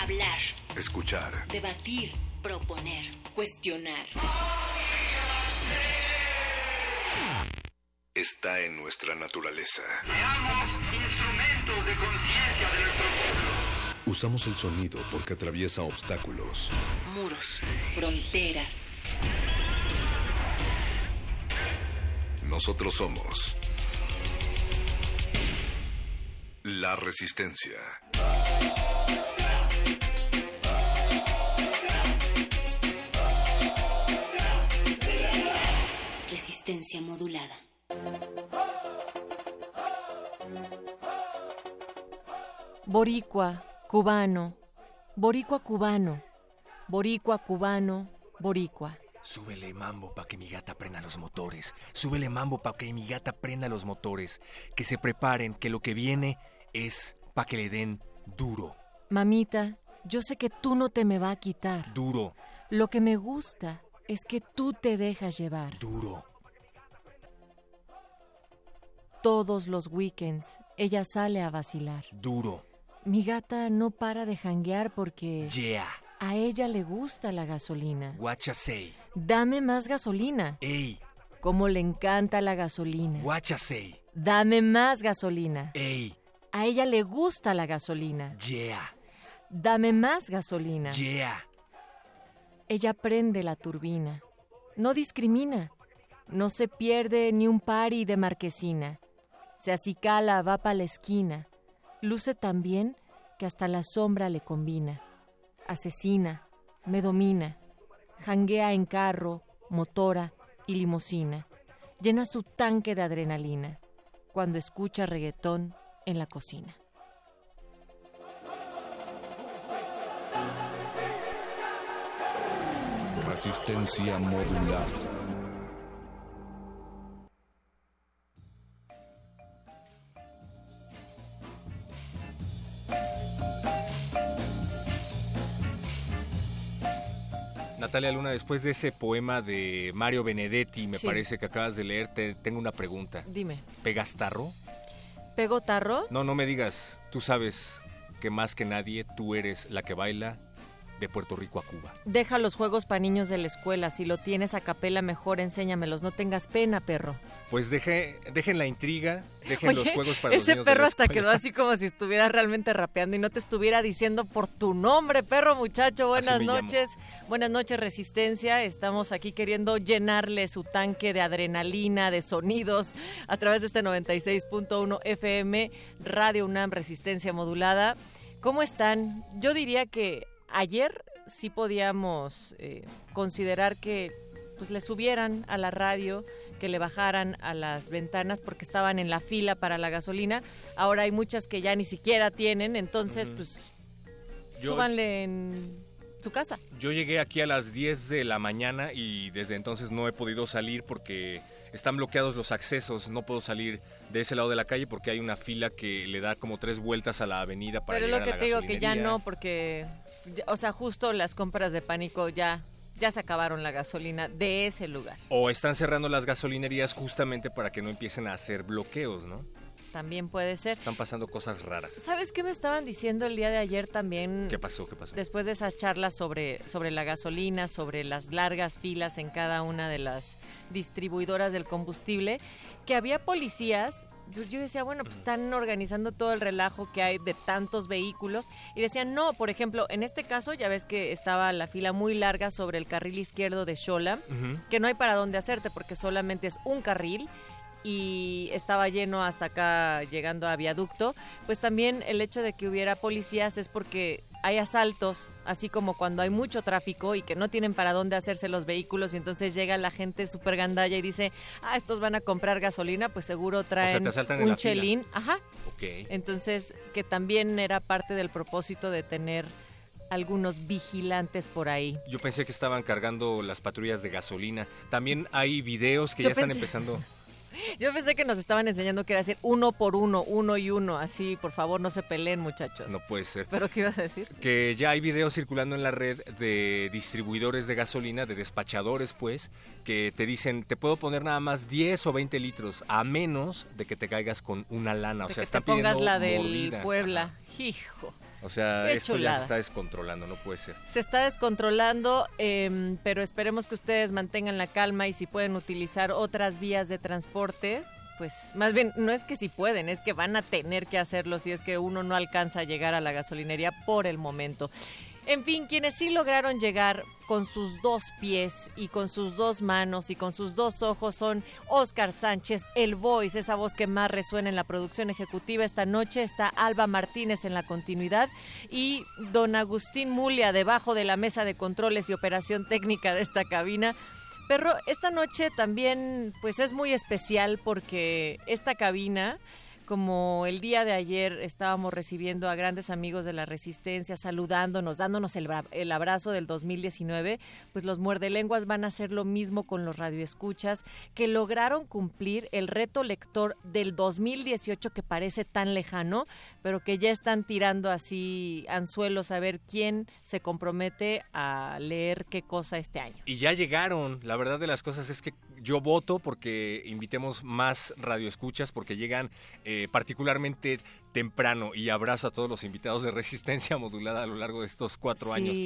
Hablar. Escuchar. Debatir. Proponer. Cuestionar. Está en nuestra naturaleza. Seamos instrumentos de conciencia de nuestro pueblo. Usamos el sonido porque atraviesa obstáculos. Muros. Fronteras. Nosotros somos la resistencia. Resistencia modulada. Boricua, cubano, boricua cubano, boricua cubano, boricua. Súbele mambo pa' que mi gata prenda los motores. Súbele mambo pa' que mi gata prenda los motores. Que se preparen, que lo que viene es pa' que le den duro. Mamita, yo sé que tú no te me va a quitar. Duro, Lo que me gusta es que tú te dejas llevar. duro. Todos los weekends ella sale a vacilar. Duro. Mi gata no para de janguear porque Yeah. a ella le gusta la gasolina. Guacha say. Dame más gasolina. Ey. Como le encanta la gasolina. Guacha say. Dame más gasolina. Ey. A ella le gusta la gasolina. Yeah. Dame más gasolina. Yeah. Ella prende la turbina. No discrimina. No se pierde ni un pari de marquesina. Se acicala, va pa' la esquina. Luce tan bien que hasta la sombra le combina. Asesina, me domina. Janguea en carro, motora y limosina. Llena su tanque de adrenalina cuando escucha reggaetón en la cocina. Resistencia modulada. Natalia Luna, después de ese poema de Mario Benedetti, me Sí. parece que acabas de leer, te tengo una pregunta. Dime, ¿Pegas tarro? ¿pego tarro? No, no me digas. Tú sabes que más que nadie tú eres la que baila de Puerto Rico a Cuba. Deja los juegos para niños de la escuela. Si lo tienes a capela, mejor enséñamelos. No tengas pena, perro. Pues deje, dejen la intriga, dejen los juegos para los ese niños de perro hasta quedó así como si estuviera realmente rapeando y no te estuviera diciendo por tu nombre, perro muchacho. Buenas llamo. noches. Buenas noches, Resistencia. Estamos aquí queriendo llenarle su tanque de adrenalina, de sonidos, a través de este 96.1 FM, Radio UNAM Resistencia Modulada. ¿Cómo están? Yo diría que ayer sí podíamos eh, considerar que pues le subieran a la radio, que le bajaran a las ventanas porque estaban en la fila para la gasolina. Ahora hay muchas que ya ni siquiera tienen, entonces pues Yo- súbanle en su casa. Yo llegué aquí a las 10 de la mañana y desde entonces no he podido salir porque están bloqueados los accesos. No puedo salir de ese lado de la calle porque hay una fila que le da como tres vueltas a la avenida para Pero es lo que a la te digo que ya no porque o sea, justo las compras de pánico ya ya se acabaron la gasolina de ese lugar. O están cerrando las gasolinerías justamente para que no empiecen a hacer bloqueos, ¿no? También puede ser. Están pasando cosas raras. ¿Sabes qué me estaban diciendo el día de ayer también? ¿Qué pasó? ¿Qué pasó? Después de esas charlas sobre, sobre la gasolina, sobre las largas filas en cada una de las distribuidoras del combustible, que había policías. Yo, decía, bueno, pues están organizando todo el relajo que hay de tantos vehículos. Y decían, no, por ejemplo, en este caso ya ves que estaba la fila muy larga sobre el carril izquierdo de Shola, que no hay para dónde hacerte porque solamente es un carril y estaba lleno hasta acá llegando a viaducto, pues también el hecho de que hubiera policías es porque hay asaltos, así como cuando hay mucho tráfico y que no tienen para dónde hacerse los vehículos y entonces llega la gente súper gandalla y dice, ah, estos van a comprar gasolina, pues seguro traen un fila. chelín. Ajá. Ok. Entonces, que también era parte del propósito de tener algunos vigilantes por ahí. Yo pensé que estaban cargando las patrullas de gasolina. También hay videos que Yo ya están empezando. Yo pensé que nos estaban enseñando que era hacer uno por uno, uno y uno, así, por favor, no se peleen, muchachos. No puede ser. ¿Pero qué ibas a decir? Que ya hay videos circulando en la red de distribuidores de gasolina, de despachadores, pues, que te dicen, te puedo poner nada más 10 o 20 litros, a menos de que te caigas con una lana. O De sea, que están te pongas pidiendo la del mordida. Puebla. Hijo. O sea, Qué esto ya se está descontrolando, no puede ser. Se está descontrolando, em, pero esperemos que ustedes mantengan la calma y si pueden utilizar otras vías de transporte, pues más bien no es que si pueden, es que van a tener que hacerlo si es que uno no alcanza a llegar a la gasolinería por el momento. En fin, quienes sí lograron llegar con sus dos pies y con sus dos manos y con sus dos ojos son Oscar Sánchez, el voice, esa voz que más resuena en la producción ejecutiva esta noche. Está Alba Martínez en la continuidad y don Agustín Mulia debajo de la mesa de controles y operación técnica de esta cabina. Pero esta noche también pues es muy especial porque esta cabina como el día de ayer estábamos recibiendo a grandes amigos de la Resistencia, saludándonos, dándonos el, bra- el abrazo del 2019, pues los muerdelenguas van a hacer lo mismo con los radioescuchas que lograron cumplir el reto lector del 2018 que parece tan lejano, pero que ya están tirando así anzuelos a ver quién se compromete a leer qué cosa este año. Y ya llegaron. La verdad de las cosas es que yo voto porque invitemos más radioescuchas porque llegan particularmente temprano y abrazo a todos los invitados de Resistencia Modulada a lo largo de estos cuatro años.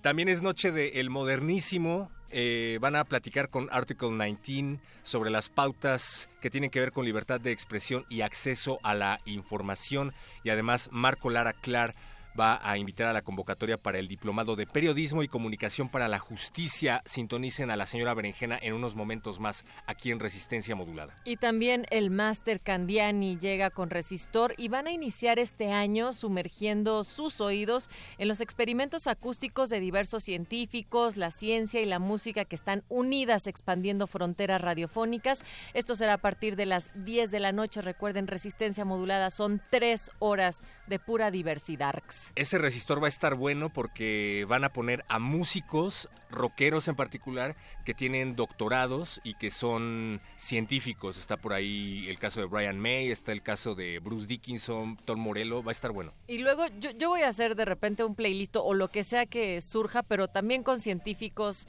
También es noche de El Modernísimo. Eh, van a platicar con Article 19 sobre las pautas que tienen que ver con libertad de expresión y acceso a la información. Y además Marco Lara Clar va a invitar a la convocatoria para el Diplomado de Periodismo y Comunicación para la Justicia. Sintonicen a la señora Berenjena en unos momentos más aquí en Resistencia Modulada. Y también el Máster Candiani llega con Resistor y van a iniciar este año sumergiendo sus oídos en los experimentos acústicos de diversos científicos, la ciencia y la música que están unidas expandiendo fronteras radiofónicas. Esto será a partir de las 10 de la noche. Recuerden, Resistencia Modulada son tres horas de pura diversidad. Ese resistor va a estar bueno porque van a poner a músicos, rockeros en particular, que tienen doctorados y que son científicos. Está por ahí el caso de Brian May, está el caso de Bruce Dickinson, Tom Morello, va a estar bueno. Y luego yo, voy a hacer de repente un playlist o lo que sea que surja, pero también con científicos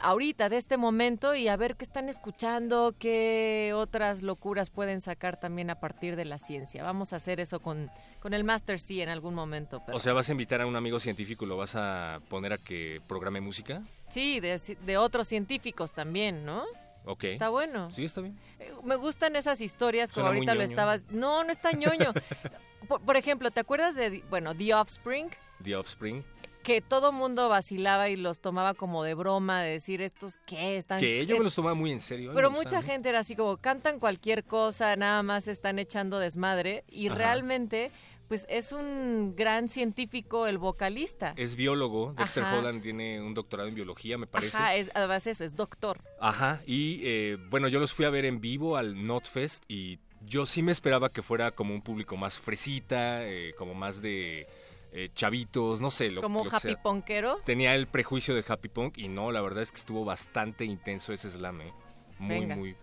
ahorita, de este momento, y a ver qué están escuchando, qué otras locuras pueden sacar también a partir de la ciencia. Vamos a hacer eso con, con el Master C en algún momento. Pero... O sea, vas a invitar a un amigo científico y lo vas a poner a que programe música. Sí, de, de otros científicos también, ¿no? Ok. Está bueno. Sí, está bien. Eh, Me gustan esas historias como Suena ahorita lo estabas. No, no está ñoño. por, por ejemplo, ¿te acuerdas de, bueno, The Offspring? The Offspring. Que todo mundo vacilaba y los tomaba como de broma, de decir estos qué están. Que yo me los tomaba muy en serio. ¿eh? Pero mucha gente era así como cantan cualquier cosa, nada más están echando desmadre y Ajá. realmente pues es un gran científico el vocalista. Es biólogo. Dexter Ajá. Holland tiene un doctorado en biología, me parece. Ajá, es, además eso, es doctor. Ajá, y eh, bueno, yo los fui a ver en vivo al NotFest y yo sí me esperaba que fuera como un público más fresita, eh, como más de eh, chavitos, no sé, lo, como lo happy sea. punkero. Tenía el prejuicio de happy punk y no, la verdad es que estuvo bastante intenso ese slam, ¿eh? Muy, Venga. muy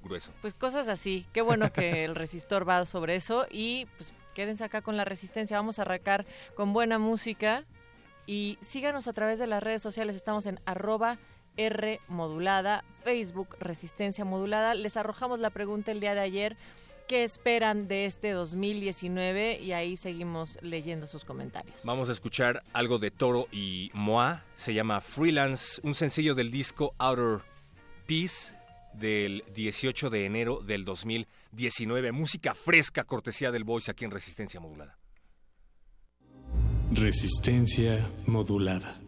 grueso. Pues cosas así. Qué bueno que el resistor va sobre eso y pues quédense acá con la resistencia. Vamos a arrancar con buena música y síganos a través de las redes sociales. Estamos en arroba R modulada, Facebook Resistencia Modulada. Les arrojamos la pregunta el día de ayer. ¿Qué esperan de este 2019? Y ahí seguimos leyendo sus comentarios. Vamos a escuchar algo de Toro y Moa, se llama Freelance, un sencillo del disco Outer Peace del 18 de enero del 2019. Música fresca, cortesía del Voice aquí en Resistencia Modulada. Resistencia modulada.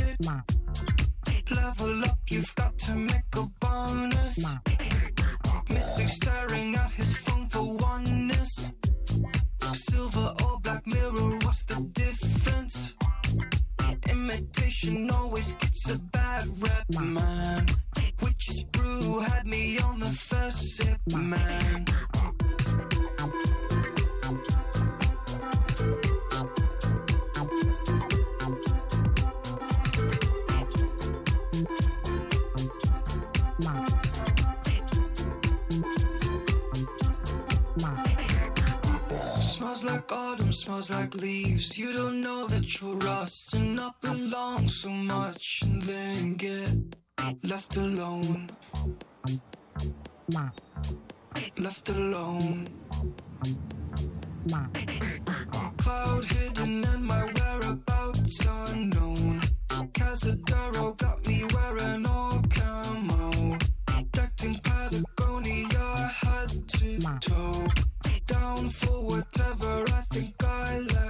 It. Level up, you've got to make a bonus. Mystic staring at his phone for oneness. Silver or black mirror, what's the difference? Imitation always gets a bad rep, man. Witch's brew had me on the first sip, man. Smells like leaves. You don't know that you're rust and not belong so much, and then get left alone. Left alone. Cloud hidden and my whereabouts unknown. Casadero got me wearing all camo. Decked in Patagonia, I had to tow. Down for whatever, I think I let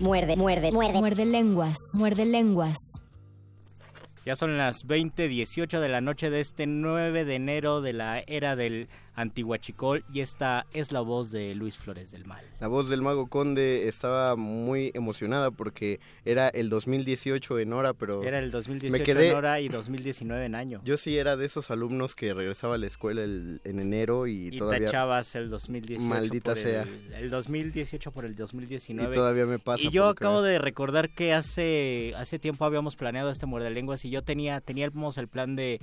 Muerde, muerde, muerde. Muerde lenguas, muerde lenguas. Ya son las 20:18 de la noche de este 9 de enero de la era del Antiguachicol y esta es la voz de Luis Flores del Mal. La voz del mago conde estaba muy emocionada porque era el 2018 en hora, pero Era el 2018 me quedé, en hora y 2019 en año. Yo sí era de esos alumnos que regresaba a la escuela el- en enero y, y todavía tachabas el 2018 Maldita por el- sea. El, 2018 por el 2019. Y todavía me pasa, Y yo acabo de recordar que hace hace tiempo habíamos planeado este muerde lenguas y yo tenía teníamos el plan de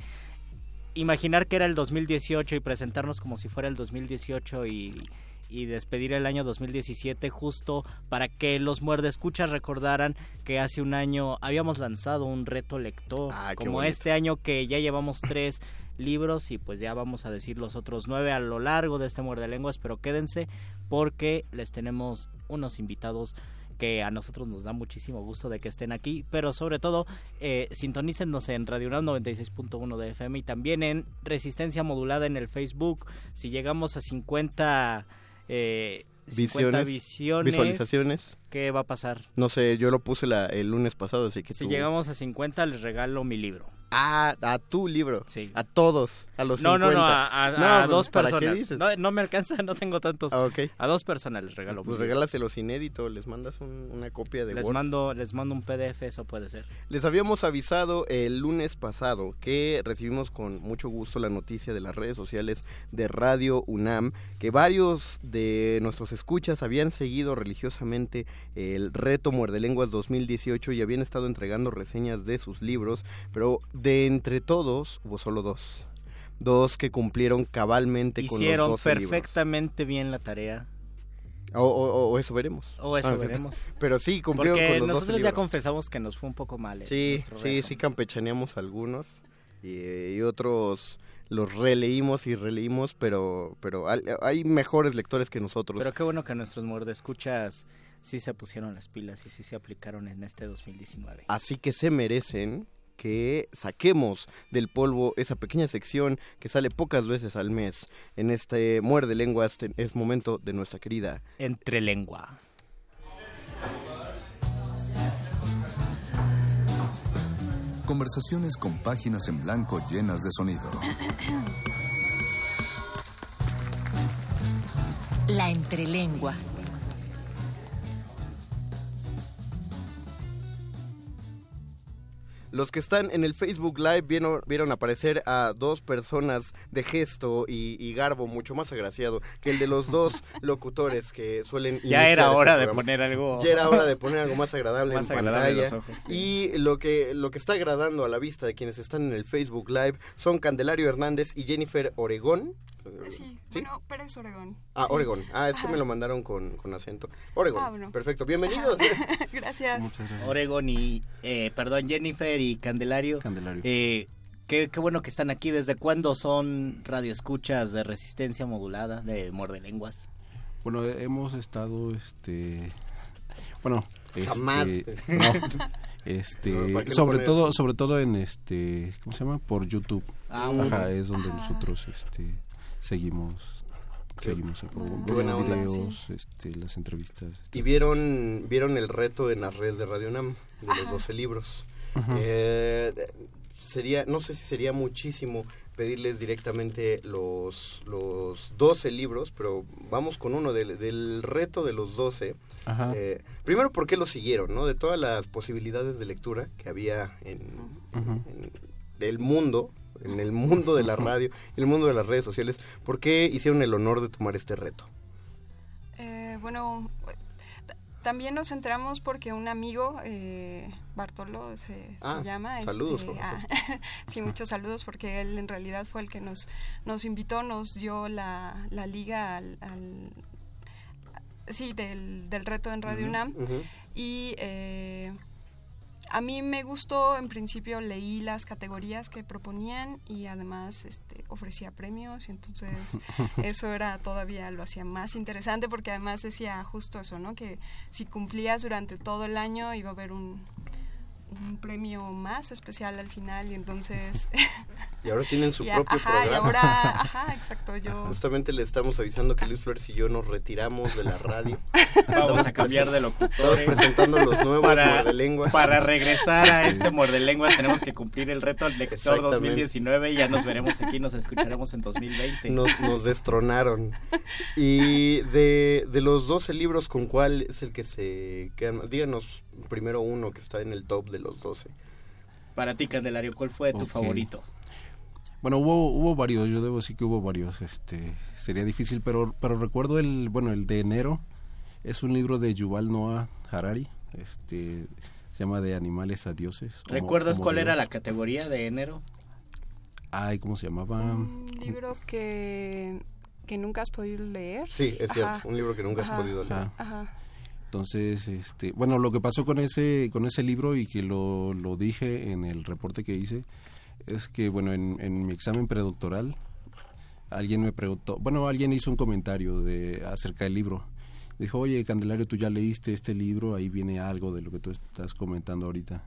imaginar que era el 2018 y presentarnos como si fuera el 2018 y, y despedir el año 2017 justo para que los muerdescuchas recordaran que hace un año habíamos lanzado un reto lector Ah, como este año que ya llevamos tres libros y pues ya vamos a decir los otros nueve a lo largo de este muerde lenguas pero quédense porque les tenemos unos invitados que a nosotros nos da muchísimo gusto de que estén aquí, pero sobre todo eh, sintonícennos en Radio UNAM 96.1 de FM y también en Resistencia Modulada en el Facebook. Si llegamos a 50, eh, 50 Visiones, visiones, visualizaciones. ¿Qué va a pasar? No sé, yo lo puse la- el lunes pasado, así que Si tú- llegamos a 50 les regalo mi libro. A tu libro. Sí. A todos, a los No, no, 50. no, a, a- No, a pues, dos ¿para qué personas. dices? No, no me alcanza, no tengo tantos. Ah. A dos personas les regalo. Pues regálaselos inédito, les mandas un- una copia de Les Word. mando, les mando un PDF, eso puede ser. Les habíamos avisado el lunes pasado que recibimos con mucho gusto la noticia de las redes sociales de Radio UNAM que varios de nuestros escuchas habían seguido religiosamente el reto Muerde Lenguas 2018 y habían estado entregando reseñas de sus libros, pero de entre todos hubo solo dos. Dos que cumplieron cabalmente con Hicieron los 12 libros. perfectamente bien la tarea. O, o- o eso veremos. O eso Ah, veremos. Pero sí, cumplieron Porque con los 12 nosotros ya libros. confesamos que nos fue un poco mal. eh, Sí, sí, reto. sí campechaneamos algunos y, y otros los releímos y releímos, pero pero hay, hay mejores lectores que nosotros. Pero qué bueno que nuestros mordescuchas sí se pusieron las pilas y sí se aplicaron en este 2019. Así que se merecen que saquemos del polvo esa pequeña sección que sale pocas veces al mes. En este Muerde Lenguas te- es momento de nuestra querida Entre lengua. Conversaciones con páginas en blanco llenas de sonido. La entrelengua. Los que están en el Facebook Live vieron, vieron aparecer a dos personas de gesto y, y garbo mucho más agraciado que el de los dos locutores que suelen Ya era este hora de poner algo- Ya era hora de poner algo más agradable Más en agradable pantalla. Y lo que, lo que está agradando a la vista de quienes están en el Facebook Live son Candelario Hernández y Jennifer Oregón. Sí, bueno, Pérez Oregón. Ah, Sí. Oregón. Ah, es que Ajá. me lo mandaron con, con acento. Oregón. Ah, bueno. Perfecto. Bienvenidos. Gracias. Oregon y, eh, perdón, Jennifer y Candelario. Candelario. Eh, qué, qué bueno que están aquí. ¿Desde cuándo son radioescuchas de resistencia modulada, de muerde lenguas? Bueno, hemos estado, este, bueno, este, Jamás. no, No, ¿para este, sobre todo, sobre todo en este, ¿cómo se llama? Por YouTube. Ah, Ajá, es donde nosotros, este, seguimos, seguimos el programa, Qué buena onda. videos, este, las entrevistas. Y vieron, vieron el reto en las redes de Radio Nam de los 12 libros. Eh, sería, no sé si sería muchísimo pedirles directamente los, los 12 libros, pero vamos con uno del, del reto de los 12. Ajá. Eh, primero, ¿por qué lo siguieron? ¿no? De todas las posibilidades de lectura que había en, Ujú. en el mundo, en el mundo de la radio, en el mundo de las redes sociales, ¿por qué hicieron el honor de tomar este reto? Eh, bueno, también nos enteramos porque un amigo, eh, Bartolo se, se Ah, llama. saludos, este, ah, sí, muchos saludos porque él en realidad fue el que nos, nos invitó, nos dio la, la liga al, al- sí, del, del reto en Radio UNAM. Y eh, a mí me gustó, en principio leí las categorías que proponían y además este, ofrecía premios y entonces eso era todavía lo hacía más interesante porque además decía justo eso, ¿no? Que si cumplías durante todo el año iba a haber un, un premio más especial al final y entonces... Y ahora tienen su propio ajá, programa. Y ahora, ajá, exacto, yo... Justamente le estamos avisando que Luis Flores y yo nos retiramos de la radio. Vamos Estamos a cambiar de locutores. Estamos presentando los nuevos para, muerdelenguas. para regresar a este muerde lenguas tenemos que cumplir el reto del lector Exactamente. 2019 y ya nos veremos aquí, nos escucharemos en 2020. Nos, nos destronaron. Y de, de los 12 libros, ¿con cuál es el que se quedan? Díganos primero uno que está en el top de los 12. Para ti, Candelario, ¿cuál fue tu favorito? Bueno, hubo, hubo varios, yo debo decir que hubo varios, este, sería difícil, pero, pero recuerdo el, bueno, el de enero, es un libro de Yuval Noah Harari, este, se llama De animales a dioses. ¿Recuerdas Homo cuál era la categoría de enero? Ay, ¿cómo se llamaba? Un libro que, que nunca has podido leer. Sí, es cierto, Ajá. un libro que nunca has podido leer. Ajá. Ajá. Entonces, este, bueno, lo que pasó con ese, con ese libro y que lo, lo dije en el reporte que hice, es que, bueno, en, en mi examen predoctoral, alguien me preguntó, bueno, alguien hizo un comentario de acerca del libro. Dijo, oye, Candelario, tú ya leíste este libro, ahí viene algo de lo que tú estás comentando ahorita.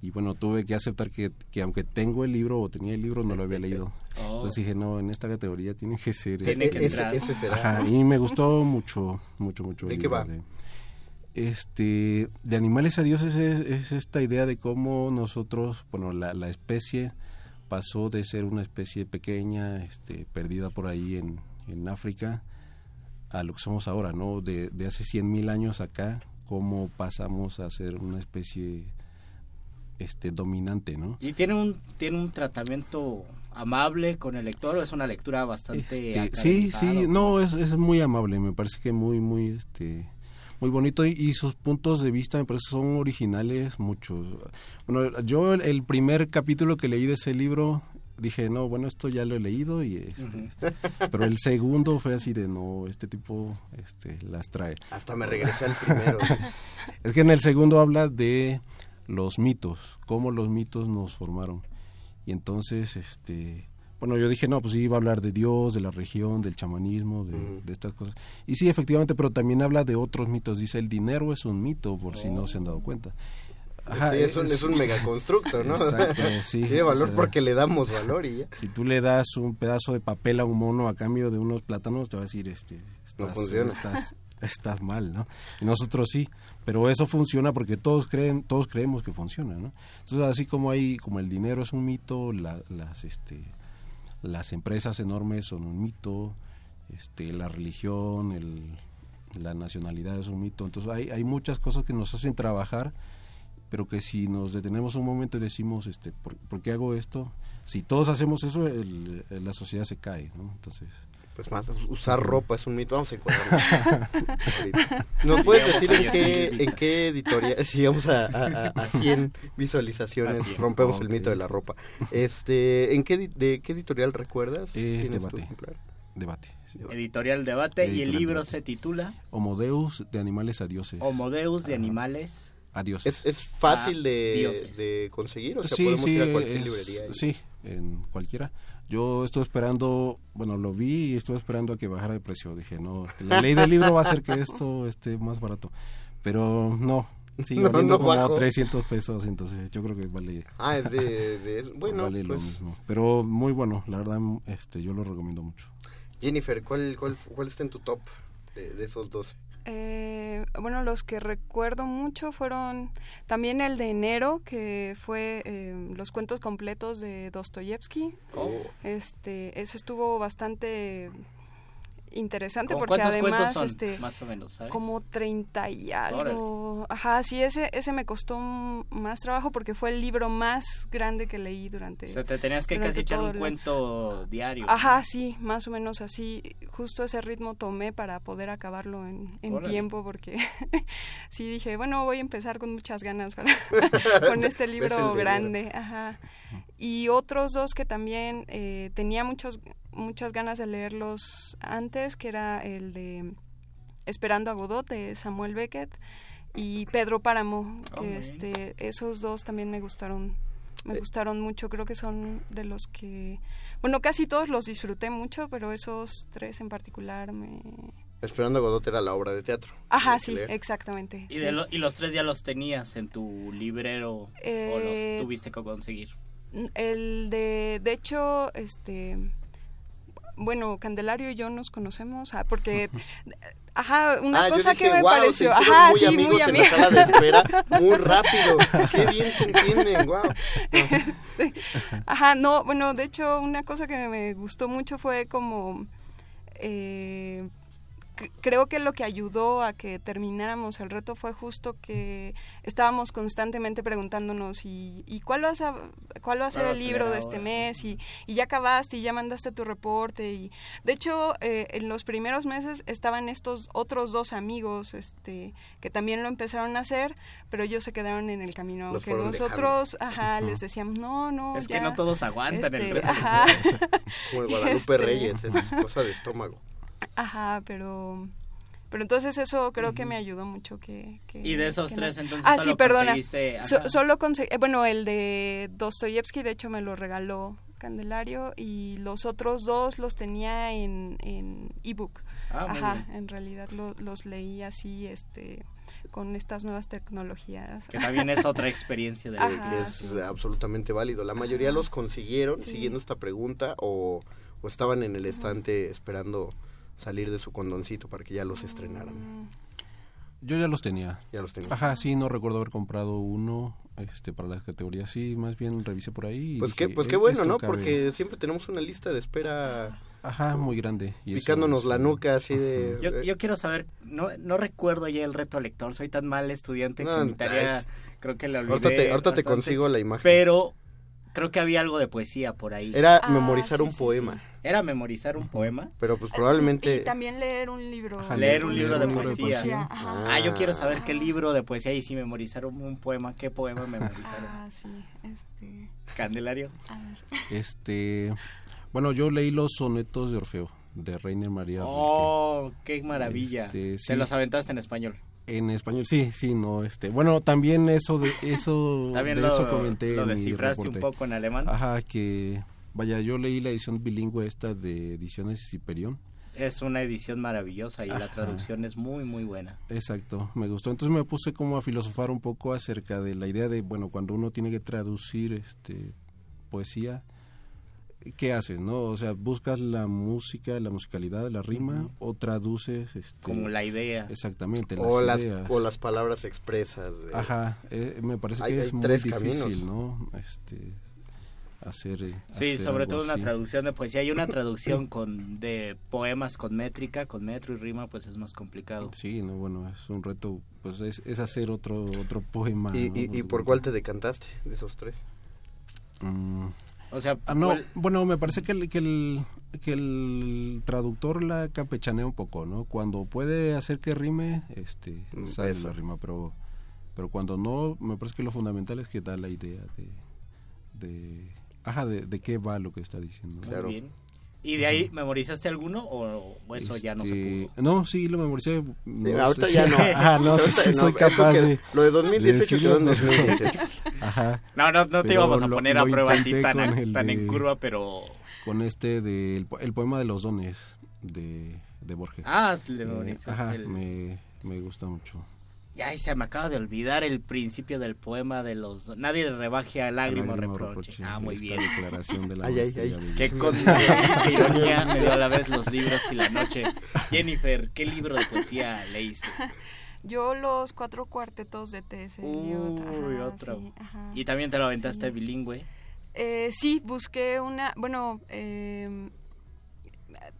Y bueno, tuve que aceptar que, que aunque tengo el libro o tenía el libro, no lo había leído. Oh. Entonces dije, no, en esta categoría tiene que ser. Tiene este". que entrar. Ese será. Ajá, y me gustó mucho, mucho, mucho. ¿De qué va? de- este, de animales a dioses es, es esta idea de cómo nosotros, bueno, la, la especie pasó de ser una especie pequeña, este, perdida por ahí en, en África, a lo que somos ahora, ¿no? De, de hace 100.000 años acá, cómo pasamos a ser una especie este, dominante, ¿no? ¿Y tiene un, tiene un tratamiento amable con el lector o es una lectura bastante... Este, sí, sí, no, es, es muy amable, me parece que muy, muy, este, muy bonito y, y sus puntos de vista me parece que son originales muchos. Bueno, yo el, el primer capítulo que leí de ese libro dije, no, bueno, esto ya lo he leído y este, pero el segundo fue así de, no, este tipo, este, las trae. Hasta me regresé al primero. es que en el segundo habla de los mitos, cómo los mitos nos formaron. Y entonces, este, bueno, yo dije, no, pues sí, iba a hablar de Dios, de la región, del chamanismo, de, de estas cosas. Y sí, efectivamente, pero también habla de otros mitos. Dice, el dinero es un mito, por si no se han dado cuenta. Sí, es, un, es un megaconstructo, ¿no? Exacto, sí. Tiene valor O sea, porque le damos valor y ya. Si tú le das un pedazo de papel a un mono a cambio de unos plátanos, te va a decir, este, estás, funciona. estás, estás mal, ¿no? Y nosotros sí, pero eso funciona porque todos creen, todos creemos que funciona, ¿no? Entonces, así como hay, como el dinero es un mito, la- las, este, las empresas enormes son un mito, este, la religión, el, la nacionalidad es un mito, entonces hay, hay muchas cosas que nos hacen trabajar pero que si nos detenemos un momento y decimos, este, ¿por, qué hago esto? Si todos hacemos eso, el- la sociedad se cae, ¿no? Entonces... Pues más, usar ropa es un mito. Vamos a. Ahorita. ¿Nos puedes decir en 10.000 qué, en qué editorial? Si vamos a, a, a 100 visualizaciones, A 100, rompemos el mito de la ropa. Este, ¿en qué, ¿De qué editorial recuerdas? Es ¿Tienes tu debate. Debate. sí. Editorial Debate y el libro Debate. se titula Homodeus de animales a dioses. Homodeus de animales. A dioses. ¿Es, es fácil de, de conseguir? O sea, sí, podemos sí, ir a cualquier es- librería. y- Sí, en cualquiera. Yo estoy esperando, bueno, lo vi y estoy esperando a que bajara de precio. Dije, no, este, la ley del libro va a hacer que esto esté más barato. Pero no, sigue No, valiendo no como bajó. 300 pesos, entonces yo creo que vale, Ah, es de... de- bueno, vale lo pues, mismo. Pero muy bueno, la verdad, este, yo lo recomiendo mucho. Jennifer, ¿cuál, cuál, ¿cuál está en tu top de, de esos 12? Eh, bueno, los que recuerdo mucho fueron también el de enero, que fue eh, los cuentos completos de Dostoyevsky. Oh. Este, ese estuvo bastante interesante ¿Cómo porque además son, este más o menos, sabes? como 30 y algo. Ajá, sí, ese ese me costó más trabajo porque fue el libro más grande que leí durante O sea, te tenías que casi echar un el- cuento diario. Ajá, sí, más o menos así. Justo ese ritmo tomé para poder acabarlo en, tiempo porque sí dije, bueno, voy a empezar con muchas ganas para, con este libro grande. Ajá. Y otros dos que también eh, tenía muchos, muchas ganas de leerlos antes, que era el de Esperando a Godot de Samuel Beckett y Pedro Páramo. Oh, este, esos dos también me gustaron me Eh. gustaron mucho, creo que son de los que, bueno, casi todos los disfruté mucho, pero esos tres en particular me... Esperando a Godot era la obra de teatro. Ajá, sí, leer. exactamente. Y, sí. de lo- y los tres ya los tenías en tu librero o Eh, los tuviste que conseguir. El de, de hecho, este, bueno, Candelario y yo nos conocemos, ah, porque, ajá, una Ah, cosa dije, que me "Guau, pareció, ajá, muy sí, amigos muy en amigos. la sala de espera, muy rápido. Qué bien se entienden, wow. Sí. Ajá, no, bueno, de hecho, una cosa que me gustó mucho fue como, eh, creo que lo que ayudó a que termináramos el reto fue justo que estábamos constantemente preguntándonos y, y cuál va a ser, cuál va a ser ¿Cuál va el libro de este mes y, y ya acabaste y ya mandaste tu reporte y de hecho eh, en los primeros meses estaban estos otros dos amigos este que también lo empezaron a hacer pero ellos se quedaron en el camino Los aunque nosotros ajá les decíamos no no Es que no todos aguantan el este, reto. ajá. Como el Guadalupe Este, Reyes, es cosa de estómago. Ajá, pero pero entonces eso creo que me ayudó mucho que, que- Y de esos tres, entonces, ah solo sí perdona So- solo conseguí bueno el de Dostoyevsky de hecho me lo regaló Candelario y los otros dos los tenía en en ebook Ah, ajá bien. en realidad lo- los leí así este con estas nuevas tecnologías Que también es otra experiencia de que- Ajá, es sí. absolutamente válido. La mayoría los consiguieron Sí. siguiendo esta pregunta o, o estaban en el estante esperando salir de su condoncito para que ya los estrenaran. Mm, Yo ya los tenía. Ya los tenía. Ajá, sí, no recuerdo haber comprado uno este para las categorías. Sí, más bien revisé por ahí. Pues qué, pues qué "Eh, bueno, ¿no? cabe". Porque siempre tenemos una lista de espera Ajá, muy grande. y eso picándonos es- la nuca así de... Yo, yo quiero saber, no, no recuerdo ya el reto lector, soy tan mal estudiante No, que mi tarea creo que la olvidé. Ahorita te- ahorita te consigo la imagen. Pero creo que había algo de poesía por ahí. Era Ah, memorizar sí, un sí, poema. Era memorizar un poema. Pero pues probablemente... Y también leer un libro. Ajá, leer un libro de poesía. Ajá. Ah, yo quiero saber qué libro de poesía y si memorizaron un poema, qué poema memorizaron. Ah, sí, este... Candelario. A ver. Este, bueno, yo leí los sonetos de Orfeo de Reiner María Rilke. Oh, qué maravilla. Este, sí. Te los aventaste en español. En español, sí, sí, no, este, bueno, también eso de eso, También de lo, eso comenté lo en mi descifraste un poco en alemán. Ajá, que vaya, yo leí la edición bilingüe esta de Ediciones Hiperión. Es una edición maravillosa y la traducción es muy, muy buena. Exacto, me gustó. Entonces me puse como a filosofar un poco acerca de la idea de, bueno, cuando uno tiene que traducir este poesía, ¿qué haces, no? O sea, buscas la música, la musicalidad, la rima o traduces este Como la idea. Exactamente, o, las, ideas. o las palabras expresas. de- Ajá, eh, me parece Hay- que hay es muy tres difícil, caminos. ¿no? Este hacer eh, Sí, hacer sobre todo una traducción de poesía. Hay una traducción con de poemas con métrica, con metro y rima, pues es más complicado. Sí, no, bueno, es un reto, pues es, es hacer otro otro poema. ¿Y, ¿no? y, y por cuál te decantaste de esos tres? Mm, O sea, Ah, no, ¿cuál- bueno, me parece que el, que, el, que el traductor la campechanea un poco, ¿no? Cuando puede hacer que rime, este, Mm, sale eso. la rima, pero, pero cuando no, me parece que lo fundamental es que da la idea de, de, ajá, de, de qué va lo que está diciendo. Muy bien. ¿Y de ahí memorizaste alguno o, eso ya no se Este, pudo? No, sí, lo memoricé. No ahorita sé ya no. Ajá, no, sí, sí no, soy capaz quedó- de... lo de 2018 decirlo, quedó en pero- 2018. Ajá. No, no, no te íbamos a lo- poner a prueba así tan, tan de- en curva, pero... Con este del po- el poema de los dones de, de Borges. Ah, le Eh, memorizaste ajá, el- me, me gusta mucho. Ya, y se me acaba de olvidar el principio del poema de los... Nadie rebaje a lágrima Lágrima reproche. reproche, Ah, muy esta bien. declaración de la Ay, ay, ay. de Qué ironía me dio a la vez los libros y la noche. Jennifer, ¿qué libro de poesía leíste? Yo los cuatro cuartetos de T.S. Eliot. Uy, ajá, otro. sí, ajá. Y también te lo aventaste Sí. bilingüe. Eh, sí, busqué una, bueno, eh,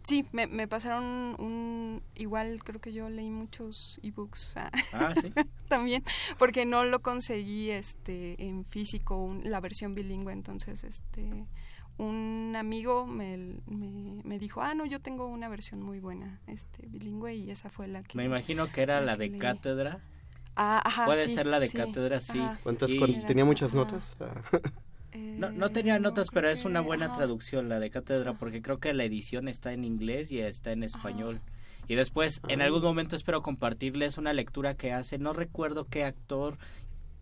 sí, me, me pasaron un, igual creo que yo leí muchos ebooks ah, Ah, sí. también, porque no lo conseguí este en físico, un- la versión bilingüe, entonces este un amigo me, me, me dijo, ah, no, yo tengo una versión muy buena, este, bilingüe, y esa fue la que... Me imagino que era la que de leí. cátedra. Ah, ajá, Puede sí, ser la de sí, cátedra, sí. ajá. ¿Cuántas, ¿Tenía muchas Ajá. notas? Ah. No, no tenía Eh, notas, pero es una buena traducción, la de cátedra, porque creo que la edición está en inglés y está en español. Y después, en Ah. algún momento espero compartirles una lectura que hace, no recuerdo qué actor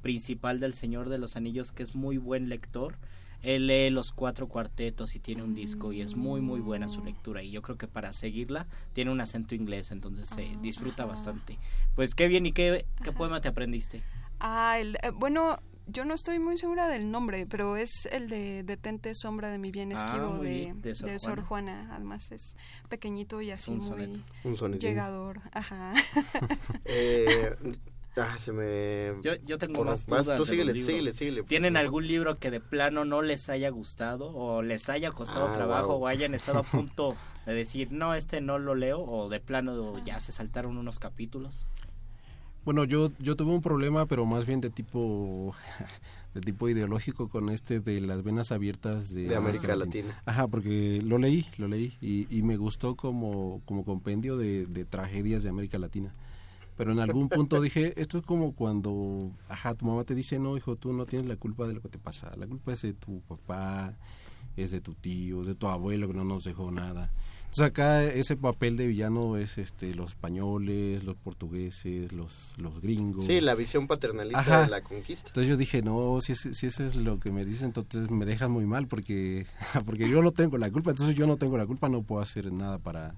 principal del Señor de los Anillos, que es muy buen lector. Él lee los cuatro cuartetos y tiene un disco y es muy muy buena su lectura y yo creo que para seguirla tiene un acento inglés entonces se Ah, disfruta ajá. bastante pues qué bien y qué, qué poema te aprendiste Ah, el, eh, bueno, yo no estoy muy segura del nombre, pero es el de Detente Sombra de mi bien Ah, esquivo de, Sor de Sor Juana. Juana. Además es pequeñito y así Un muy. Un llegador. Ajá. Eh, ah, se me... Yo, yo tengo Porro. más dudas tú síguele, síguele, síguele. por ¿Tienen algún libro que de plano no les haya gustado o les haya costado Ah, trabajo wow. o hayan estado a punto de decir, no, este no lo leo o de plano ya se saltaron unos capítulos? Bueno, yo, yo tuve un problema, pero más bien de tipo de tipo ideológico con este de las venas abiertas de, De América Latina. Ajá, porque lo leí, lo leí y, y me gustó como, como compendio de, de tragedias de América Latina. Pero en algún punto dije, esto es como cuando, ajá, tu mamá te dice, no, hijo, tú no tienes la culpa de lo que te pasa. La culpa es de tu papá, es de tu tío, es de tu abuelo que no nos dejó nada. Entonces acá ese papel de villano es este los españoles, los portugueses, los, los gringos. Sí, la visión paternalista Ajá. de la conquista. Entonces yo dije, no, si, ese- si eso es lo que me dicen, entonces me dejan muy mal porque, porque yo no tengo la culpa, entonces yo no tengo la culpa, no puedo hacer nada para,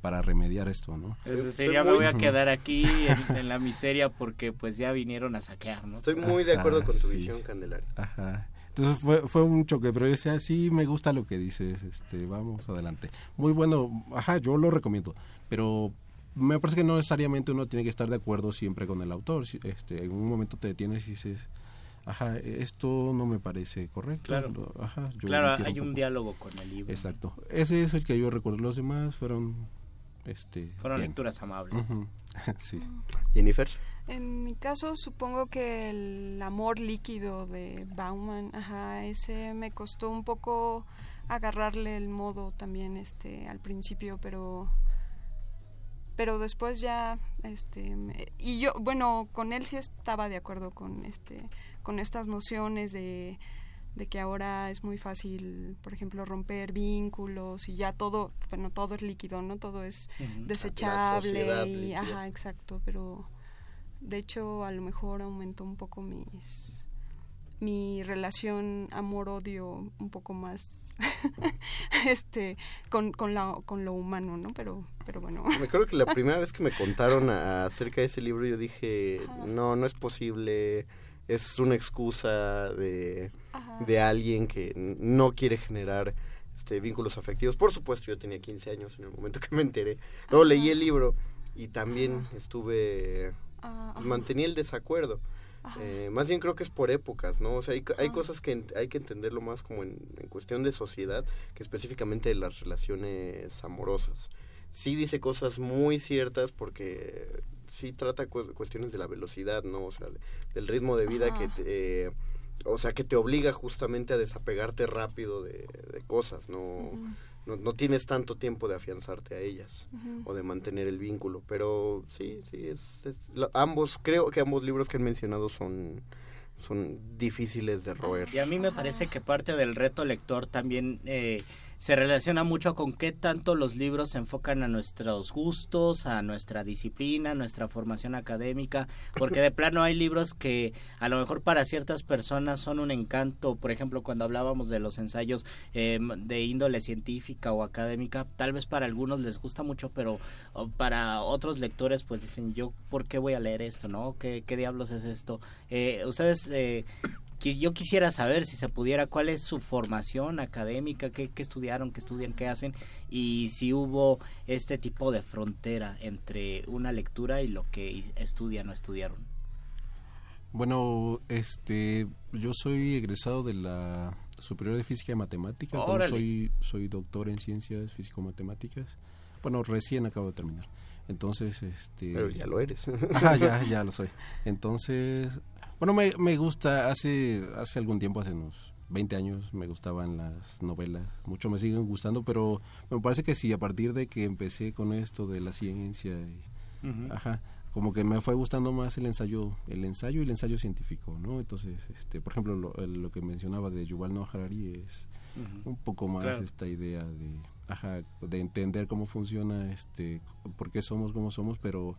para remediar esto, ¿no? Es decir, ya me muy- voy a quedar aquí en, en la miseria porque pues ya vinieron a saquear, ¿no? Estoy muy de acuerdo Ajá, con tu sí. visión, Candelaria. Ajá. Entonces fue, fue un choque, pero yo decía, sí, me gusta lo que dices, este, vamos adelante. Muy bueno, ajá, yo lo recomiendo, pero me parece que no necesariamente uno tiene que estar de acuerdo siempre con el autor. Este, en un momento te detienes y dices, ajá, esto no me parece correcto. Claro. Ajá, yo Claro, hay un poco". diálogo con el libro. Exacto. Ese es el que yo recuerdo. Los demás fueron, este, Fueron bien. lecturas amables. Ujú. sí. Jennifer. En mi caso, supongo que el amor líquido de Bauman, ajá, ese me costó un poco agarrarle el modo también este al principio, pero pero después ya este me- y yo bueno, con él sí estaba de acuerdo con este con estas nociones de de que ahora es muy fácil, por ejemplo, romper vínculos y ya todo, bueno, todo es líquido, ¿no? Todo es desechable y ajá, exacto, pero de hecho a lo mejor aumentó un poco mis mi relación amor-odio un poco más este con, con, la, con lo humano, ¿no? Pero, pero bueno. Me acuerdo que la primera vez que me contaron a- acerca de ese libro yo dije, no, no es posible, es una excusa de, de alguien que no quiere generar este vínculos afectivos. Por supuesto, yo tenía 15 años en el momento que me enteré. Luego leí el libro y también estuve, Ah, pues, mantenía el desacuerdo. Eh, más bien creo que es por épocas, ¿no? O sea, hay, Ah. cosas que hay que entenderlo más como en, en cuestión de sociedad que específicamente de las relaciones amorosas. Sí dice cosas muy ciertas porque sí trata cu- cuestiones de la velocidad, ¿no? O sea, de- del ritmo de vida Ajá. que te... eh, o sea, que te obliga justamente a desapegarte rápido de, de cosas, ¿no? No, no tienes tanto tiempo de afianzarte a ellas o de mantener el vínculo, pero sí, sí, es, es- lo- ambos, creo que ambos libros que han mencionado son, son difíciles de roer. Y a mí me parece que parte del reto lector también eh, se relaciona mucho con qué tanto los libros se enfocan a nuestros gustos, a nuestra disciplina, a nuestra formación académica, porque de plano hay libros que a lo mejor para ciertas personas son un encanto, por ejemplo cuando hablábamos de los ensayos eh, de índole científica o académica, tal vez para algunos les gusta mucho, pero para otros lectores pues dicen yo, ¿por qué voy a leer esto? ¿No? ¿Qué, qué diablos es esto? Eh, ustedes... Eh, que yo quisiera saber si se pudiera cuál es su formación académica, qué, qué estudiaron, qué estudian, qué hacen y si hubo este tipo de frontera entre una lectura y lo que estudian o estudiaron. Bueno, este, yo soy egresado de la Superior de Física y Matemáticas. Soy, soy doctor en Ciencias Físico-Matemáticas. Bueno, recién acabo de terminar. Entonces, este... Pero ya lo eres. Ajá, ya, ya lo soy. Entonces, bueno, me, me gusta, hace, hace algún tiempo, hace unos 20 años, me gustaban las novelas. Mucho me siguen gustando, pero me parece que sí, a partir de que empecé con esto de la ciencia y... Ujú. Ajá, como que me fue gustando más el ensayo, el ensayo y el ensayo científico, ¿no? Entonces, este, por ejemplo, lo, lo que mencionaba de Yuval Noah Harari es un poco más Claro. esta idea de, ajá, de entender cómo funciona, este, por qué somos como somos, pero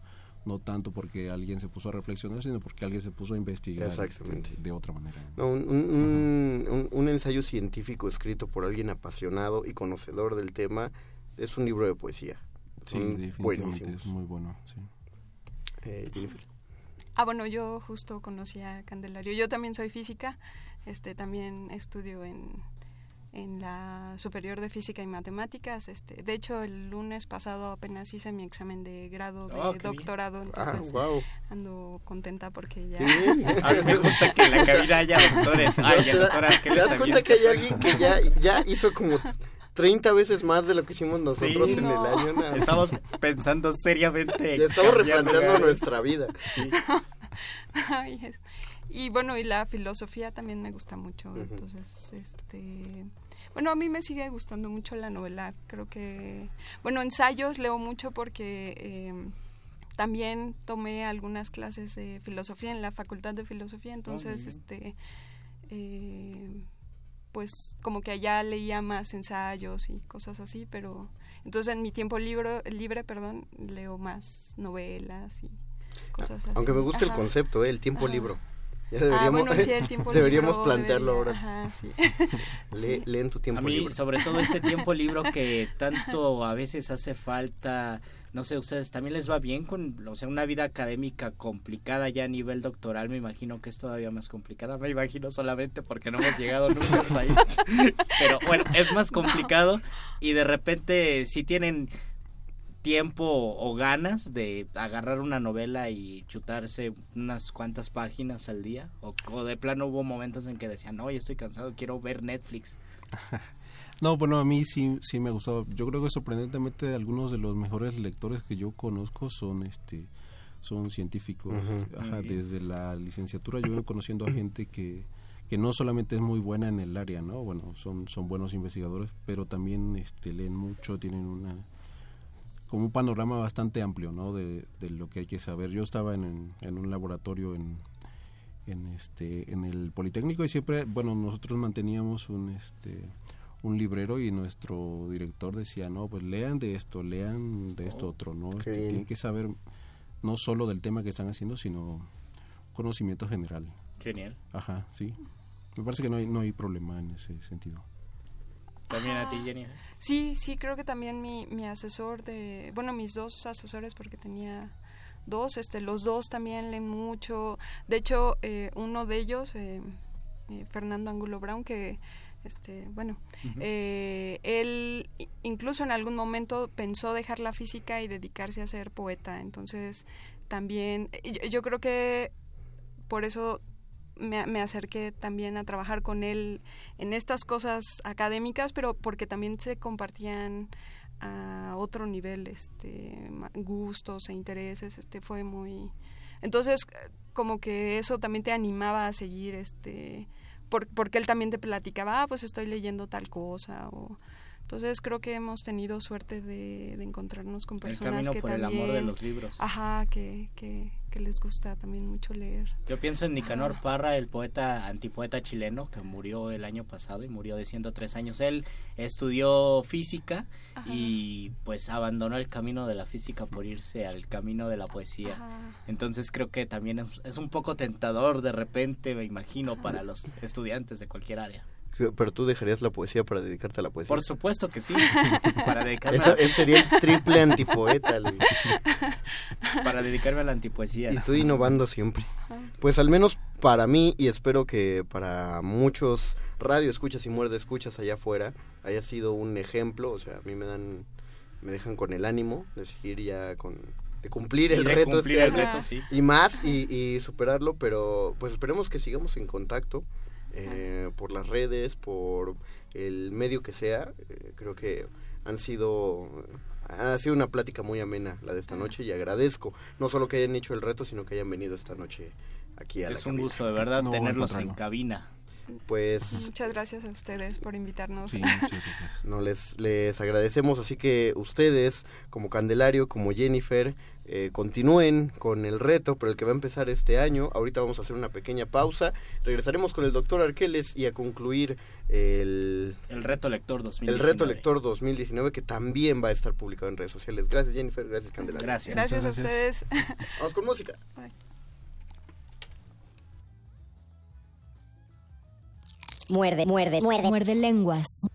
no tanto porque alguien se puso a reflexionar, sino porque alguien se puso a investigar este, de otra manera. No, un, un- un- un ensayo científico escrito por alguien apasionado y conocedor del tema es un libro de poesía. Sí, Son definitivamente buenísimos. es muy bueno, sí. Eh, Jennifer. Ah, bueno, yo justo conocí a Candelario. Yo también soy física, este también estudio en, en la Superior de Física y Matemáticas. Este, de hecho, el lunes pasado apenas hice mi examen de grado de Oh, bien. doctorado, Ah, entonces wow. ando contenta porque ya... A mí me gusta que en la cabina haya doctores. Ay, ¿Te, el da- doctor Ángel te das cuenta que hay alguien que ya, ya hizo como 30 veces más de lo que hicimos nosotros Sí, en no. el año? más. Estamos pensando seriamente. Ya estamos replanteando lugares. nuestra vida. Sí. Ay, es- Y bueno, y la filosofía también me gusta mucho. Entonces, este. Bueno, a mí me sigue gustando mucho la novela. Creo que. Bueno, ensayos leo mucho porque. eh, también tomé algunas clases de filosofía en la facultad de filosofía, entonces, bien. este, eh, pues como que allá leía más ensayos y cosas así, pero entonces en mi tiempo libre, libre, perdón, leo más novelas y cosas así. Aunque me gusta el concepto, ¿eh? el tiempo Ajá. libro. Ya Ah, deberíamos, bueno, sí, el tiempo deberíamos libro plantearlo debería- ahora. ajá, sí. Lee, lee en tu tiempo A mí, libre. sobre todo ese tiempo libro que tanto a veces hace falta, no sé, ustedes también les va bien con, o sea, una vida académica complicada ya a nivel doctoral, me imagino que es todavía más complicada, me imagino solamente porque no hemos llegado nunca hasta ahí. Pero bueno, es más complicado y de repente si tienen tiempo o ganas de agarrar una novela y chutarse unas cuantas páginas al día? O, o de plano hubo momentos en que decían, oye, estoy cansado, quiero ver Netflix. No, bueno, a mí sí, sí me ha gustado. Yo creo que sorprendentemente algunos de los mejores lectores que yo conozco son este son científicos. Ajá, desde la licenciatura yo vengo conociendo a gente que, que no solamente es muy buena en el área, ¿no? Bueno, son, son buenos investigadores, pero también este, leen mucho, tienen una como un panorama bastante amplio, ¿no? De, de lo que hay que saber. Yo estaba en, en- en un laboratorio en, en este en el Politécnico y siempre, bueno, nosotros manteníamos un este un librero y nuestro director decía, no, pues lean de esto, lean de esto Oh, otro, ¿no? Este, tienen que saber no solo del tema que están haciendo, sino conocimiento general. Genial. Ajá, sí. Me parece que no hay, no hay problema en ese sentido. También a ti. Jenny. Sí, sí, creo que también mi, mi asesor de, bueno, mis dos asesores, porque tenía dos, este, los dos también leen mucho. De hecho, eh, uno de ellos, eh, eh, Fernando Angulo Brown, que, este, bueno, eh, él incluso en algún momento pensó dejar la física y dedicarse a ser poeta. Entonces, también, yo, yo creo que por eso me, acerqué también a trabajar con él en estas cosas académicas, pero porque también se compartían a otro nivel este gustos e intereses este fue muy entonces como que eso también te animaba a seguir este por- porque él también te platicaba ah pues estoy leyendo tal cosa o entonces creo que hemos tenido suerte de, de encontrarnos con El personas camino que por el también amor de los libros. ajá que, que, que les gusta también mucho leer Yo pienso en Nicanor Parra, el poeta, antipoeta chileno, que murió el año pasado y murió de 103 años. Él estudió física y pues abandonó el camino de la física por irse al camino de la poesía. Ajá. Entonces creo que también es, es un poco tentador de repente, me imagino, para los estudiantes de cualquier área. Pero tú dejarías la poesía para dedicarte a la poesía. Por supuesto que sí, para dedicarme Eso- a- él sería el triple antipoeta. Luis. para dedicarme a la antipoesía. Y tú innovando siempre. Pues al menos para mí y espero que para muchos radio escuchas y muerde escuchas allá afuera haya sido un ejemplo, o sea, a mí me dan me dejan con el ánimo de seguir ya con de cumplir Y el de reto cumplir este el reto, sí. y más y, y superarlo, pero pues esperemos que sigamos en contacto eh, por las redes, por el medio que sea, eh, creo que han sido ha sido una plática muy amena la de esta noche y agradezco no solo que hayan hecho el reto, sino que hayan venido esta noche aquí a la Es un cabina. gusto de verdad tenerlos en cabina. Pues muchas gracias a ustedes por invitarnos no les les agradecemos, así que ustedes como Candelario, como Jennifer eh, continúen con el reto, pero el que va a empezar este año. Ahorita vamos a hacer una pequeña pausa. Regresaremos con el doctor Arqueles y a concluir el, El reto lector 2019. el reto lector 2019 que también va a estar publicado en redes sociales. Gracias Jennifer, gracias Candelario. Gracias. Gracias a ustedes. Vamos con música. Muerde, muerde, muerde. Muerde lenguas.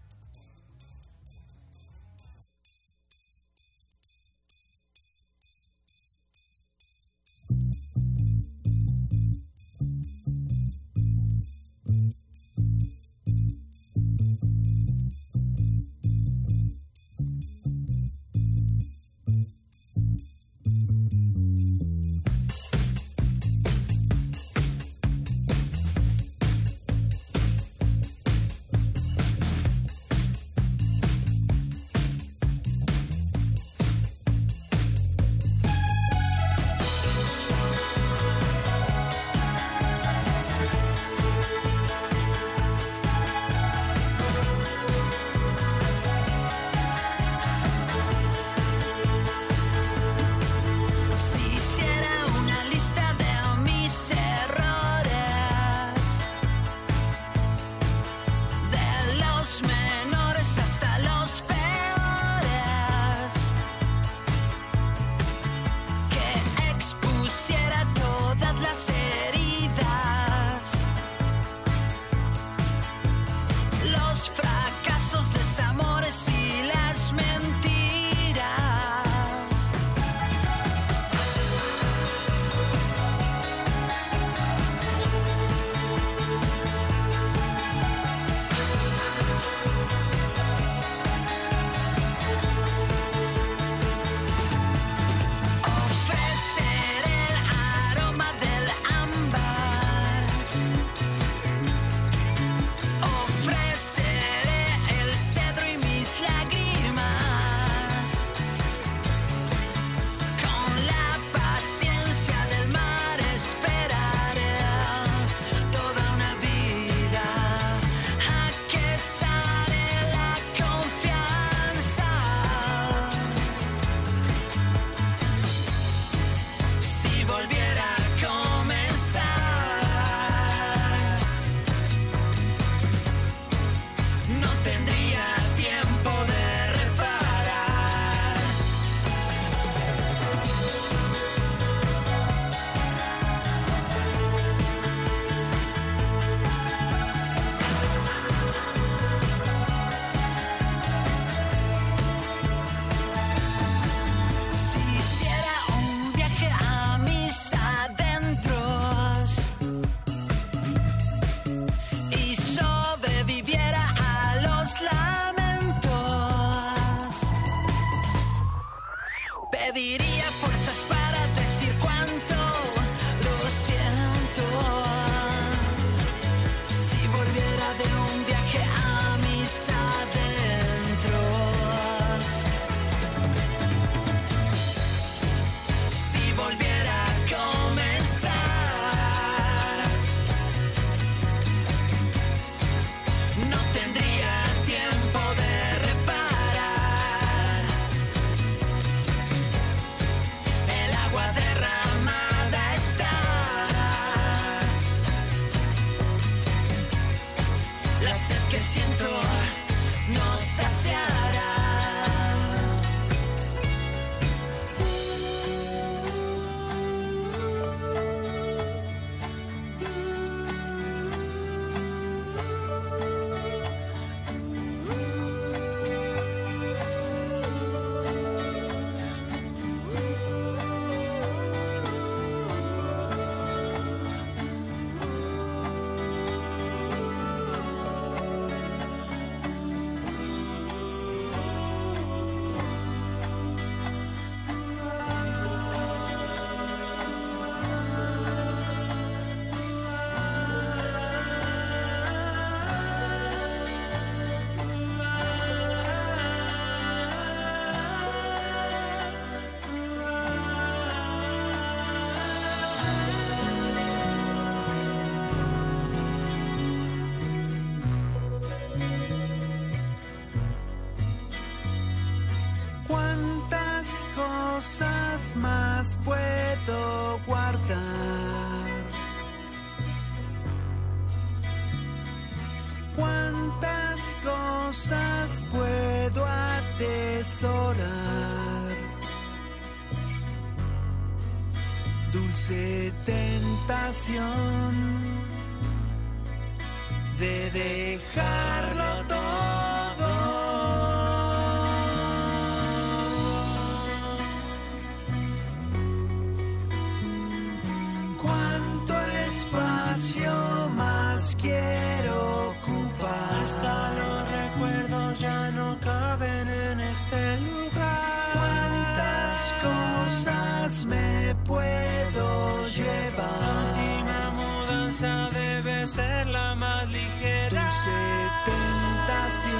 Debe ser la más ligera. Dulce tentación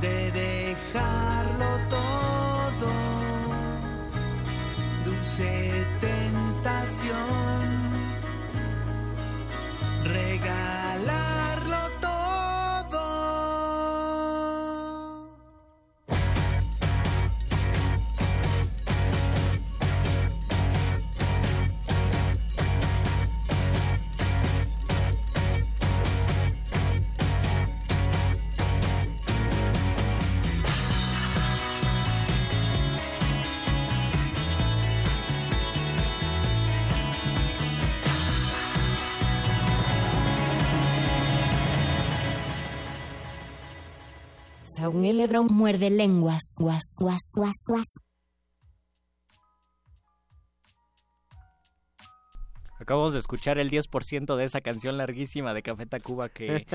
de dejarlo todo dulce Saúl muerde lenguas. Guas, guas, guas, guas. Acabamos de escuchar el 10% de esa canción larguísima de Café Tacuba que,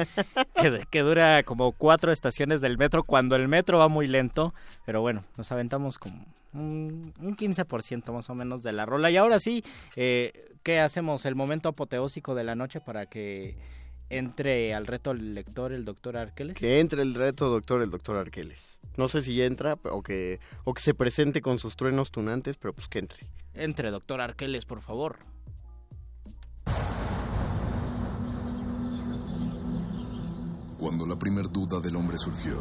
que, dura como cuatro estaciones del metro cuando el metro va muy lento. Pero bueno, nos aventamos como un, un 15% más o menos de la rola. Y ahora sí, eh, ¿qué hacemos? El momento apoteósico de la noche para que entre al reto el lector, el doctor Arqueles. Que entre el reto doctor, el doctor Arqueles. No sé si entra o que, o que se presente con sus truenos tunantes, pero pues que entre. Entre, doctor Arqueles, por favor. Cuando la primer duda del hombre surgió,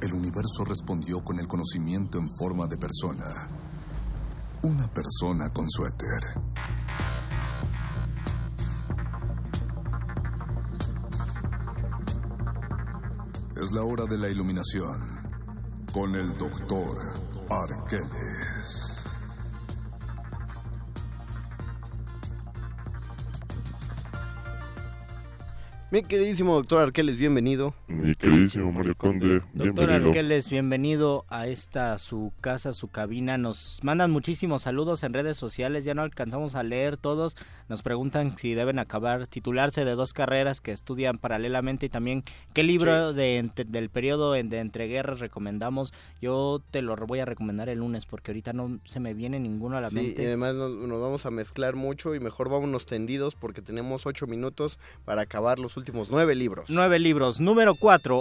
el universo respondió con el conocimiento en forma de persona. Una persona con suéter. Es la hora de la iluminación con el doctor Arqueles. Mi queridísimo doctor Arqueles, bienvenido. Mi queridísimo Mario Conde, Doctor bienvenido. Arqueles, bienvenido a esta su casa, su cabina. Nos mandan muchísimos saludos en redes sociales, ya no alcanzamos a leer todos. Nos preguntan si deben acabar, titularse de dos carreras que estudian paralelamente y también qué libro de, del periodo en- de entreguerras recomendamos. Yo te lo voy a recomendar el lunes porque ahorita no se me viene ninguno a la Sí, y mente. además nos, nos vamos a mezclar mucho y mejor vámonos tendidos porque tenemos ocho minutos para acabar los últimos nueve libros. Nueve libros. Número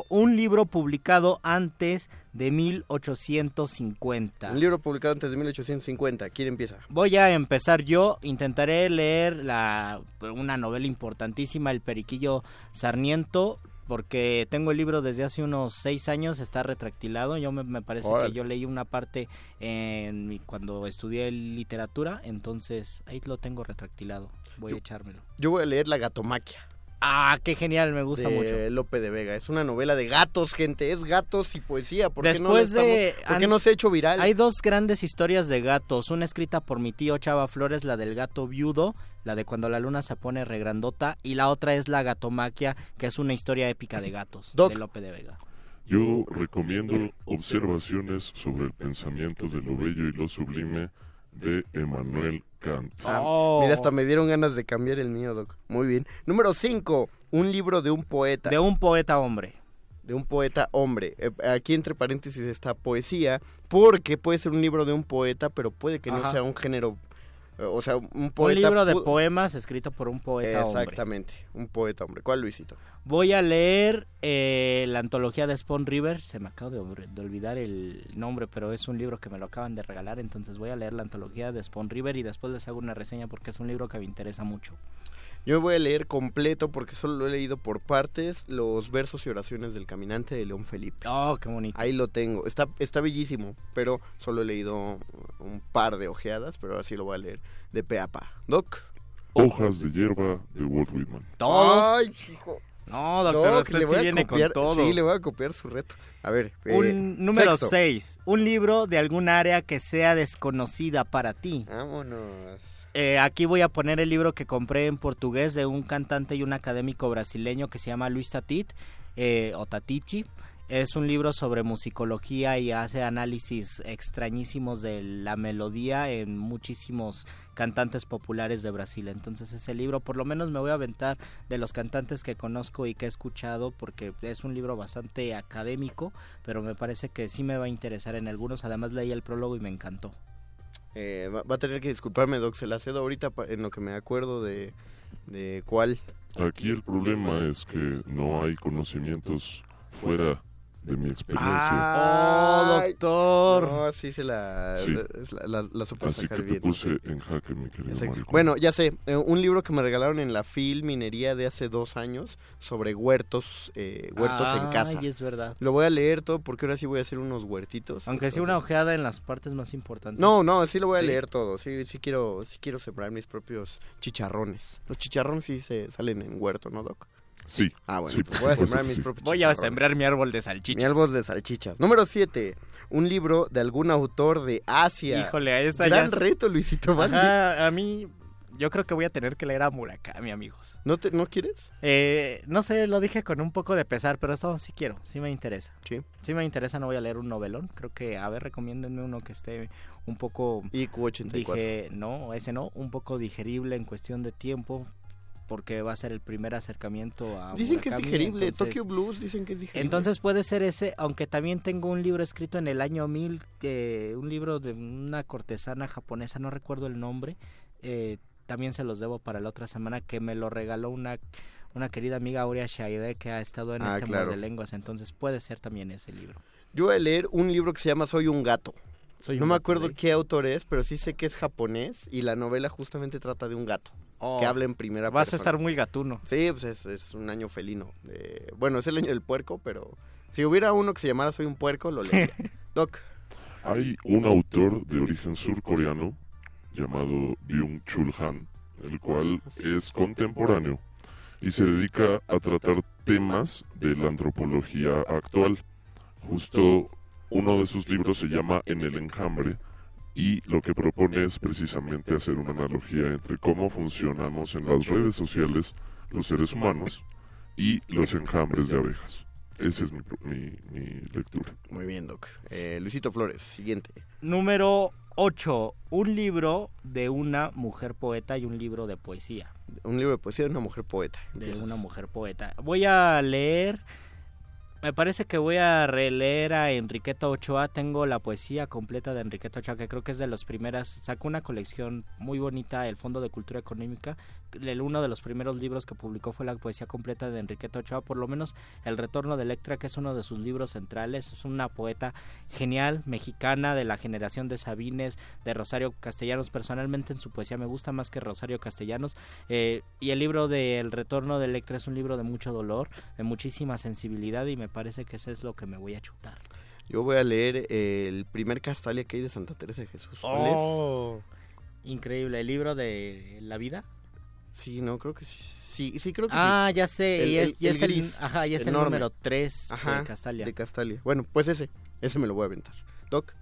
un libro publicado antes de 1850. Un libro publicado antes de 1850. ¿Quién empieza? Voy a empezar yo, intentaré leer la, una novela importantísima, El Periquillo Sarniento, porque tengo el libro desde hace unos seis años, está retractilado, yo me, me parece Órale. que yo leí una parte en mi- cuando estudié literatura, entonces ahí lo tengo retractilado, voy a echármelo. Yo voy a leer La Gatomaquia. Ah, qué genial, me gusta de mucho. Lope de Vega. Es una novela de gatos, gente. Es gatos y poesía. ¿Por qué no, Después de... estamos- ¿por qué han- no se ha hecho viral? Hay dos grandes historias de gatos. Una escrita por mi tío Chava Flores, la del gato viudo, la de cuando la luna se pone regrandota. Y la otra es La gatomaquia, que es una historia épica de gatos, de Lope de Vega. Yo recomiendo observaciones sobre el pensamiento de lo bello y lo sublime de Emmanuel Kant. Ah, Oh. Mira, hasta me dieron ganas de cambiar el mío, Doc. Muy bien. Número 5. Un libro de un poeta. De un poeta hombre. De un poeta hombre. Eh, aquí entre paréntesis está poesía, porque puede ser un libro de un poeta, pero puede que no sea un género. Eh, O sea, un Un poeta. libro de poemas escrito por un poeta hombre. Exactamente, un poeta hombre. ¿Cuál, Luisito? Voy a leer eh, la antología de Spawn River. Se me acaba de, de olvidar el nombre, pero es un libro que me lo acaban de regalar. Entonces voy a leer la antología de Spawn River y después les hago una reseña porque es un libro que me interesa mucho. Yo voy a leer completo porque solo lo he leído por partes los versos y oraciones del caminante de León Felipe. Oh, qué bonito. Ahí lo tengo. Está, está bellísimo, pero solo he leído un par de ojeadas, pero ahora sí lo voy a leer de pe a pa. Doc. Hojas de hierba de Walt Whitman. ¿Todos? Ay, hijo. No, doctor, Doc, usted le sí voy a viene copiar- con todo. Sí, le voy a copiar su reto. A ver. eh, Un número sexto. 6. Un libro de algún área que sea desconocida para ti. Vámonos. Eh, aquí voy a poner el libro que compré en portugués de un cantante y un académico brasileño que se llama Luis Tatit, eh, o Tatichi. Es un libro sobre musicología y hace análisis extrañísimos de la melodía en muchísimos cantantes populares de Brasil. Entonces ese libro por lo menos me voy a aventar de los cantantes que conozco y que he escuchado porque es un libro bastante académico, pero me parece que sí me va a interesar en algunos. Además leí el prólogo y me encantó. Eh, va, va a tener que disculparme, Doc. Se la cedo ahorita en lo que me acuerdo de, de cuál. Aquí el problema es que no hay conocimientos fuera de mi experiencia. ¡Oh, doctor! No, sí se la, Sí. la, la, la supo Así sacar que te bien. puse en jaque, mi querido. Bueno, ya sé, eh, un libro que me regalaron en la FIL Minería de hace dos años sobre huertos, eh, huertos en casa. Ay, es verdad. Lo voy a leer todo porque ahora sí voy a hacer unos huertitos. Aunque sea entonces- una ojeada en las partes más importantes. No, no, sí lo voy a Sí. leer todo. Sí, sí quiero, sí quiero sembrar mis propios chicharrones. Los chicharrones sí se salen en huerto, ¿no, Doc? Sí. Ah, bueno, sí, pues voy a sembrar mis sí. propios Voy a sembrar mi árbol de salchichas. Mi árbol de salchichas. Número 7. Un libro de algún autor de Asia. Híjole, ahí está Gran ya- reto, Luisito. Ajá, a mí, yo creo que voy a tener que leer a Murakami, amigos. ¿No, te, ¿No quieres? Eh, no sé, lo dije con un poco de pesar, pero esto sí quiero, sí me interesa. Sí. Sí me interesa, no voy a leer un novelón. Creo que, a ver, recomiéndenme uno que esté un poco... IQ 84. Dije, no, ese no, un poco digerible en cuestión de tiempo, porque va a ser el primer acercamiento a Dicen que es digerible. entonces- Tokyo Blues dicen que es digerible. Entonces puede ser ese, aunque también tengo un libro escrito en el año 1000, eh, un libro de una cortesana japonesa, no recuerdo el nombre, eh, también se los debo para la otra semana, que me lo regaló una, una querida amiga Aurea Shaide que ha estado en Ah, este claro. mundo de lenguas, entonces puede ser también ese libro. Yo voy a leer un libro que se llama Soy un gato. Soy no un me gato, acuerdo qué autor es, pero sí sé que es japonés y la novela justamente trata de un gato Oh, que habla en primera Vas a persona. estar muy gatuno. Sí, pues es, es un año felino. Eh, bueno, es el año del puerco, pero si hubiera uno que se llamara Soy un puerco, lo leería. Doc. Hay un autor de origen surcoreano llamado Byung-Chul Han, el cual es contemporáneo y se dedica a tratar temas de la antropología actual. Justo uno de sus libros se llama En el enjambre y lo que propone es precisamente hacer una analogía entre cómo funcionamos en las redes sociales los seres humanos y los enjambres de abejas. Esa es mi, pro- mi- mi lectura. Muy bien, Doc. Eh, Luisito Flores, siguiente. Número 8, un libro de una mujer poeta y un libro de poesía. Un libro de poesía de una mujer poeta. de una mujer poeta. Voy a leer, me parece que voy a releer a Enriqueta Ochoa. Tengo la poesía completa de Enriqueta Ochoa, que creo que es de las primeras. Sacó una colección muy bonita, el Fondo de Cultura Económica. El, uno de los primeros libros que publicó fue la poesía completa de Enriqueta Ochoa. Por lo menos El Retorno de Electra, que es uno de sus libros centrales. Es una poeta genial, mexicana, de la generación de Sabines, de Rosario Castellanos. Personalmente en su poesía me gusta más que Rosario Castellanos. Eh, y el libro de El Retorno de Electra es un libro de mucho dolor, de muchísima sensibilidad y me parece que eso es lo que me voy a chutar. Yo voy a leer eh, el primer Castalia que hay de Santa Teresa de Jesús. ¿Cuál es? Increíble, el libro de la vida. Sí, no, creo que sí. Sí, sí, creo que Ah, sí. ya sé, y es- y es el- ajá, y es el número tres de Ajá, Castalia. De Castalia. Bueno, pues ese, ese me lo voy a aventar. Doc.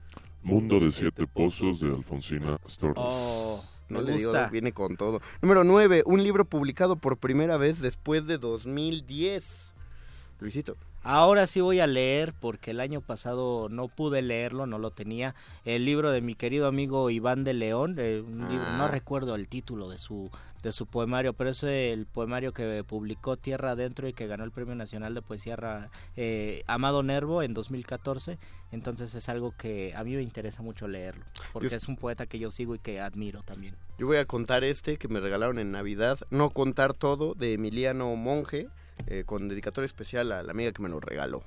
Mundo de Siete Pozos de Alfonsina Storrs. Oh, No le digo, gusta. viene con todo. Número 9, un libro publicado por primera vez después de 2010. Luisito. Ahora sí voy a leer porque el año pasado no pude leerlo, no lo tenía. El libro de mi querido amigo Iván de León, eh, un libro- Ah. no recuerdo el título de su de su poemario, pero es el poemario que publicó Tierra Adentro y que ganó el Premio Nacional de Poesía eh, Amado Nervo en 2014. Entonces es algo que a mí me interesa mucho leerlo, porque Yo- es un poeta que yo sigo y que admiro también. Yo voy a contar este que me regalaron en Navidad. No contar todo de Emiliano Monge, eh, con dedicatoria especial a la amiga que me lo regaló.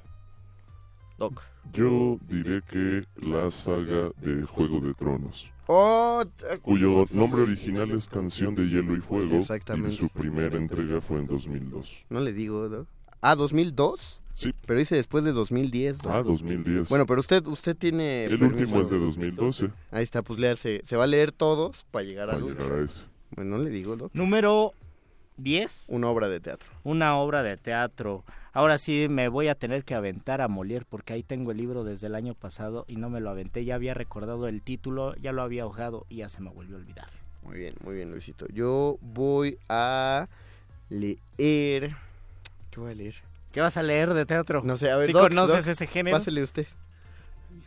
Doc. Yo diré que la saga de Juego de Tronos, Oh, cuyo nombre original es Canción de Hielo y Fuego, Exactamente. y su primera entrega fue en 2002. no le digo, Doc. Ah, 2002. Sí. Pero dice después de 2010. Doc. Ah, 2010. Bueno, pero usted usted tiene El permiso. último es de 2012. Ahí está, pues leerse. Se va a leer todos para llegar Para al llegar último. a ese. Bueno, no le digo, Doc. Número 10. Una obra de teatro. Una obra de teatro. Ahora sí me voy a tener que aventar a Molière porque ahí tengo el libro desde el año pasado y no me lo aventé. Ya había recordado el título, ya lo había ahogado y ya se me volvió a olvidar. Muy bien, muy bien, Luisito. Yo voy a leer. ¿Qué voy a leer? ¿Qué vas a leer de teatro? No sé, a ver. ¿Sí Doc, conoces Doc, ese género? Pásele usted.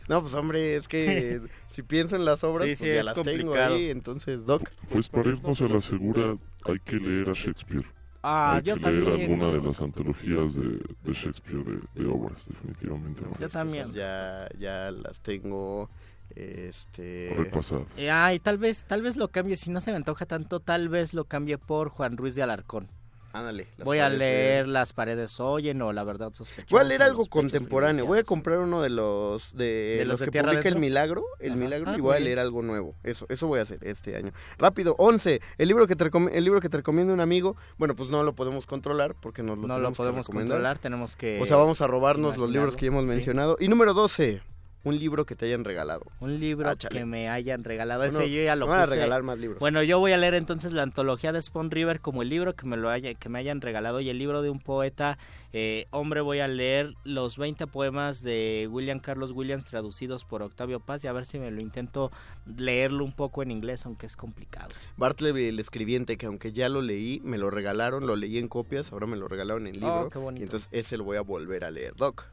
No, pues hombre, es que si pienso en las obras, Sí, pues sí, ya las complicado. tengo ahí. Entonces, Doc. Pues para irnos a la segura hay que leer a Shakespeare. Ah, hay yo que leer alguna de las antologías de, de Shakespeare de, de obras, definitivamente. Yo también. Ya, ya las tengo. Este. Repasadas. Eh, ah, y tal vez, tal vez lo cambie, si no se me antoja tanto, tal vez lo cambie por Juan Ruiz de Alarcón. Ándale. las Voy a paredes leer. Las paredes oyen o La verdad sospechosa. Voy a leer algo contemporáneo. Voy a comprar uno de los de, ¿De los, que publica El? Milagro, El Ajá. Milagro Ah, y voy a leer algo nuevo. Eso eso voy a hacer este año. Rápido, 11. El libro que te el libro que te recomienda un amigo, bueno, pues no lo podemos controlar porque nos lo No lo tenemos podemos controlar, tenemos que... O sea, vamos a robarnos los libros que ya hemos sí. mencionado. Y número 12, un libro que te hayan regalado. Un libro Ah, que me hayan regalado. Bueno, Ese yo ya lo me van a puse. regalar más libros. Bueno, yo voy a leer entonces la antología de Spawn River como el libro que me lo haya, que me hayan regalado y el libro de un poeta. eh, hombre, voy a leer los 20 poemas de William Carlos Williams traducidos por Octavio Paz y a ver si me lo intento leerlo un poco en inglés, aunque es complicado. Bartleby el escribiente, que aunque ya lo leí, me lo regalaron, lo leí en copias, ahora me lo regalaron en libro. Oh, qué bonito. Y entonces ese lo voy a volver a leer. Doc.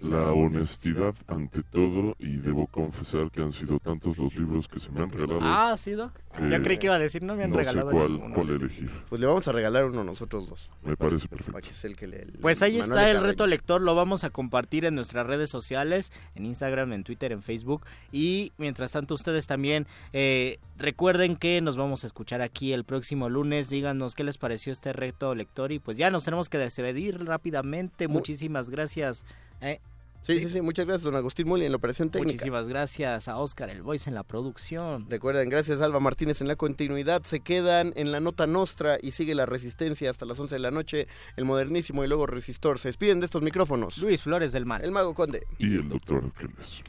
La honestidad ante todo y debo confesar que han sido tantos los libros que se me han regalado. Ah, sí, Doc. que Yo creí que iba a decir, no me han no regalado sé cuál, cuál elegir. Pues le vamos a regalar uno a nosotros dos. Me parece perfecto. Para que sea el que le- el Pues ahí Manuel está el reto lector, lo vamos a compartir en nuestras redes sociales, en Instagram, en Twitter, en Facebook y mientras tanto ustedes también eh, recuerden que nos vamos a escuchar aquí el próximo lunes, díganos qué les pareció este reto lector y pues ya nos tenemos que despedir rápidamente, Mu- muchísimas gracias. Eh, Sí, sí, sí, muchas gracias, don Agustín Muli, en la operación técnica. muchísimas gracias a Oscar el Voice en la producción. Recuerden, gracias Alba Martínez en la continuidad. Se quedan en la nota nostra y sigue la resistencia hasta las 11 de la noche. El modernísimo y luego resistor. Se despiden de estos micrófonos. Luis Flores del Mal. El mago conde. Y el doctor Arqueles.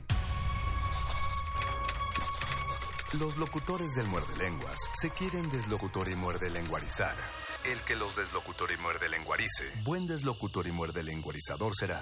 Los locutores del muerde lenguas se quieren deslocutor y muerde lenguarizar. El que los deslocutor y muerde lenguarice, buen deslocutor y muerde lenguarizador será.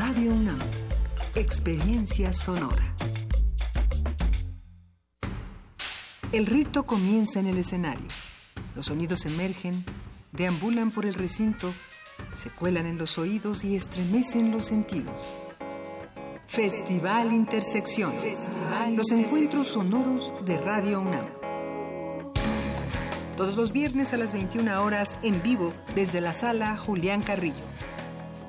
Radio UNAM. Experiencia sonora. El rito comienza en el escenario. Los sonidos emergen, deambulan por el recinto, se cuelan en los oídos y estremecen los sentidos. Festival Intersección. los encuentros sonoros de Radio UNAM. Todos los viernes a las 21 horas en vivo desde la sala Julián Carrillo.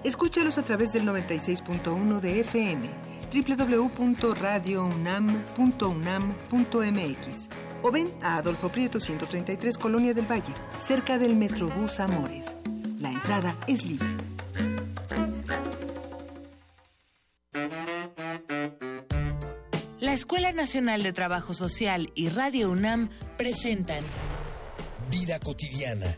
Escúchalos a través del 96.1 de FM www.radiounam.unam.mx o ven a Adolfo Prieto 133 Colonia del Valle, cerca del Metrobús Amores. La entrada es libre. La Escuela Nacional de Trabajo Social y Radio UNAM presentan Vida cotidiana,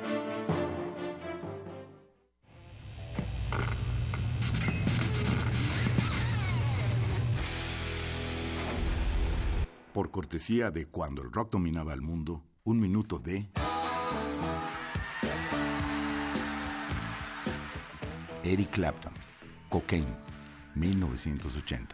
Por cortesía de Cuando el rock dominaba el mundo, un minuto de... Eric Clapton, Cocaine, 1980.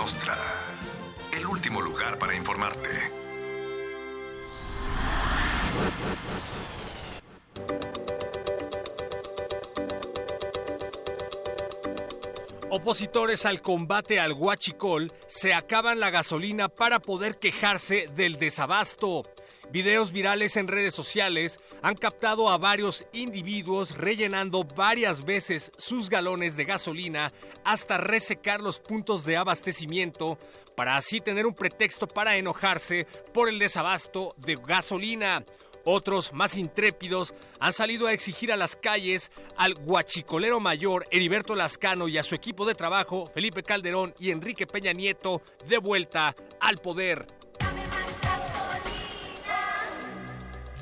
Nostra. El último lugar para informarte. Opositores al combate al huachicol se acaban la gasolina para poder quejarse del desabasto. Videos virales en redes sociales han captado a varios individuos rellenando varias veces sus galones de gasolina hasta resecar los puntos de abastecimiento para así tener un pretexto para enojarse por el desabasto de gasolina. Otros, más intrépidos, han salido a exigir a las calles al guachicolero mayor Heriberto Lascano y a su equipo de trabajo, Felipe Calderón y Enrique Peña Nieto, de vuelta al poder.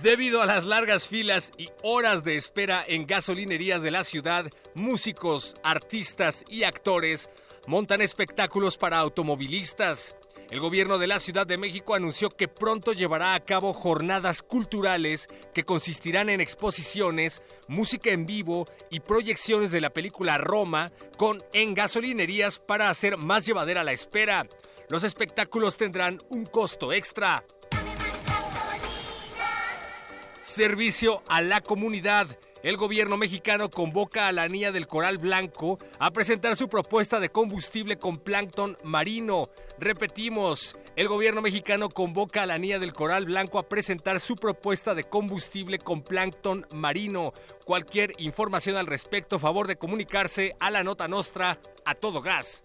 Debido a las largas filas y horas de espera en gasolinerías de la ciudad, músicos, artistas y actores montan espectáculos para automovilistas. El gobierno de la Ciudad de México anunció que pronto llevará a cabo jornadas culturales que consistirán en exposiciones, música en vivo y proyecciones de la película Roma con en gasolinerías para hacer más llevadera la espera. Los espectáculos tendrán un costo extra. Servicio a la comunidad. El gobierno mexicano convoca a la Niña del Coral Blanco a presentar su propuesta de combustible con plancton marino. Repetimos, el gobierno mexicano convoca a la Niña del Coral Blanco a presentar su propuesta de combustible con plancton marino. Cualquier información al respecto, favor de comunicarse a la nota nostra a todo gas.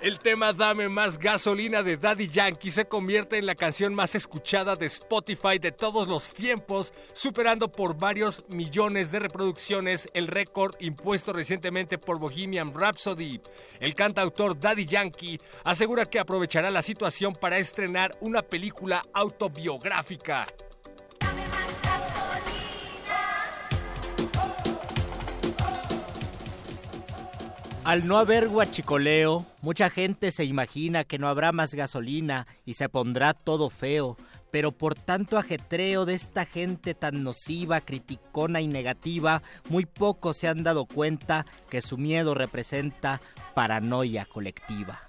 El tema Dame más gasolina de Daddy Yankee se convierte en la canción más escuchada de Spotify de todos los tiempos, superando por varios millones de reproducciones el récord impuesto recientemente por Bohemian Rhapsody. El cantautor Daddy Yankee asegura que aprovechará la situación para estrenar una película autobiográfica. Al no haber guachicoleo, mucha gente se imagina que no habrá más gasolina y se pondrá todo feo. pero por tanto ajetreo de esta gente tan nociva, criticona y negativa, muy pocos se han dado cuenta que su miedo representa paranoia colectiva.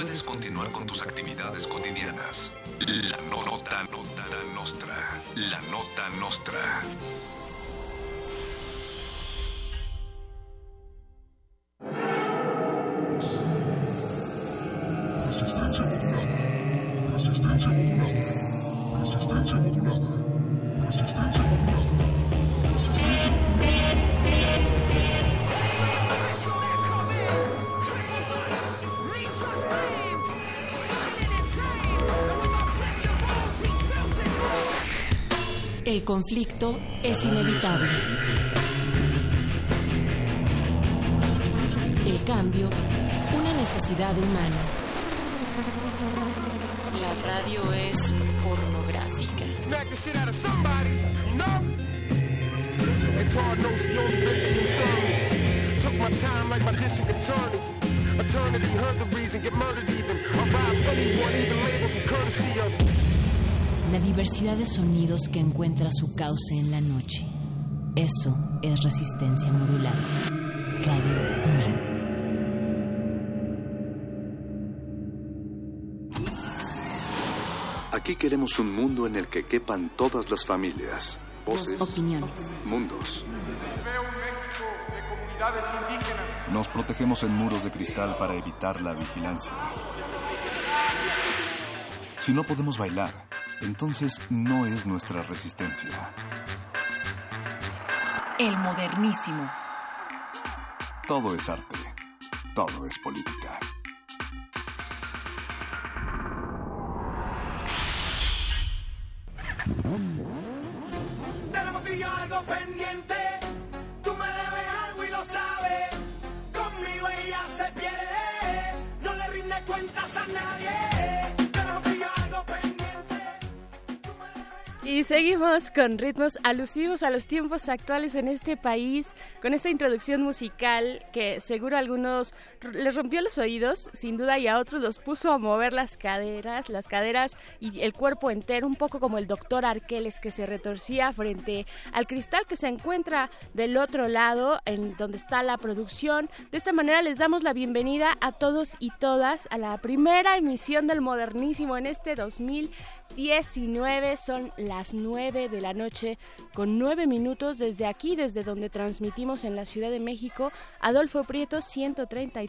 Puedes continuar con tus actividades cotidianas. La no- nota nota nostra. La nota nostra. El conflicto es inevitable. El cambio, una necesidad humana. La radio es pornográfica. The. Eternity heard the reason, get murdered even. I robbed anyone, even labels and courtesy of. La diversidad de sonidos que encuentra su cauce en la noche. Eso es resistencia modulada. Radio UNAM. Aquí queremos un mundo en el que quepan todas las familias, voces, Opiniones. mundos. Veo un México de comunidades indígenas. Nos protegemos en muros de cristal para evitar la vigilancia. Si no podemos bailar, entonces no es nuestra resistencia. El modernísimo. Todo es arte. Todo es política. Tenemos algo pendiente. Y seguimos con ritmos alusivos a los tiempos actuales en este país, con esta introducción musical que seguro algunos les rompió los oídos, sin duda, y a otros los puso a mover las caderas, las caderas y el cuerpo entero, un poco como el doctor Arqueles que se retorcía frente al cristal que se encuentra del otro lado, en donde está la producción. De esta manera les damos la bienvenida a todos y todas a la primera emisión del Modernísimo en este 2000. 19 son las 9 de la noche con 9 minutos desde aquí, desde donde transmitimos en la Ciudad de México, Adolfo Prieto 133,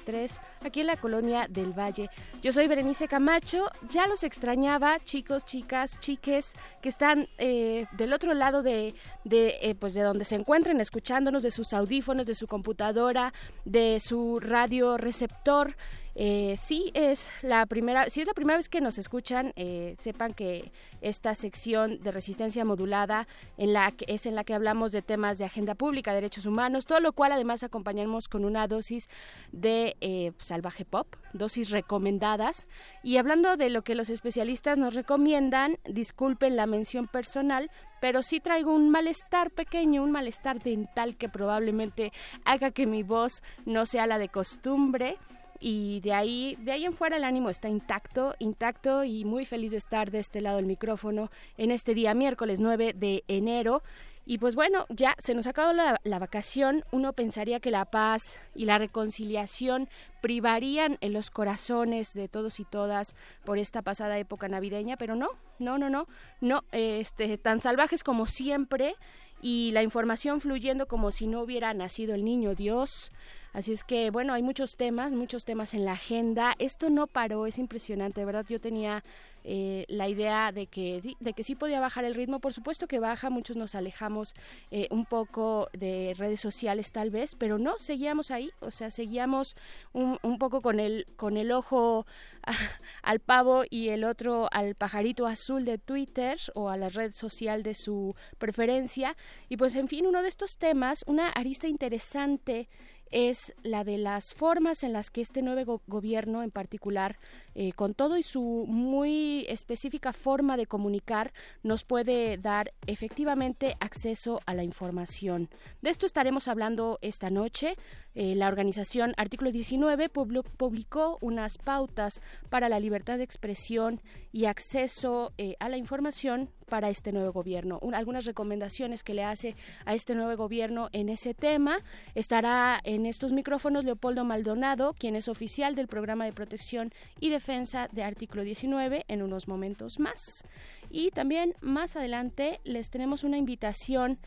aquí en la colonia del Valle. Yo soy Berenice Camacho, ya los extrañaba, chicos, chicas, chiques, que están eh, del otro lado de, de, eh, pues de donde se encuentren escuchándonos, de sus audífonos, de su computadora, de su radio receptor. Eh, sí es la primera, si es la primera vez que nos escuchan, eh, sepan que esta sección de resistencia modulada en la que es en la que hablamos de temas de agenda pública, derechos humanos, todo lo cual además acompañamos con una dosis de eh, salvaje pop, dosis recomendadas. Y hablando de lo que los especialistas nos recomiendan, disculpen la mención personal, pero sí traigo un malestar pequeño, un malestar dental que probablemente haga que mi voz no sea la de costumbre y de ahí de ahí en fuera el ánimo está intacto, intacto y muy feliz de estar de este lado del micrófono en este día miércoles 9 de enero. Y pues bueno, ya se nos acabó la, la vacación, uno pensaría que la paz y la reconciliación privarían en los corazones de todos y todas por esta pasada época navideña, pero no, no, no, no, no, este, tan salvajes como siempre y la información fluyendo como si no hubiera nacido el niño Dios. Así es que, bueno, hay muchos temas, muchos temas en la agenda. Esto no paró, es impresionante, de verdad. Yo tenía eh, la idea de que, de que sí podía bajar el ritmo. Por supuesto que baja, muchos nos alejamos eh, un poco de redes sociales tal vez, pero no, seguíamos ahí, o sea, seguíamos un, un poco con el, con el ojo al pavo y el otro al pajarito azul de Twitter o a la red social de su preferencia. Y pues, en fin, uno de estos temas, una arista interesante es la de las formas en las que este nuevo gobierno en particular, eh, con todo y su muy específica forma de comunicar, nos puede dar efectivamente acceso a la información. De esto estaremos hablando esta noche. Eh, la organización Artículo 19 publicó unas pautas para la libertad de expresión y acceso eh, a la información para este nuevo gobierno. algunas recomendaciones que le hace a este nuevo gobierno en ese tema. Estará en estos micrófonos Leopoldo Maldonado, quien es oficial del Programa de Protección y Defensa de Artículo 19, en unos momentos más. Y también más adelante les tenemos una invitación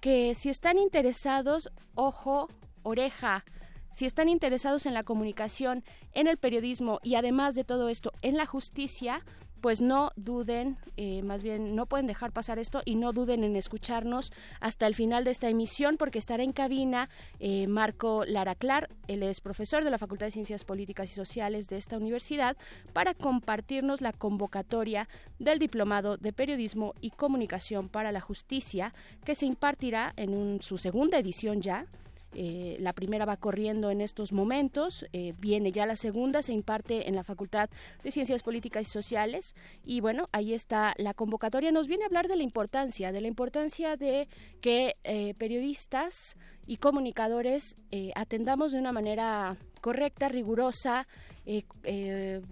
que si están interesados, ojo, oreja, si están interesados en la comunicación, en el periodismo y además de todo esto, en la justicia, pues no duden, eh, más bien no pueden dejar pasar esto y no duden en escucharnos hasta el final de esta emisión porque estará en cabina eh, Marco Lara Clar, él es profesor de la Facultad de Ciencias Políticas y Sociales de esta universidad, para compartirnos la convocatoria del Diplomado de Periodismo y Comunicación para la Justicia que se impartirá en su segunda edición ya eh, la primera va corriendo en estos momentos, eh, viene ya la segunda, se imparte en la Facultad de Ciencias Políticas y Sociales y bueno, ahí está la convocatoria. Nos viene a hablar de la importancia, de la importancia de que eh, periodistas y comunicadores atendamos de una manera correcta, rigurosa,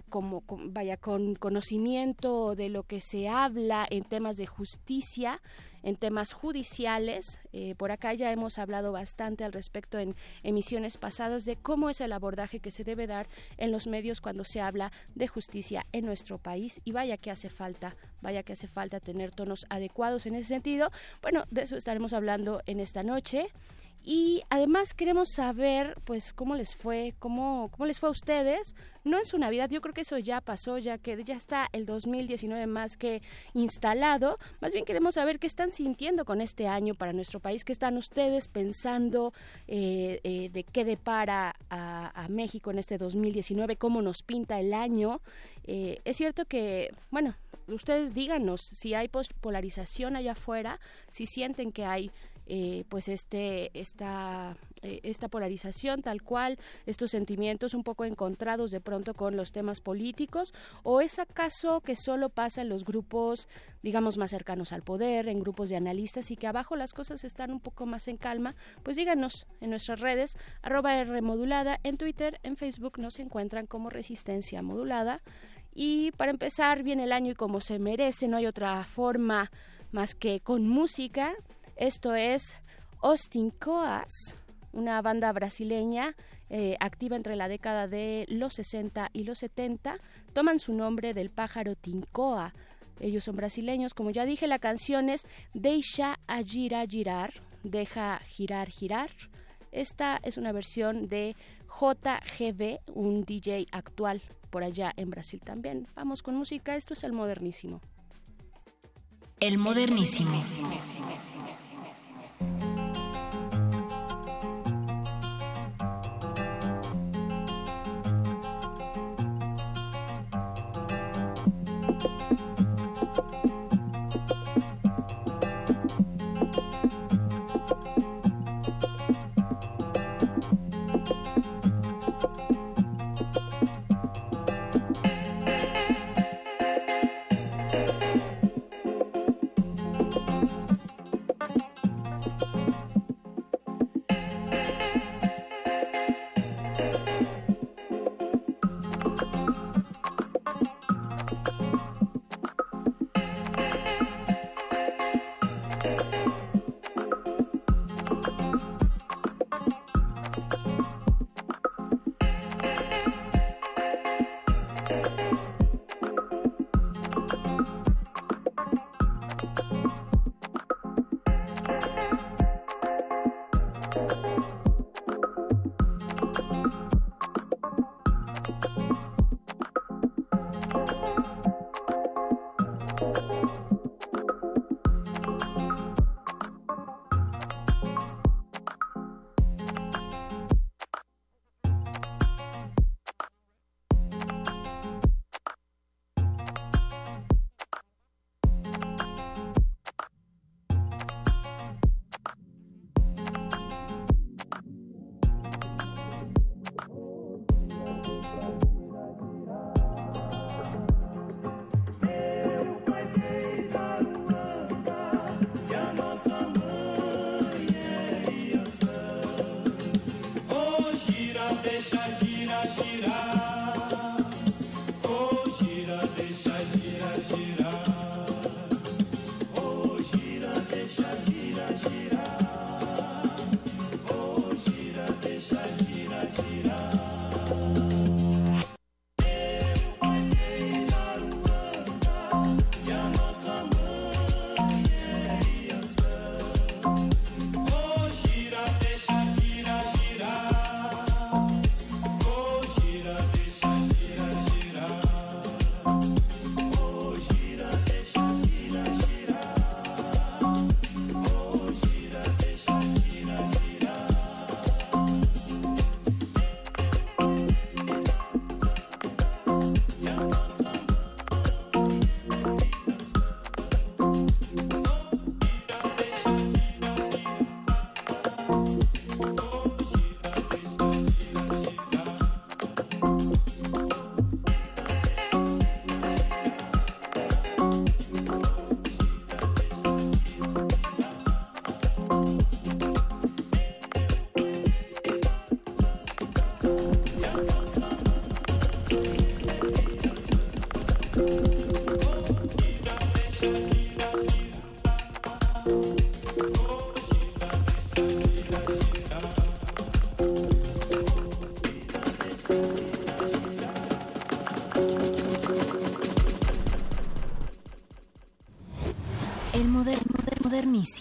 como, vaya con conocimiento de lo que se habla en temas de justicia en temas judiciales. Eh, por acá ya hemos hablado bastante al respecto en emisiones pasadas de cómo es el abordaje que se debe dar en los medios cuando se habla de justicia en nuestro país y vaya que hace falta, vaya que hace falta tener tonos adecuados en ese sentido. Bueno, de eso estaremos hablando en esta noche. Y además queremos saber, pues, cómo les fue, cómo, cómo les fue a ustedes. No en su Navidad, yo creo que eso ya pasó, ya que ya está el 2019 más que instalado. Más bien queremos saber qué están sintiendo con este año para nuestro país, qué están ustedes pensando eh, eh, de qué depara a, México en este 2019, cómo nos pinta el año. Eh, es cierto que, bueno, ustedes díganos si hay polarización allá afuera, si sienten que hay eh, pues este esta eh, esta polarización tal cual estos sentimientos un poco encontrados de pronto con los temas políticos o es acaso que solo pasa en los grupos digamos más cercanos al poder en grupos de analistas y que abajo las cosas están un poco más en calma pues díganos en nuestras redes arroba R modulada en Twitter en Facebook nos encuentran como resistencia modulada. Y para empezar bien el año y como se merece no hay otra forma más que con música esto es Austin Coas, una banda brasileña eh, activa entre la década de los 60 y los 70. Toman su nombre del pájaro tincoa. Ellos son brasileños, como ya dije, la canción es Deixa a girar girar, deja girar girar. Esta es una versión de JGB, un DJ actual por allá en Brasil también. Vamos con música, esto es el modernísimo. El modernísimo.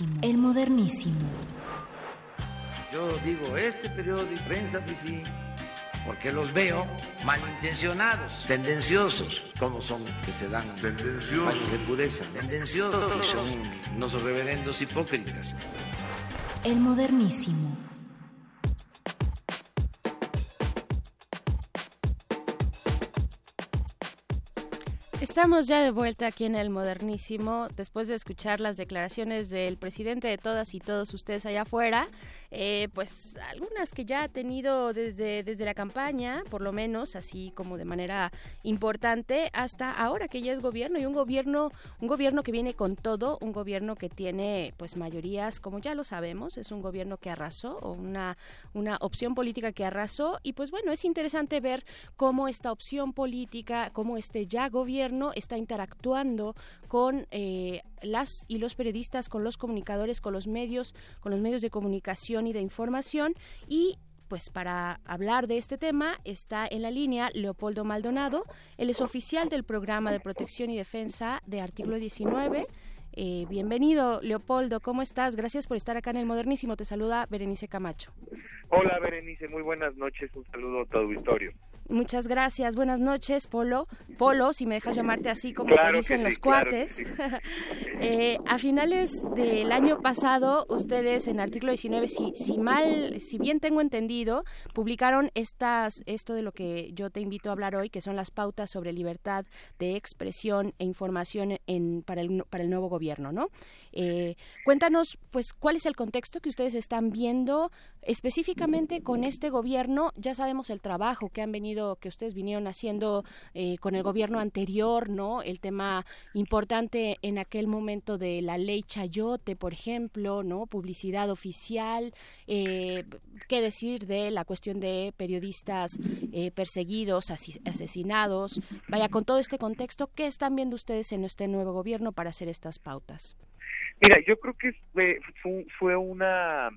Modernísimo. El modernísimo. Yo digo, este periodo de prensa fifí, porque los veo malintencionados, tendenciosos, como son que se dan fallos de pureza, tendenciosos, son unos reverendos hipócritas. El modernísimo. Estamos ya de vuelta aquí en el Modernísimo, después de escuchar las declaraciones del presidente de todas y todos ustedes allá afuera, eh, pues algunas que ya ha tenido desde, desde la campaña, por lo menos, así como de manera importante, hasta ahora que ya es gobierno y un gobierno, un gobierno que viene con todo, un gobierno que tiene pues mayorías, como ya lo sabemos, es un gobierno que arrasó, o una, una opción política que arrasó, y pues bueno, es interesante ver cómo esta opción política, cómo este ya gobierno está interactuando con eh, las y los periodistas, con los comunicadores, con los medios, con los medios de comunicación y de información y pues para hablar de este tema está en la línea Leopoldo Maldonado, él es oficial del programa de protección y defensa de artículo 19. Eh, bienvenido, Leopoldo, ¿cómo estás? Gracias por estar acá en el Modernísimo. Te saluda Berenice Camacho. Hola Berenice, muy buenas noches, un saludo a tu auditorio. Muchas gracias. Buenas noches, Polo. Polo, si me dejas llamarte así como Claro te dicen sí, los claro cuates. sí. Eh, a finales del año pasado, ustedes en artículo 19, si, si mal, si bien tengo entendido, publicaron estas, esto de lo que yo te invito a hablar hoy, que son las pautas sobre libertad de expresión e información en, para, el, para el nuevo gobierno, ¿no? Eh, cuéntanos, pues, cuál es el contexto que ustedes están viendo específicamente con este gobierno. Ya sabemos el trabajo que han venido, que ustedes vinieron haciendo eh, con el gobierno anterior, ¿no? El tema importante en aquel momento de la ley Chayote, por ejemplo, ¿no? Publicidad oficial. Eh, ¿Qué decir de la cuestión de periodistas eh, perseguidos, asesinados? Vaya, con todo este contexto, ¿qué están viendo ustedes en este nuevo gobierno para hacer estas pautas? Mira, yo creo que fue- fue una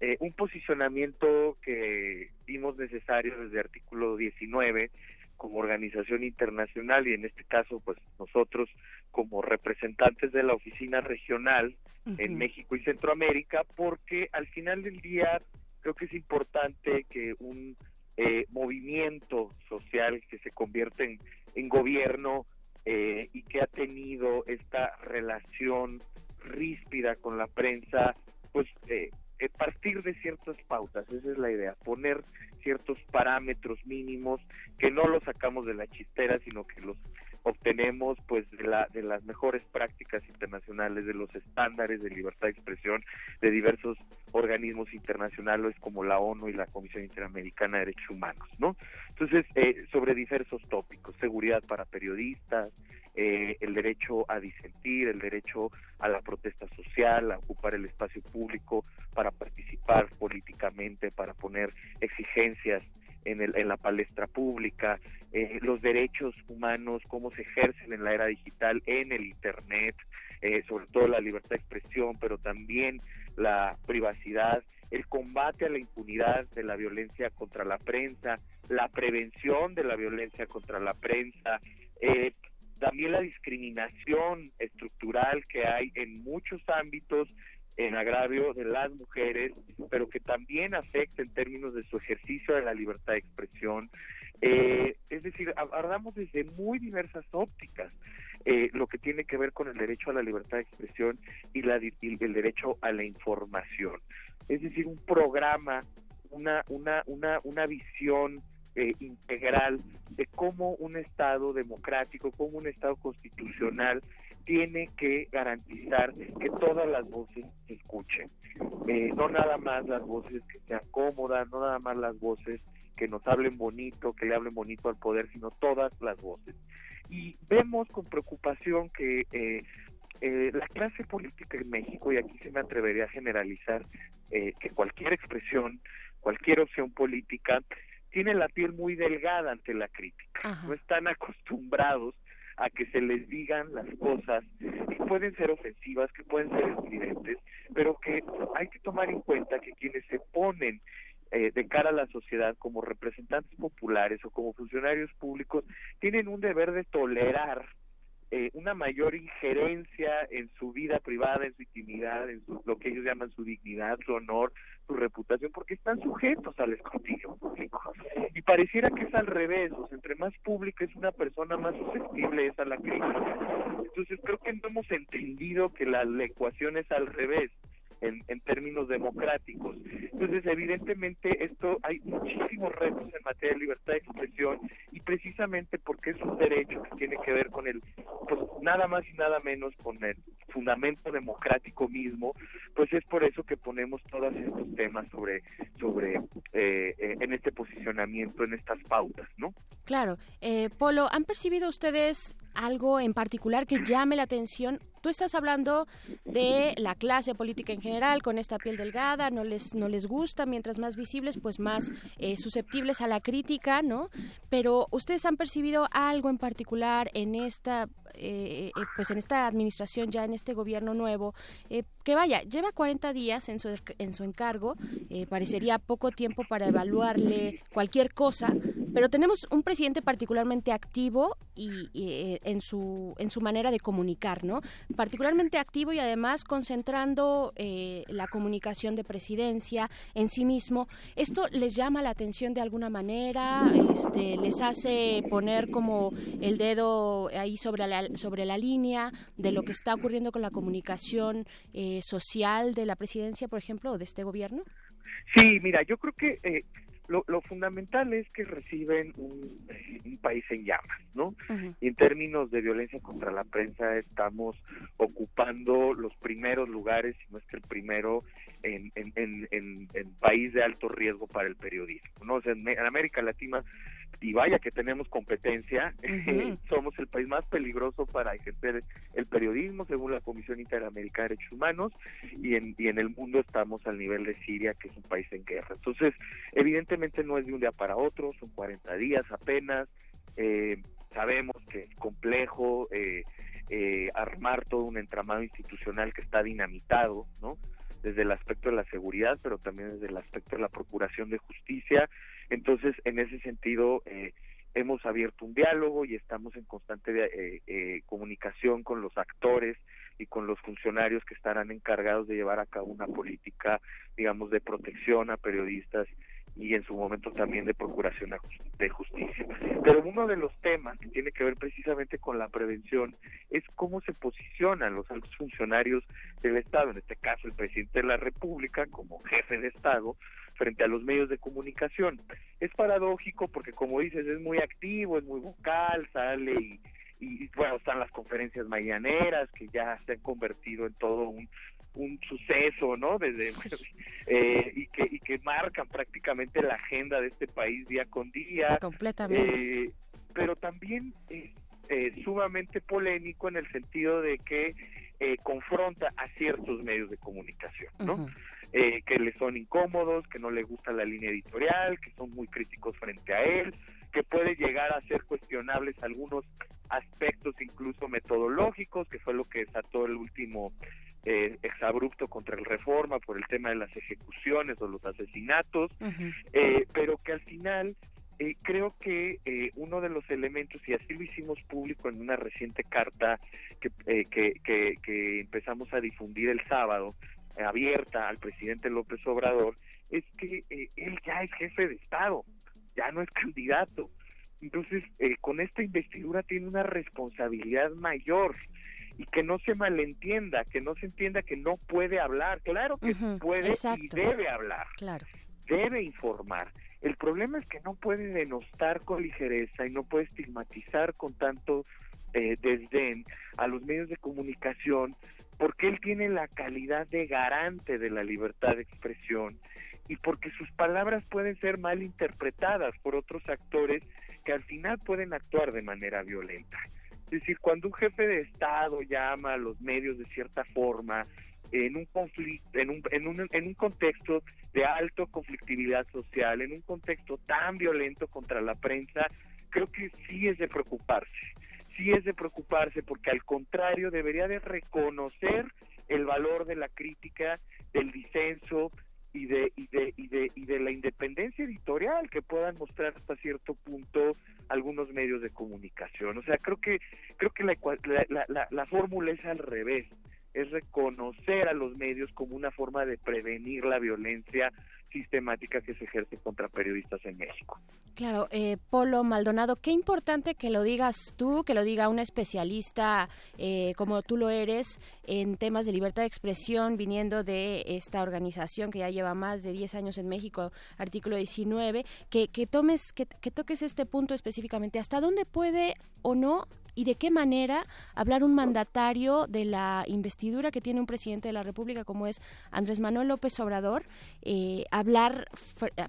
eh, un posicionamiento que vimos necesario desde artículo 19 como organización internacional y en este caso pues nosotros como representantes de la oficina regional en México y Centroamérica porque al final del día creo que es importante que un eh, movimiento social que se convierte en, en gobierno eh, y que ha tenido esta relación ríspida con la prensa, pues eh, eh, partir de ciertas pautas, esa es la idea, poner ciertos parámetros mínimos que no los sacamos de la chistera, sino que los obtenemos pues de, la, de las mejores prácticas internacionales, de los estándares de libertad de expresión de diversos organismos internacionales como la ONU y la Comisión Interamericana de Derechos Humanos, ¿no? Entonces, eh, sobre diversos tópicos, seguridad para periodistas, eh, el derecho a disentir, el derecho a la protesta social, a ocupar el espacio público para participar políticamente, para poner exigencias en, el, en la palestra pública, eh, los derechos humanos, cómo se ejercen en la era digital, en el Internet, eh, sobre todo la libertad de expresión, pero también la privacidad, el combate a la impunidad de la violencia contra la prensa, la prevención de la violencia contra la prensa, eh, también la discriminación estructural que hay en muchos ámbitos en agravio de las mujeres, pero que también afecta en términos de su ejercicio de la libertad de expresión. Eh, es decir, hablamos desde muy diversas ópticas. Eh, lo que tiene que ver con el derecho a la libertad de expresión y, la, y el derecho a la información. Es decir, un programa, una, una, una, una visión eh, integral de cómo un Estado democrático, cómo un Estado constitucional tiene que garantizar que todas las voces se escuchen. Eh, no nada más las voces que sean cómodas, no nada más las voces que nos hablen bonito, que le hablen bonito al poder, sino todas las voces. Y vemos con preocupación que eh, eh, la clase política en México, y aquí se me atrevería a generalizar, eh, que cualquier expresión, cualquier opción política, tiene la piel muy delgada ante la crítica. No están acostumbrados a que se les digan las cosas que pueden ser ofensivas, que pueden ser estridentes, pero que hay que tomar en cuenta que quienes se ponen eh, de cara a la sociedad como representantes populares o como funcionarios públicos tienen un deber de tolerar eh, una mayor injerencia en su vida privada, en su intimidad, en lo que ellos llaman su dignidad, su honor, su reputación, porque están sujetos al escrutinio público. Y pareciera que es al revés, o sea, entre más pública es una persona, más susceptible es a la crítica. Entonces creo que no hemos entendido que la, la ecuación es al revés en, en términos democráticos. Entonces, evidentemente, esto hay muchísimos retos en materia de libertad de expresión y precisamente porque es un derecho que tiene que ver con el, pues nada más y nada menos con el fundamento democrático mismo, pues es por eso que ponemos todos estos temas sobre, sobre eh, eh, en este posicionamiento, en estas pautas, ¿no? Claro. Eh, Polo, ¿han percibido ustedes algo en particular que llame la atención Tú estás hablando de la clase política en general, con esta piel delgada, no les, no les gusta, mientras más visibles, pues más eh, susceptibles a la crítica, ¿no? Pero ustedes han percibido algo en particular en esta, eh, eh, pues en esta administración, ya en este gobierno nuevo, que vaya, lleva 40 días en su, en su encargo, parecería poco tiempo para evaluarle cualquier cosa, pero tenemos un presidente particularmente activo y, en su en su manera de comunicar, ¿no? particularmente activo y además concentrando eh, la comunicación de presidencia en sí mismo. ¿Esto les llama la atención de alguna manera? Este, ¿Les hace poner como el dedo ahí sobre la, sobre la línea de lo que está ocurriendo con la comunicación eh, social de la presidencia, por ejemplo, o de este gobierno? Sí, mira, yo creo que eh, lo, lo, fundamental es que reciben un, un país en llamas, ¿no? Y en términos de violencia contra la prensa estamos ocupando los primeros lugares, si no es que el primero, en, en, en, en, país de alto riesgo para el periodismo, ¿no? O sea, en América Latina y vaya que tenemos competencia, somos el país más peligroso para ejercer el periodismo según la Comisión Interamericana de Derechos Humanos y en, y en el mundo estamos al nivel de Siria, que es un país en guerra. Entonces, evidentemente no es de un día para otro, son 40 días apenas, eh, sabemos que es complejo eh, eh, armar todo un entramado institucional que está dinamitado, ¿no? desde el aspecto de la seguridad, pero también desde el aspecto de la procuración de justicia. Entonces, en ese sentido, eh, hemos abierto un diálogo y estamos en constante eh, eh, comunicación con los actores y con los funcionarios que estarán encargados de llevar a cabo una política, digamos, de protección a periodistas y en su momento también de procuración de justicia. Pero uno de los temas que tiene que ver precisamente con la prevención es cómo se posicionan los altos funcionarios del Estado, en este caso el presidente de la República como jefe de Estado, frente a los medios de comunicación. Es paradójico porque, como dices, es muy activo, es muy vocal, sale y, y bueno, están las conferencias mañaneras que ya se han convertido en todo un un suceso, ¿no? Desde eh, y que y que marcan prácticamente la agenda de este país día con día. Completamente. Eh, pero también es eh, sumamente polémico en el sentido de que eh, confronta a ciertos medios de comunicación, ¿no? Eh, que le son incómodos, que no le gusta la línea editorial, que son muy críticos frente a él, que puede llegar a ser cuestionables algunos aspectos incluso metodológicos, que fue lo que desató el último eh, exabrupto contra el reforma por el tema de las ejecuciones o los asesinatos, eh, pero que al final eh, creo que eh, uno de los elementos, y así lo hicimos público en una reciente carta que, eh, que, que, que empezamos a difundir el sábado, abierta al presidente López Obrador, es que eh, él ya es jefe de Estado, ya no es candidato. Entonces, eh, con esta investidura tiene una responsabilidad mayor y que no se malentienda, que no se entienda que no puede hablar. Claro que Ujú, puede exacto. y debe hablar, Claro. debe informar. El problema es que no puede denostar con ligereza y no puede estigmatizar con tanto eh, desdén a los medios de comunicación porque él tiene la calidad de garante de la libertad de expresión y porque sus palabras pueden ser mal interpretadas por otros actores que al final pueden actuar de manera violenta. Es decir, cuando un jefe de Estado llama a los medios de cierta forma, en un conflicto, en un, en un, en un contexto de alto conflictividad social, en un contexto tan violento contra la prensa, creo que sí es de preocuparse. Sí es de preocuparse porque al contrario debería de reconocer el valor de la crítica, del disenso y de y de y de y de la independencia editorial que puedan mostrar hasta cierto punto algunos medios de comunicación. O sea, creo que creo que la la, la- la fórmula es al revés es reconocer a los medios como una forma de prevenir la violencia sistemática que se ejerce contra periodistas en México. Claro, eh, Polo Maldonado, qué importante que lo digas tú, que lo diga una especialista eh, como tú lo eres en temas de libertad de expresión, viniendo de esta organización que ya lleva más de 10 años en México, artículo 19, que, que tomes, que, que toques este punto específicamente. ¿Hasta dónde puede o no y de qué manera hablar un mandatario de la investidura que tiene un presidente de la República como es Andrés Manuel López Obrador, eh, hablar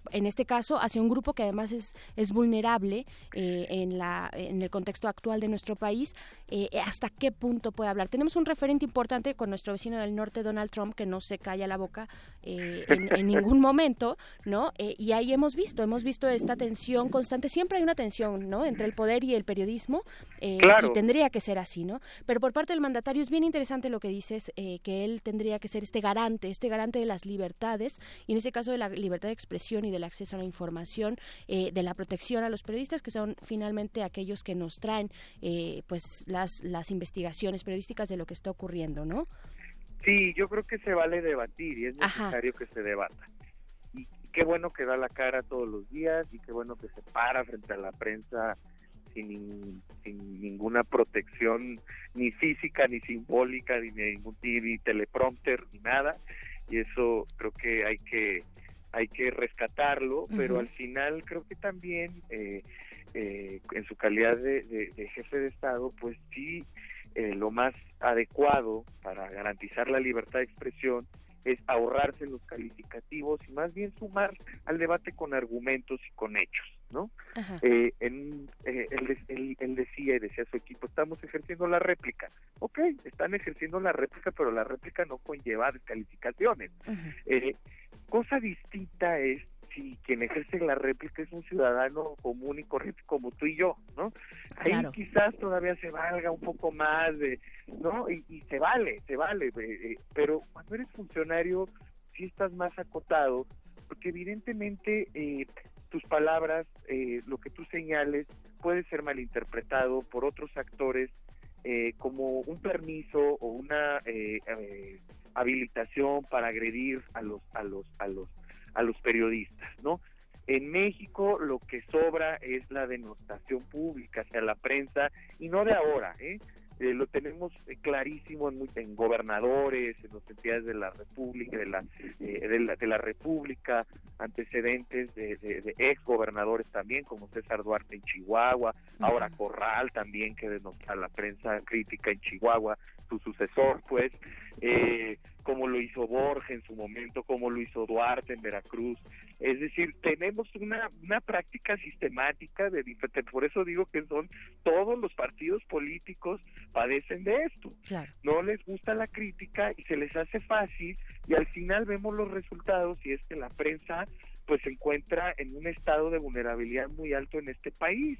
en este caso hacia un grupo que además es, es vulnerable eh, en, la, en el contexto actual de nuestro país, eh, hasta qué punto puede hablar. Tenemos un referente importante con nuestro vecino del norte, Donald Trump, que no se calla la boca en, en ningún momento, ¿no? Y ahí hemos visto, hemos visto esta tensión constante, siempre hay una tensión, ¿no? Entre el poder y el periodismo, eh, Claro. y tendría que ser así, ¿no? Pero por parte del mandatario es bien interesante lo que dices, eh, que él tendría que ser este garante, este garante de las libertades, y en este caso de la libertad de expresión y del acceso a la información, eh, de la protección a los periodistas, que son finalmente aquellos que nos traen, eh, pues, las, las investigaciones periodísticas de lo que está ocurriendo, ¿no? Sí, yo creo que se vale debatir y es Ajá. necesario que se debata. Y qué bueno que da la cara todos los días y qué bueno que se para frente a la prensa sin, sin ninguna protección ni física ni simbólica ni ningún ni, ni teleprompter ni nada. Y eso creo que hay que hay que rescatarlo pero al final creo que también eh, eh, en su calidad de, de- de jefe de estado pues sí eh, lo más adecuado para garantizar la libertad de expresión es ahorrarse los calificativos y más bien sumar al debate con argumentos y con hechos, ¿no? Eh, en, eh, él, él- él decía y decía su equipo, estamos ejerciendo la réplica. Ok, están ejerciendo la réplica, pero la réplica no conlleva descalificaciones. Eh, cosa distinta es si quien ejerce la réplica es un ciudadano común y corriente como tú y yo, ¿no? Ahí Claro. quizás todavía se valga un poco más de, ¿no? Y, y se vale, se vale, eh, eh, pero cuando eres funcionario sí estás más acotado, porque evidentemente eh, tus palabras, eh, lo que tú señales, puede ser malinterpretado por otros actores eh, como un permiso o una habilitación para agredir a los a los a los a los periodistas, ¿no? En México lo que sobra es la denostación pública hacia la prensa y no de ahora, ¿eh? Eh, lo tenemos eh, clarísimo en, muy- en gobernadores, en las entidades de la República, de la, eh, de la, de la República, antecedentes de, de, de ex gobernadores también, como César Duarte en Chihuahua, ahora Corral también, que denota la prensa crítica en Chihuahua, su sucesor, pues, eh, como lo hizo Borges en su momento, como lo hizo Duarte en Veracruz. Es decir, tenemos una, una práctica sistemática de por eso digo que son todos los partidos políticos padecen de esto. No les gusta la crítica y se les hace fácil y al final vemos los resultados y es que la prensa pues se encuentra en un estado de vulnerabilidad muy alto en este país.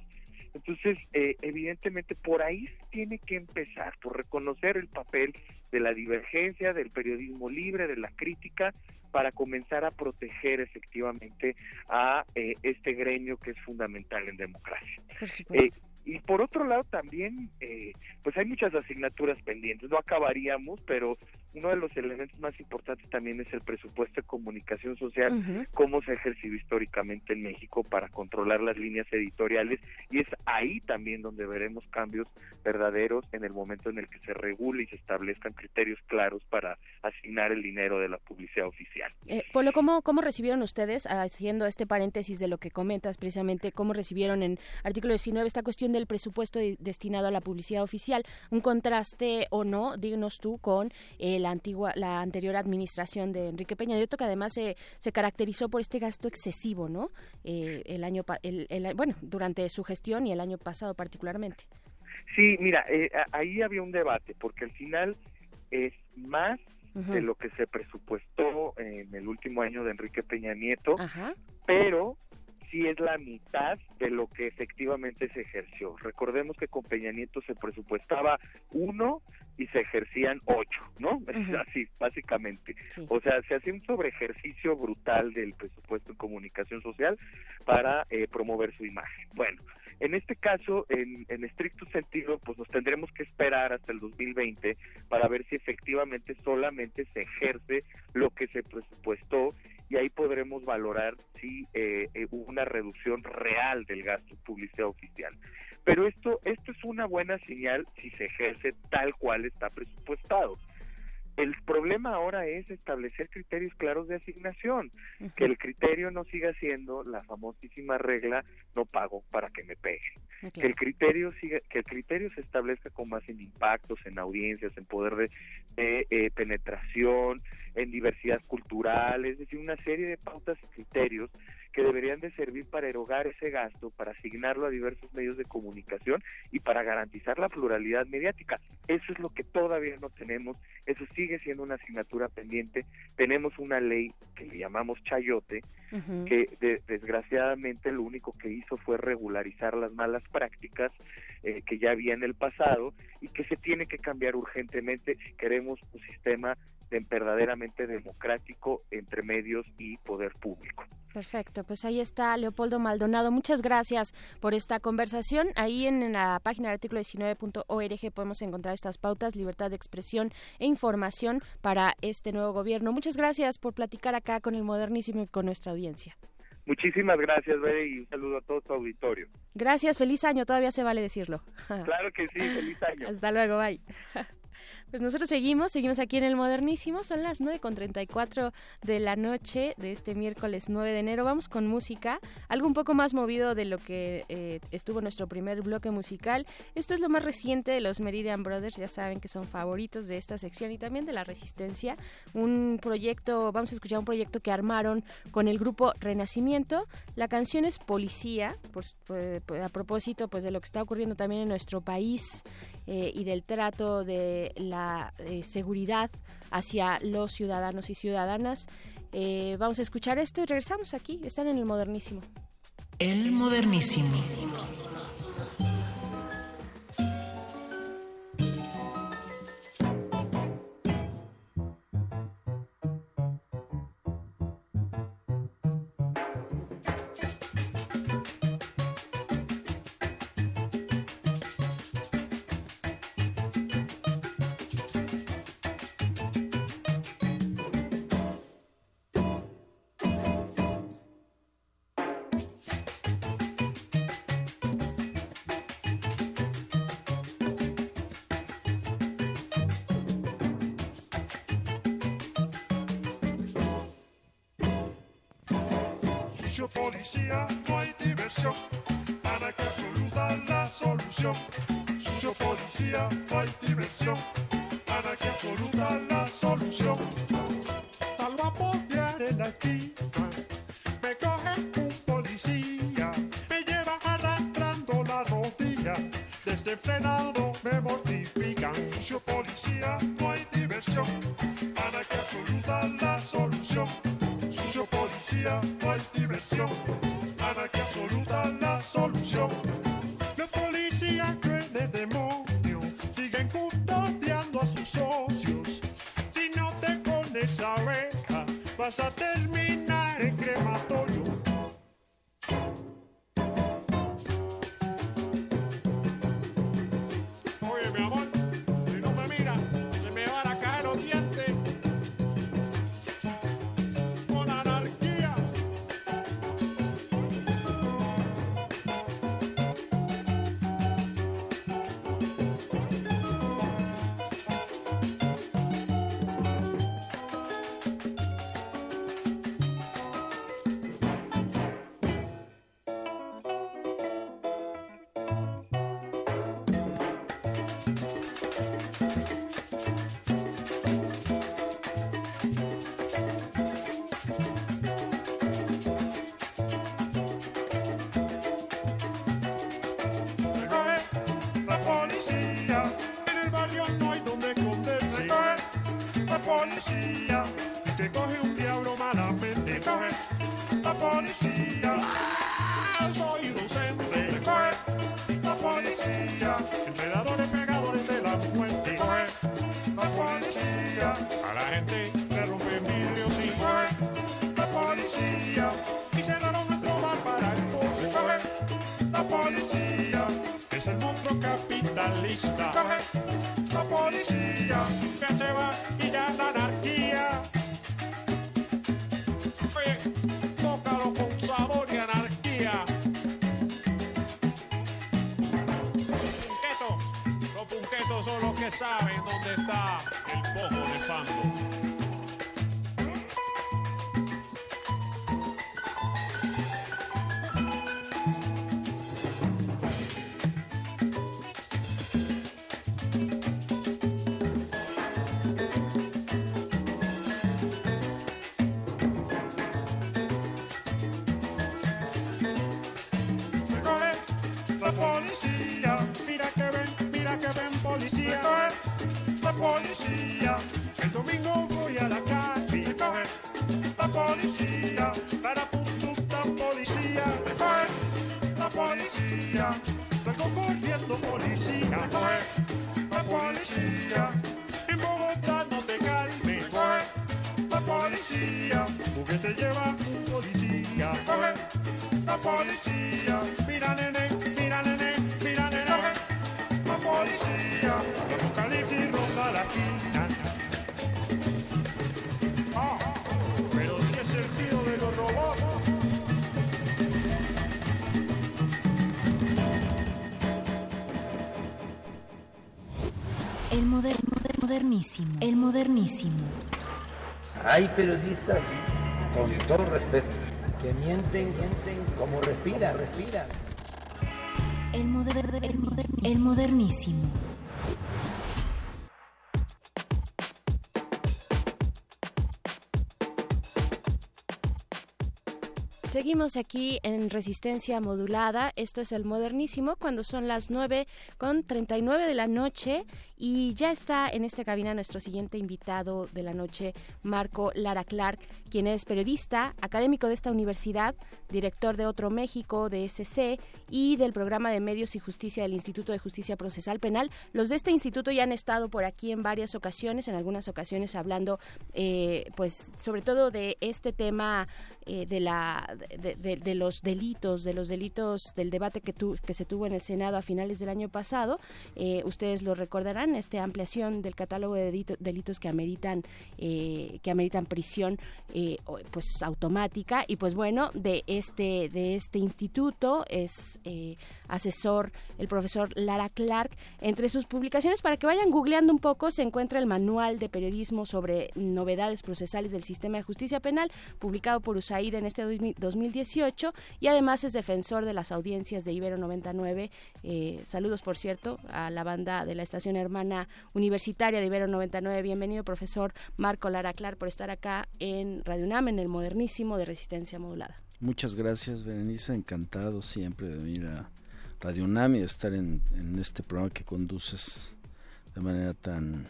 Entonces, eh, evidentemente, por ahí tiene que empezar, por reconocer el papel de la divergencia, del periodismo libre, de la crítica, para comenzar a proteger efectivamente a eh, este gremio que es fundamental en democracia. Eh, y por otro lado también, eh, pues hay muchas asignaturas pendientes, no acabaríamos, pero uno de los elementos más importantes también es el presupuesto de comunicación social, cómo se ha ejercido históricamente en México para controlar las líneas editoriales y es ahí también donde veremos cambios verdaderos en el momento en el que se regule y se establezcan criterios claros para asignar el dinero de la publicidad oficial. Eh, Polo, ¿cómo, ¿cómo recibieron ustedes, haciendo este paréntesis de lo que comentas precisamente, cómo recibieron en artículo 19 esta cuestión del presupuesto de- destinado a la publicidad oficial? Un contraste o no, díganos tú, con eh, la antigua, la anterior administración de Enrique Peña Nieto, que además se, se caracterizó por este gasto excesivo, ¿no? Eh, el año, el, el- bueno, durante su gestión y el año pasado particularmente. Sí, mira, eh, ahí había un debate, porque al final es más de lo que se presupuestó en el último año de Enrique Peña Nieto, Ajá. pero sí es la mitad de lo que efectivamente se ejerció. Recordemos que con Peña Nieto se presupuestaba uno y se ejercían ocho, ¿no? Ujú. así, básicamente. O sea, se hacía un sobreejercicio brutal del presupuesto en comunicación social para eh, promover su imagen. Bueno, en este caso, en, en estricto sentido, pues nos tendremos que esperar hasta el 2020 para ver si efectivamente solamente se ejerce lo que se presupuestó y ahí podremos valorar si eh, eh, hubo una reducción real del gasto en publicidad oficial. Pero esto, esto es una buena señal si se ejerce tal cual está presupuestado. El problema ahora es establecer criterios claros de asignación, que el criterio no siga siendo la famosísima regla no pago para que me pegue. Que el criterio siga, que el criterio se establezca con más en impactos, en audiencias, en poder de, de, eh, penetración, en diversidad cultural, es decir, una serie de pautas y criterios que deberían de servir para erogar ese gasto, para asignarlo a diversos medios de comunicación y para garantizar la pluralidad mediática. Eso es lo que todavía no tenemos, eso sigue siendo una asignatura pendiente. Tenemos una ley que le llamamos chayote, que de- desgraciadamente lo único que hizo fue regularizar las malas prácticas eh, que ya había en el pasado y que se tiene que cambiar urgentemente si queremos un sistema de- verdaderamente democrático entre medios y poder público. Perfecto, pues ahí está Leopoldo Maldonado. Muchas gracias por esta conversación. Ahí en la página del artículo 19.org podemos encontrar estas pautas, libertad de expresión e información para este nuevo gobierno. Muchas gracias por platicar acá con el modernísimo y con nuestra audiencia. Muchísimas gracias, Bere, y un saludo a todo tu auditorio. Gracias, feliz año, todavía se vale decirlo. Claro que sí, feliz año. Hasta luego, bye. Pues nosotros seguimos, seguimos aquí en el Modernísimo, son las 9.34 de la noche de este miércoles 9 de enero. Vamos con música, algo un poco más movido de lo que eh, estuvo nuestro primer bloque musical. Esto es lo más reciente de los Meridian Brothers, ya saben que son favoritos de esta sección y también de la Resistencia. Un proyecto, vamos a escuchar un proyecto que armaron con el grupo Renacimiento. La canción es Policía, por- por- a propósito pues de lo que está ocurriendo también en nuestro país eh, y del trato de la eh, seguridad hacia los ciudadanos y ciudadanas. Eh, vamos a escuchar esto y regresamos aquí. Están en el modernísimo. El modernísimo. Sucio reja, soy inocente. La policía, enredadores pegadores de la. Recoge la policía, a la gente le rompen vidrios y la policía, y cerraron nuestro bar para el. Recoge la policía es el monstruo capitalista. Coge la policía que se va y ya la anarquía. Saben dónde está el pojo de fango. Hay periodistas, con todo respeto, que mienten, mienten como respira, respira. El, moder- el modernísimo. El modernísimo. Seguimos aquí en resistencia modulada. Esto es el modernísimo cuando son las 9 con 39 de la noche y ya está en esta cabina nuestro siguiente invitado de la noche, Marco Lara Clark, quien es periodista, académico de esta universidad, director de Otro México, de SC y del programa de Medios y Justicia del Instituto de Justicia Procesal Penal. Los de este instituto ya han estado por aquí en varias ocasiones, en algunas ocasiones hablando, eh, pues, sobre todo de este tema eh, de la de, de- los delitos, de los delitos del debate que, tu- que se tuvo en el Senado a finales del año pasado. Eh, ustedes lo recordarán, esta ampliación del catálogo de delito- delitos que ameritan eh, que ameritan prisión pues automática y pues bueno de este de este instituto es asesor el profesor Lara Clark entre sus publicaciones para que vayan googleando un poco se encuentra el manual de periodismo sobre novedades procesales del sistema de justicia penal publicado por USAID en este 2018 y además es defensor de las audiencias de Ibero 99 Eh, saludos por cierto a la banda de la estación hermana universitaria de Ibero 99 bienvenido profesor Marco Lara Clark por estar acá en Radio UNAM en el modernísimo de resistencia modulada Muchas gracias, Berenice. Encantado siempre de venir a Radio UNAM y de estar en este programa que conduces de manera tan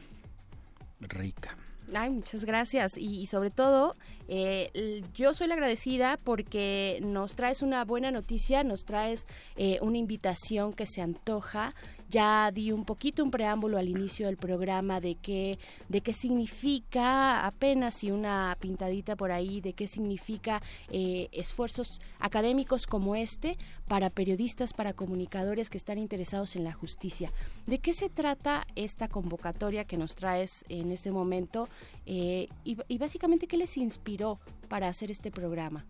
rica. Ay, muchas gracias. Y, sobre todo, eh, yo soy la agradecida porque nos traes una buena noticia, nos traes eh, una invitación que se antoja. Ya di un poquito un preámbulo al inicio del programa de qué, de qué significa, apenas y una pintadita por ahí, de qué significa eh, esfuerzos académicos como este para periodistas, para comunicadores que están interesados en la justicia. ¿De qué se trata esta convocatoria que nos traes en este momento? Eh, y, básicamente, ¿qué les inspiró para hacer este programa?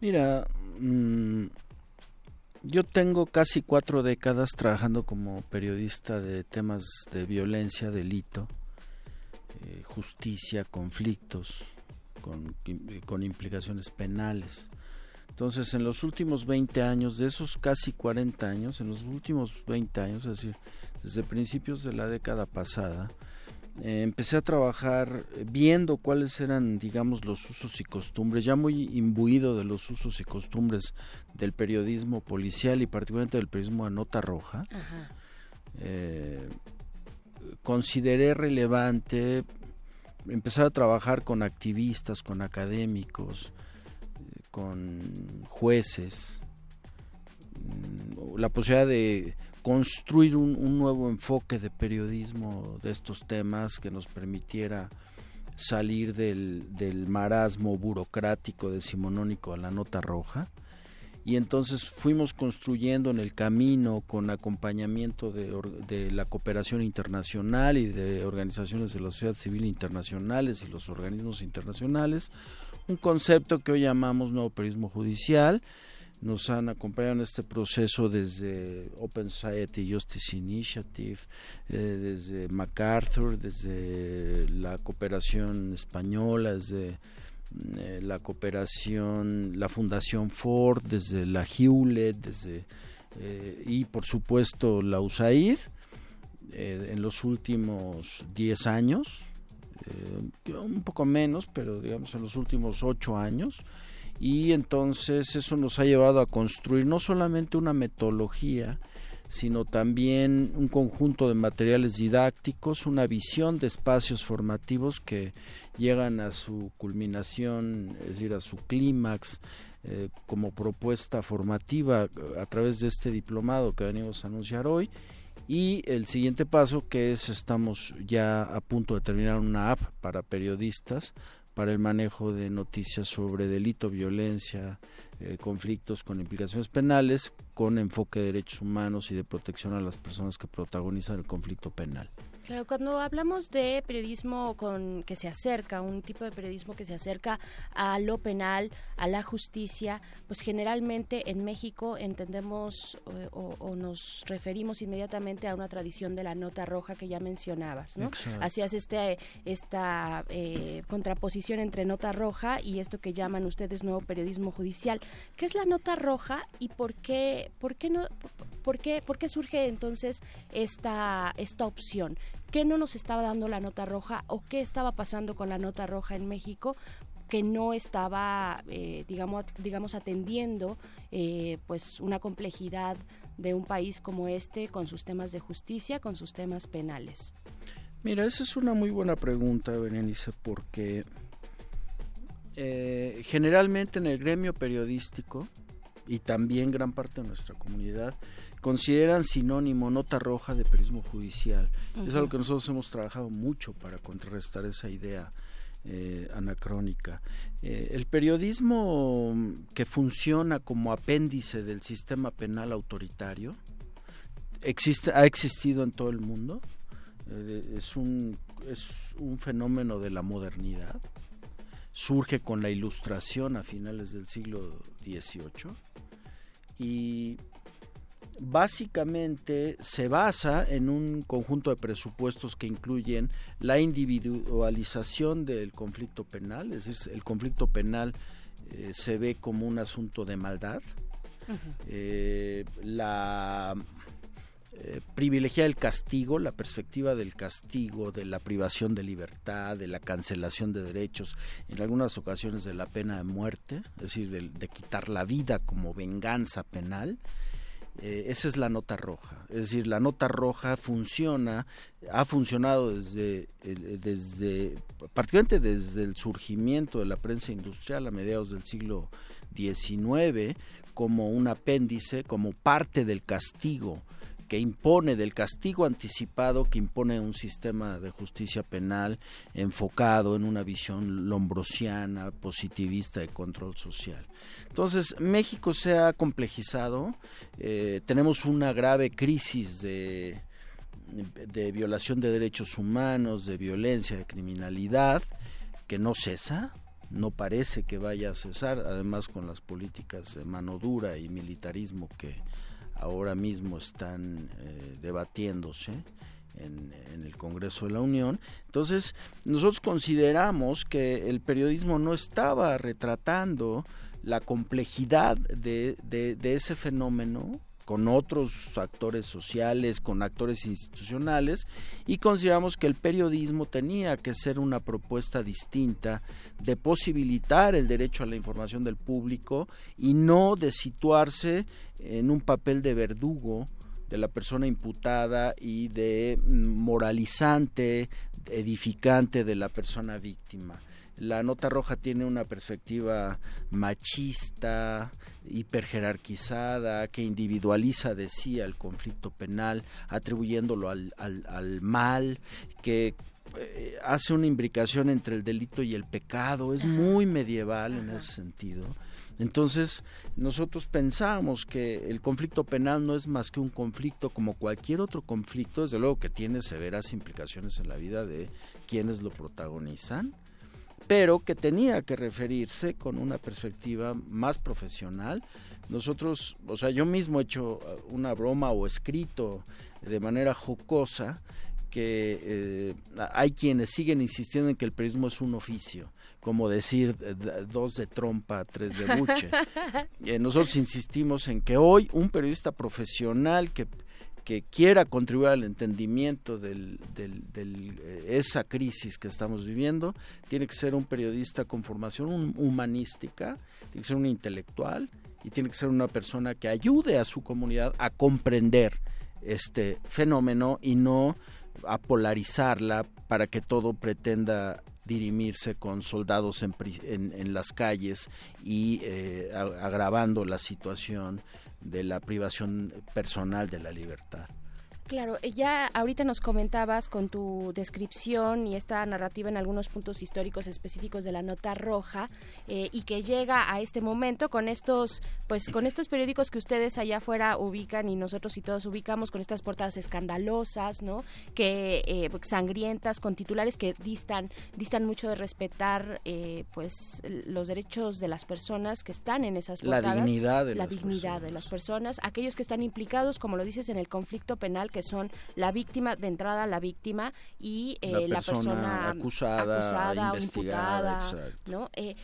Mira, mm, yo tengo casi cuatro décadas trabajando como periodista de temas de violencia, delito, eh, justicia, conflictos, con, im- con implicaciones penales. Entonces, en los últimos 20 años, de esos casi 40 años, en los últimos 20 años, es decir, desde principios de la década pasada, eh, empecé a trabajar viendo cuáles eran, digamos, los usos y costumbres, ya muy imbuido de los usos y costumbres del periodismo policial y particularmente del periodismo a nota roja. Eh, consideré relevante empezar a trabajar con activistas, con académicos, eh, con jueces, mm, la posibilidad de construir un, un nuevo enfoque de periodismo de estos temas que nos permitiera salir del, del marasmo burocrático decimonónico a la nota roja. Y entonces fuimos construyendo en el camino con acompañamiento de, de la cooperación internacional y de organizaciones de la sociedad civil internacionales y los organismos internacionales un concepto que hoy llamamos nuevo periodismo judicial nos han acompañado en este proceso desde Open Society Justice Initiative, eh, desde MacArthur, desde la cooperación española, desde mm, eh, la cooperación, la Fundación Ford, desde la Hewlett, desde eh, y por supuesto la USAID en los últimos 10 años, un poco menos, pero digamos en los últimos 8 años y entonces eso nos ha llevado a construir no solamente una metodología, sino también un conjunto de materiales didácticos, una visión de espacios formativos que llegan a su culminación, es decir, a su clímax eh, como propuesta formativa a través de este diplomado que venimos a anunciar hoy. Y el siguiente paso que es estamos ya a punto de terminar una app para periodistas para el manejo de noticias sobre delito, violencia, eh, conflictos con implicaciones penales, con enfoque de derechos humanos y de protección a las personas que protagonizan el conflicto penal. Claro, cuando hablamos de periodismo con que se acerca, un tipo de periodismo que se acerca a lo penal, a la justicia, pues generalmente en México entendemos eh, o, o nos referimos inmediatamente a una tradición de la nota roja que ya mencionabas, ¿no? Exacto. Hacías este esta eh, contraposición entre nota roja y esto que llaman ustedes nuevo periodismo judicial. ¿Qué es la nota roja y por qué por qué no por qué por qué surge entonces esta esta opción? ¿Qué no nos estaba dando la nota roja o qué estaba pasando con la nota roja en México que no estaba, eh, digamos, digamos, atendiendo eh, pues una complejidad de un país como este con sus temas de justicia, con sus temas penales? Mira, esa es una muy buena pregunta, Berenice, porque eh, generalmente en el gremio periodístico y también gran parte de nuestra comunidad consideran sinónimo nota roja de periodismo judicial. Es algo que nosotros hemos trabajado mucho para contrarrestar esa idea eh, anacrónica. Eh, el periodismo que funciona como apéndice del sistema penal autoritario existe, ha existido en todo el mundo. Eh, es, un, es un fenómeno de la modernidad. Surge con la ilustración a finales del siglo XVIII y básicamente se basa en un conjunto de presupuestos que incluyen la individualización del conflicto penal, es decir, el conflicto penal eh, se ve como un asunto de maldad, eh, la eh, privilegiar el castigo, la perspectiva del castigo, de la privación de libertad, de la cancelación de derechos, en algunas ocasiones de la pena de muerte, es decir, de, de quitar la vida como venganza penal. Eh, esa es la nota roja. Es decir, la nota roja funciona, ha funcionado desde, el- desde particularmente desde el surgimiento de la prensa industrial a mediados del siglo XIX como un apéndice, como parte del castigo que impone, del castigo anticipado que impone un sistema de justicia penal enfocado en una visión lombrosiana, positivista de control social. Entonces, México se ha complejizado, eh, tenemos una grave crisis de, de violación de derechos humanos, de violencia, de criminalidad, que no cesa, no parece que vaya a cesar, además con las políticas de mano dura y militarismo que ahora mismo están eh, debatiéndose en, en el Congreso de la Unión. Entonces, nosotros consideramos que el periodismo no estaba retratando la complejidad de, ese fenómeno con otros actores sociales, con actores institucionales, y consideramos que el periodismo tenía que ser una propuesta distinta de posibilitar el derecho a la información del público y no de situarse en un papel de verdugo de la persona imputada y de mm, moralizante, edificante de la persona víctima. La nota roja tiene una perspectiva machista, hiperjerarquizada, que individualiza de sí al conflicto penal, atribuyéndolo al, al- al mal, que eh, hace una imbricación entre el delito y el pecado, es muy medieval en ese sentido. Entonces, nosotros pensamos que el conflicto penal no es más que un conflicto como cualquier otro conflicto, desde luego que tiene severas implicaciones en la vida de quienes lo protagonizan, pero que tenía que referirse con una perspectiva más profesional. Nosotros, o sea, yo mismo he hecho uh, una broma o escrito de manera jocosa que eh, hay quienes siguen insistiendo en que el periodismo es un oficio, como decir eh, dos de trompa, tres de buche. Eh, nosotros insistimos en que hoy un periodista profesional que, que quiera contribuir al entendimiento de del, eh, esa crisis que estamos viviendo, tiene que ser un periodista con formación hum- humanística, tiene que ser un intelectual y tiene que ser una persona que ayude a su comunidad a comprender este fenómeno y no a polarizarla para que todo pretenda dirimirse con soldados en, las calles y eh, agravando la situación de la privación personal de la libertad. Claro, eh, ya ahorita nos comentabas con tu descripción y esta narrativa en algunos puntos históricos específicos de la nota roja eh, y que llega a este momento con estos, pues con estos periódicos que ustedes allá afuera ubican y nosotros y todos ubicamos con estas portadas escandalosas, ¿no? Que eh, sangrientas con titulares que distan, distan mucho de respetar, eh, pues los derechos de las personas que están en esas La portadas, dignidad de la las dignidad de las personas, aquellos que están implicados, como lo dices, en el conflicto penal, que son la víctima, de entrada la víctima y eh, La la, persona acusada, acusada o investigada, imputada, exacto. ¿no? Eh,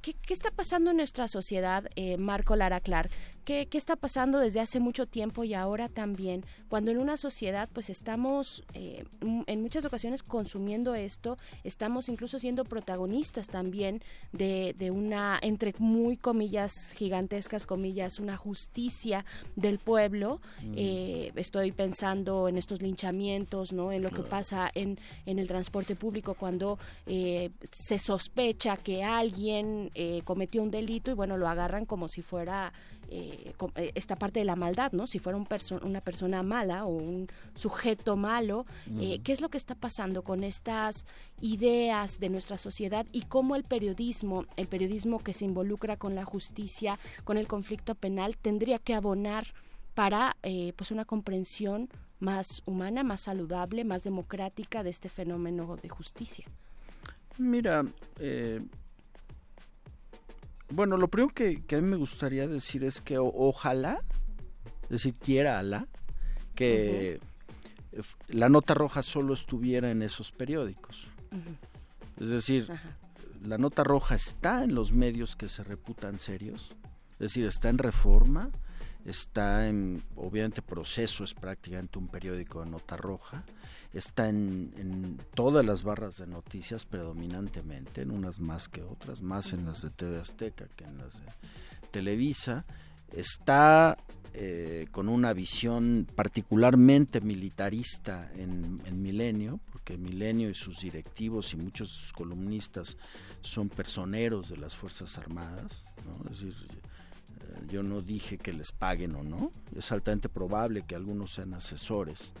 ¿qué, qué está pasando en nuestra sociedad, eh, Marco Lara Clark? ¿Qué, ¿Qué está pasando desde hace mucho tiempo y ahora también? Cuando en una sociedad pues estamos eh, en muchas ocasiones consumiendo esto, estamos incluso siendo protagonistas también de, de una, entre muy comillas, gigantescas comillas, una justicia del pueblo. Mm. Eh, estoy pensando en estos linchamientos, ¿no? En lo que pasa en, en el transporte público cuando eh, se sospecha que alguien eh, cometió un delito y bueno, lo agarran como si fuera eh, eh, esta parte de la maldad, ¿no? Si fuera un perso- una persona mala o un sujeto malo, eh. ¿qué es lo que está pasando con estas ideas de nuestra sociedad y cómo el periodismo, el periodismo que se involucra con la justicia, con el conflicto penal, tendría que abonar para eh, pues una comprensión más humana, más saludable, más democrática de este fenómeno de justicia. Mira, eh, bueno, lo primero que, que a mí me gustaría decir es que o- ojalá, es decir, quiera Alá, que la nota roja solo estuviera en esos periódicos. Es decir, la nota roja está en los medios que se reputan serios, es decir, está en reforma, está en, obviamente, proceso es prácticamente un periódico de nota roja, está en, en todas las barras de noticias predominantemente, en unas más que otras, más en las de TV Azteca que en las de Televisa, está eh, con una visión particularmente militarista en, en Milenio, porque Milenio y sus directivos y muchos de sus columnistas son personeros de las Fuerzas Armadas, ¿no? es decir, yo no dije que les paguen o no, es altamente probable que algunos sean asesores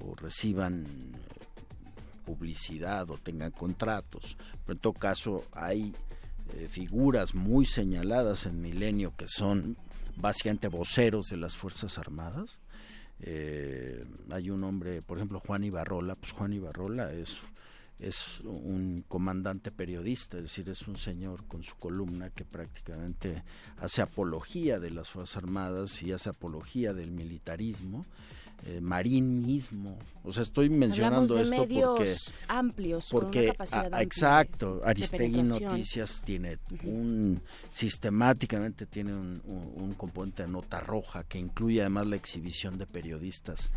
o reciban eh, publicidad o tengan contratos, pero en todo caso hay eh, figuras muy señaladas en Milenio que son básicamente voceros de las Fuerzas Armadas. Eh, hay un hombre, por ejemplo, Juan Ibarrola, pues Juan Ibarrola es es un comandante periodista, es decir, es un señor con su columna que prácticamente hace apología de las Fuerzas Armadas y hace apología del militarismo. Eh, Marín mismo, o sea, estoy mencionando de esto medios porque amplios, con una porque capacidad a- amplia exacto, Aristegui. Noticias tiene un sistemáticamente tiene un, un- un componente de nota roja que incluye además la exhibición de periodistas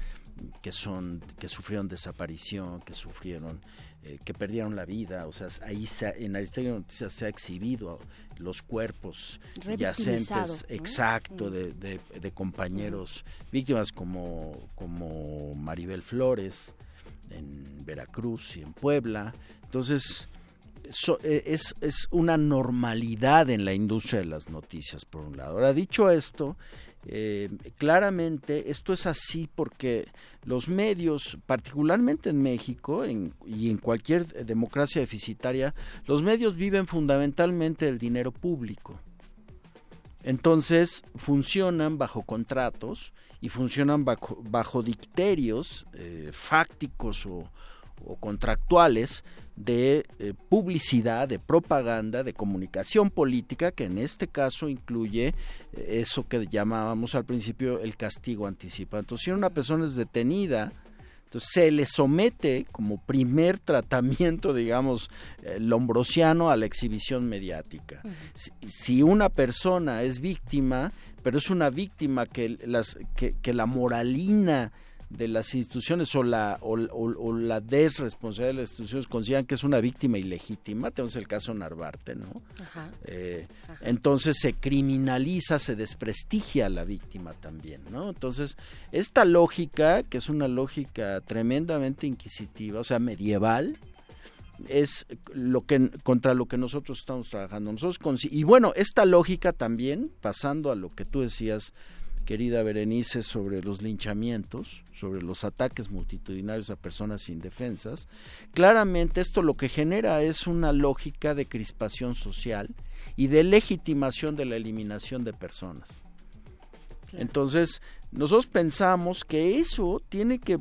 que son que sufrieron desaparición, que sufrieron eh, que perdieron la vida, o sea, ahí se- en Aristegui Noticias se ha exhibido los cuerpos yacentes, ¿no? exacto, Mm. de, de- de compañeros víctimas como, como Maribel Flores en Veracruz y en Puebla. Entonces, so- eh, es, es una normalidad en la industria de las noticias, por un lado. Ahora, dicho esto, eh, claramente esto es así porque los medios, particularmente en México y en cualquier democracia deficitaria, los medios viven fundamentalmente del dinero público. Entonces funcionan bajo contratos y funcionan bajo, dicterios eh, fácticos o contractuales de eh, publicidad, de propaganda, de comunicación política, que en este caso incluye eh, eso que llamábamos al principio el castigo anticipado. Entonces, si una persona es detenida, entonces se le somete como primer tratamiento, digamos, eh, lombrosiano a la exhibición mediática. Si, si una persona es víctima, pero es una víctima que, las, que, que la moralina de las instituciones o la, o, o- o la desresponsabilidad de las instituciones consideran que es una víctima ilegítima, tenemos el caso Narvarte, ¿no? Ajá. Eh, entonces se criminaliza, se desprestigia a la víctima también, ¿no? Entonces, esta lógica, que es una lógica tremendamente inquisitiva, o sea, medieval, es lo que contra lo que nosotros estamos trabajando. Nosotros y bueno, esta lógica también, pasando a lo que tú decías, querida Berenice, sobre los linchamientos, sobre los ataques multitudinarios a personas indefensas, claramente esto lo que genera es una lógica de crispación social y de legitimación de la eliminación de personas. Entonces, nosotros pensamos que eso tiene que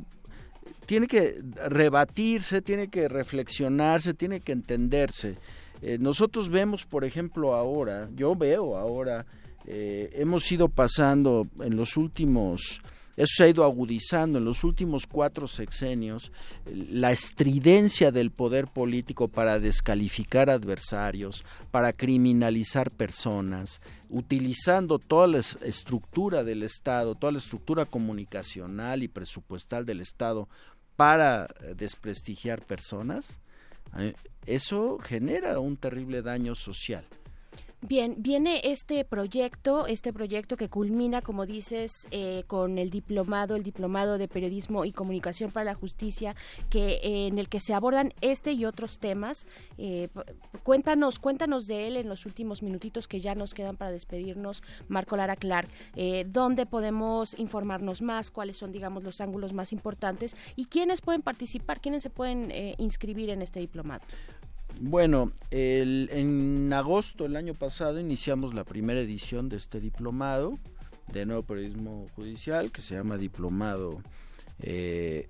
tiene que rebatirse, tiene que reflexionarse, tiene que entenderse. Eh, nosotros vemos, por ejemplo, ahora, yo veo ahora, eh, hemos ido pasando en los últimos, eso se ha ido agudizando en los últimos cuatro sexenios, la estridencia del poder político para descalificar adversarios, para criminalizar personas, utilizando toda la es- estructura del Estado, toda la estructura comunicacional y presupuestal del Estado para eh, desprestigiar personas, eh, eso genera un terrible daño social. Bien, viene este proyecto, este proyecto que culmina, como dices, eh, con el diplomado, el diplomado de periodismo y comunicación para la justicia, que eh, en el que se abordan este y otros temas. Eh, cuéntanos, cuéntanos de él en los últimos minutitos que ya nos quedan para despedirnos, Marco Lara Clark. Eh, ¿Dónde podemos informarnos más? ¿Cuáles son, digamos, los ángulos más importantes? ¿Y quiénes pueden participar? ¿Quiénes se pueden eh, inscribir en este diplomado? Bueno, el- en agosto del año pasado iniciamos la primera edición de este diplomado de nuevo periodismo judicial que se llama Diplomado eh,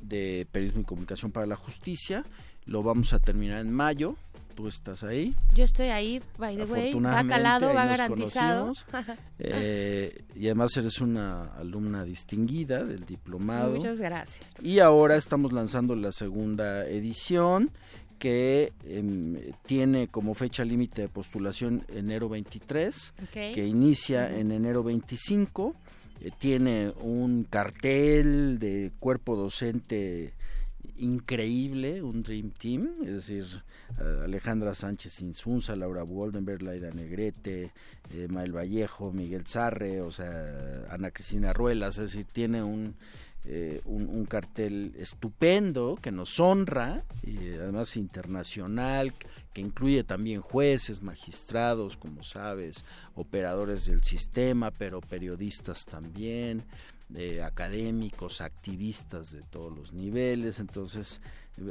de Periodismo y Comunicación para la Justicia. Lo vamos a terminar en mayo. Tú estás ahí. Yo estoy ahí, by the way, va calado, va garantizado. Eh, y además eres una alumna distinguida del diplomado. Muchas gracias. Y ahora estamos lanzando la segunda edición que em, tiene como fecha límite de postulación enero 23, Ok. que inicia en enero 25. eh, tiene un cartel de cuerpo docente increíble, un Dream Team, es decir, eh, Alejandra Sánchez Insunza, Laura Goldenberg, Laida Negrete, eh, Mael Vallejo, Miguel Sarre, o sea, Ana Cristina Ruelas, es decir, tiene un, eh, un, cartel estupendo que nos honra, y además internacional, que incluye también jueces, magistrados, como sabes, operadores del sistema, pero periodistas también, eh, académicos, activistas de todos los niveles, entonces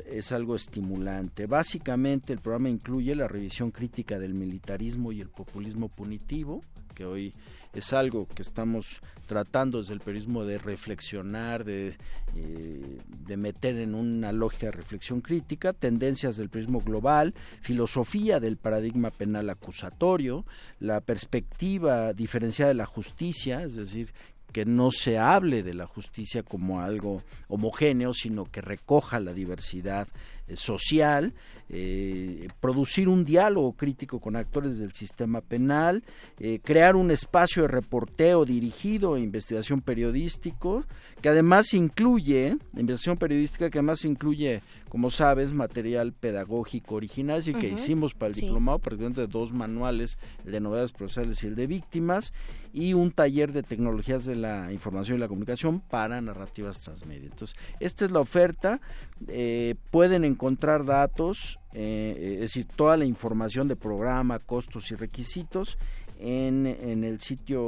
es algo estimulante. Básicamente el programa incluye la revisión crítica del militarismo y el populismo punitivo, que hoy es algo que estamos tratando desde el periodismo de reflexionar, de, eh, de meter en una lógica de reflexión crítica, tendencias del periodismo global, filosofía del paradigma penal acusatorio, la perspectiva diferenciada de la justicia, es decir, que no se hable de la justicia como algo homogéneo, sino que recoja la diversidad social, eh, producir un diálogo crítico con actores del sistema penal, eh, crear un espacio de reporteo dirigido a investigación periodístico, que además incluye, investigación periodística que además incluye, como sabes, material pedagógico original, así que Ujú, hicimos para el sí. diplomado prácticamente dos manuales, el de novedades procesales y el de víctimas, y un taller de tecnologías de la información y la comunicación para narrativas transmedia. Entonces, esta es la oferta, eh, pueden encontrar datos, eh, es decir, toda la información de programa, costos y requisitos en, en el sitio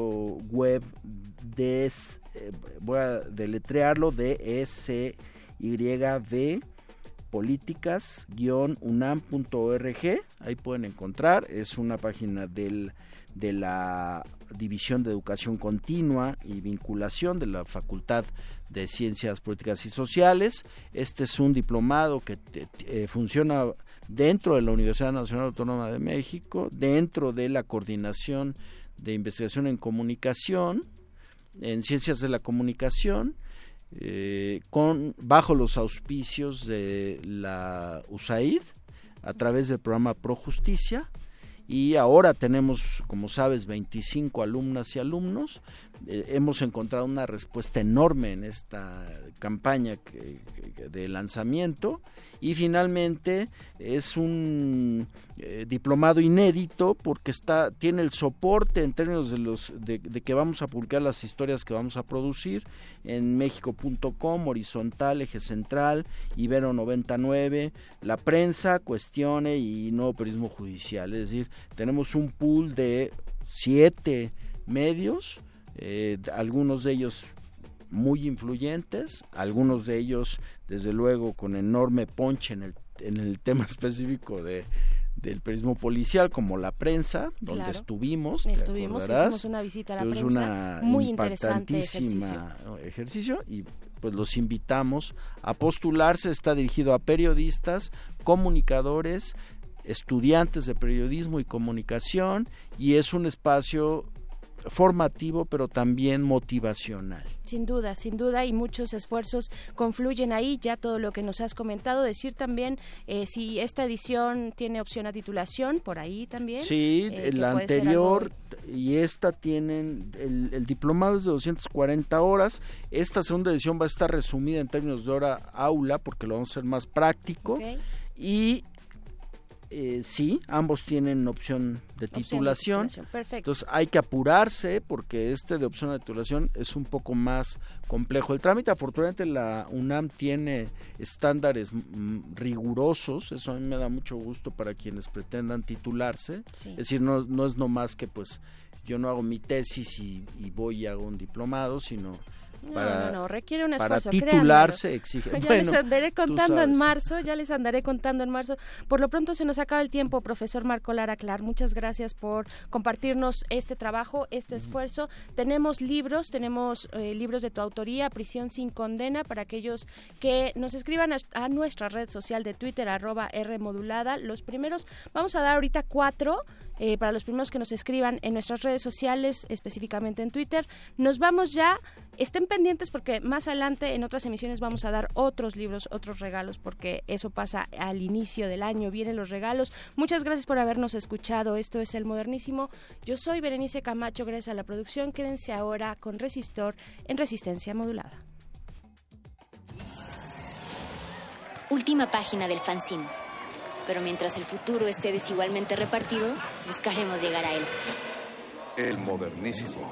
web de, eh, voy a deletrearlo, de SYV políticas-unam.org, ahí pueden encontrar, es una página del, de la División de Educación Continua y Vinculación de la Facultad de Ciencias Políticas y Sociales. Este es un diplomado que eh, funciona dentro de la Universidad Nacional Autónoma de México, dentro de la Coordinación de Investigación en Comunicación, en Ciencias de la Comunicación, eh, con bajo los auspicios de la USAID a través del programa Pro Justicia y ahora tenemos, como sabes, 25 alumnas y alumnos. Eh, hemos encontrado una respuesta enorme en esta campaña de lanzamiento. Y finalmente es un eh, diplomado inédito porque está tiene el soporte en términos de los de, de que vamos a publicar las historias que vamos a producir en mexico.com horizontal eje central ibero 99 la prensa cuestione y nuevo periodismo judicial. Es decir tenemos un pool de siete medios eh, algunos de ellos muy influyentes, algunos de ellos desde luego con enorme ponche en el, en el tema específico de del periodismo policial como la prensa donde Claro. estuvimos Estuvimos, hicimos una visita a la prensa, una muy interesante ejercicio y pues los invitamos a postularse. Está dirigido a periodistas comunicadores estudiantes de periodismo y comunicación y es un espacio formativo pero también motivacional. Sin duda, sin duda, y muchos esfuerzos confluyen ahí, ya todo lo que nos has comentado, decir también eh, si esta edición tiene opción a titulación, por ahí también. Sí, eh, la anterior y esta tienen, el, el diplomado es de 240 horas, esta segunda edición va a estar resumida en términos de hora aula porque lo vamos a hacer más práctico y eh, sí, ambos tienen opción de de titulación. perfecto. Entonces hay que apurarse porque este de opción de titulación es un poco más complejo. El trámite, afortunadamente, la UNAM tiene estándares mm, rigurosos. Eso a mí me da mucho gusto para quienes pretendan titularse. Sí. Es decir, no, no es nomás que pues yo no hago mi tesis y, y voy y hago un diplomado, sino No, para, no, no, requiere un para esfuerzo. titularse créanmelo. exige. Ya Bueno, les andaré contando en marzo, ya les andaré contando en marzo. Por lo pronto se nos acaba el tiempo, profesor Marco Lara Clar. Muchas gracias por compartirnos este trabajo, este esfuerzo. Tenemos libros, tenemos eh, libros de tu autoría, Prisión sin condena, para aquellos que nos escriban a, a nuestra red social de Twitter, arroba R modulada. Los primeros, vamos a dar ahorita cuatro. Eh, para los primeros que nos escriban en nuestras redes sociales, específicamente en Twitter. Nos vamos ya, estén pendientes porque más adelante en otras emisiones vamos a dar otros libros, otros regalos, porque eso pasa al inicio del año, vienen los regalos. Muchas gracias por habernos escuchado, esto es El Modernísimo. Yo soy Berenice Camacho, gracias a la producción. Quédense ahora con Resistor en Resistencia Modulada. última página del fanzine. Pero mientras el futuro esté desigualmente repartido, buscaremos llegar a él. El modernísimo.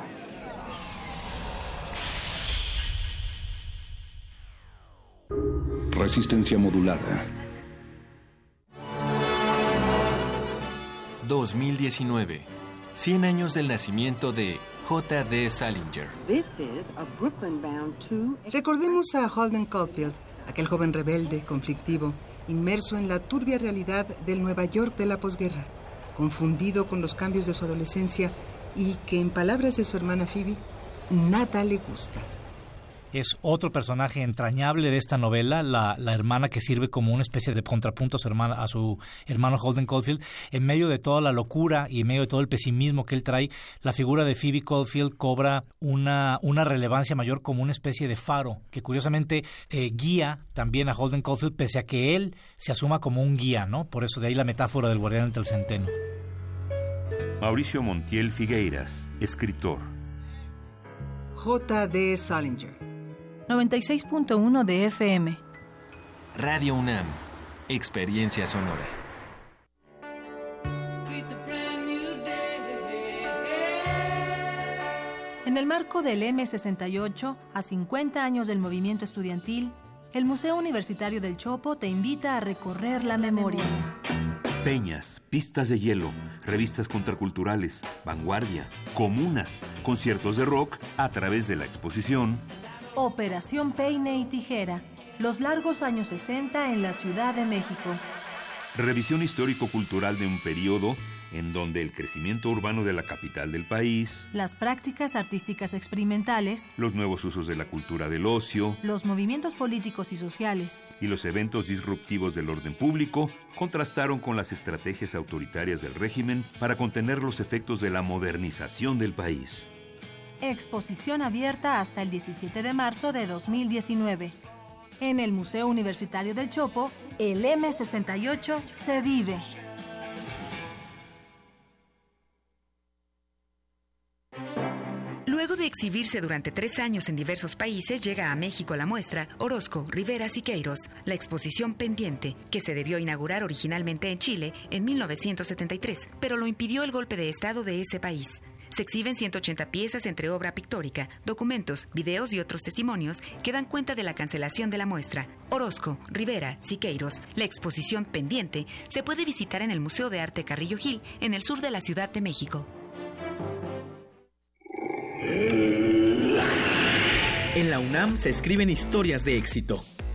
Resistencia modulada. 2019. 100 años del nacimiento de J.D. Salinger. Recordemos a Holden Caulfield, aquel joven rebelde, conflictivo, inmerso en la turbia realidad del Nueva York de la posguerra, confundido con los cambios de su adolescencia y que, en palabras de su hermana Phoebe, nada le gusta. Es otro personaje entrañable de esta novela, la, la hermana que sirve como una especie de contrapunto a su, hermana, a su hermano Holden Caulfield. En medio de toda la locura y en medio de todo el pesimismo que él trae, la figura de Phoebe Caulfield cobra una, una relevancia mayor como una especie de faro que curiosamente eh, guía también a Holden Caulfield pese a que él se asuma como un guía, ¿no? Por eso de ahí la metáfora del guardián entre el centeno. Mauricio Montiel Figueiras, escritor. J.D. Salinger. 96.1 de FM. Radio UNAM. Experiencia sonora. En el marco del M68, a 50 años del movimiento estudiantil, el Museo Universitario del Chopo te invita a recorrer la memoria. Peñas, pistas de hielo, revistas contraculturales, vanguardia, comunas, conciertos de rock a través de la exposición Operación Peine y Tijera, los largos años 60 en la Ciudad de México. Revisión histórico-cultural de un periodo en donde el crecimiento urbano de la capital del país, Las prácticas artísticas experimentales, los nuevos usos de la cultura del ocio los movimientos políticos y sociales, y los eventos disruptivos del orden público contrastaron con las estrategias autoritarias del régimen para contener los efectos de la modernización del país. Exposición abierta hasta el 17 de marzo de 2019. En el Museo Universitario del Chopo, el M68 se vive. Luego de exhibirse durante tres años en diversos países, llega a México la muestra Orozco, Rivera Siqueiros, la exposición pendiente, que se debió inaugurar originalmente en Chile en 1973, pero lo impidió el golpe de Estado de ese país. Se exhiben 180 piezas entre obra pictórica, documentos, videos y otros testimonios que dan cuenta de la cancelación de la muestra. Orozco, Rivera, Siqueiros, la exposición pendiente, se puede visitar en el Museo de Arte Carrillo Gil, en el sur de la Ciudad de México. En la UNAM se escriben historias de éxito.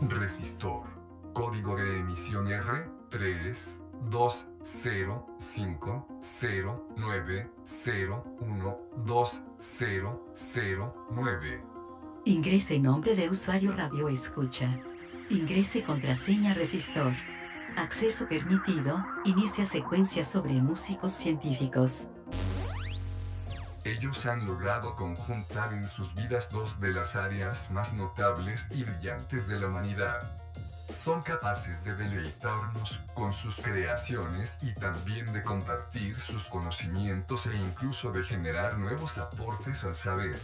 Resistor. Código de emisión R 3 2 0 5 0 9 0 1 2 0 0 9. Ingrese nombre de usuario radio escucha. Ingrese contraseña resistor. Acceso permitido. Inicia secuencia sobre músicos científicos. Ellos han logrado conjuntar en sus vidas dos de las áreas más notables y brillantes de la humanidad. Son capaces de deleitarnos con sus creaciones y también de compartir sus conocimientos e incluso de generar nuevos aportes al saber.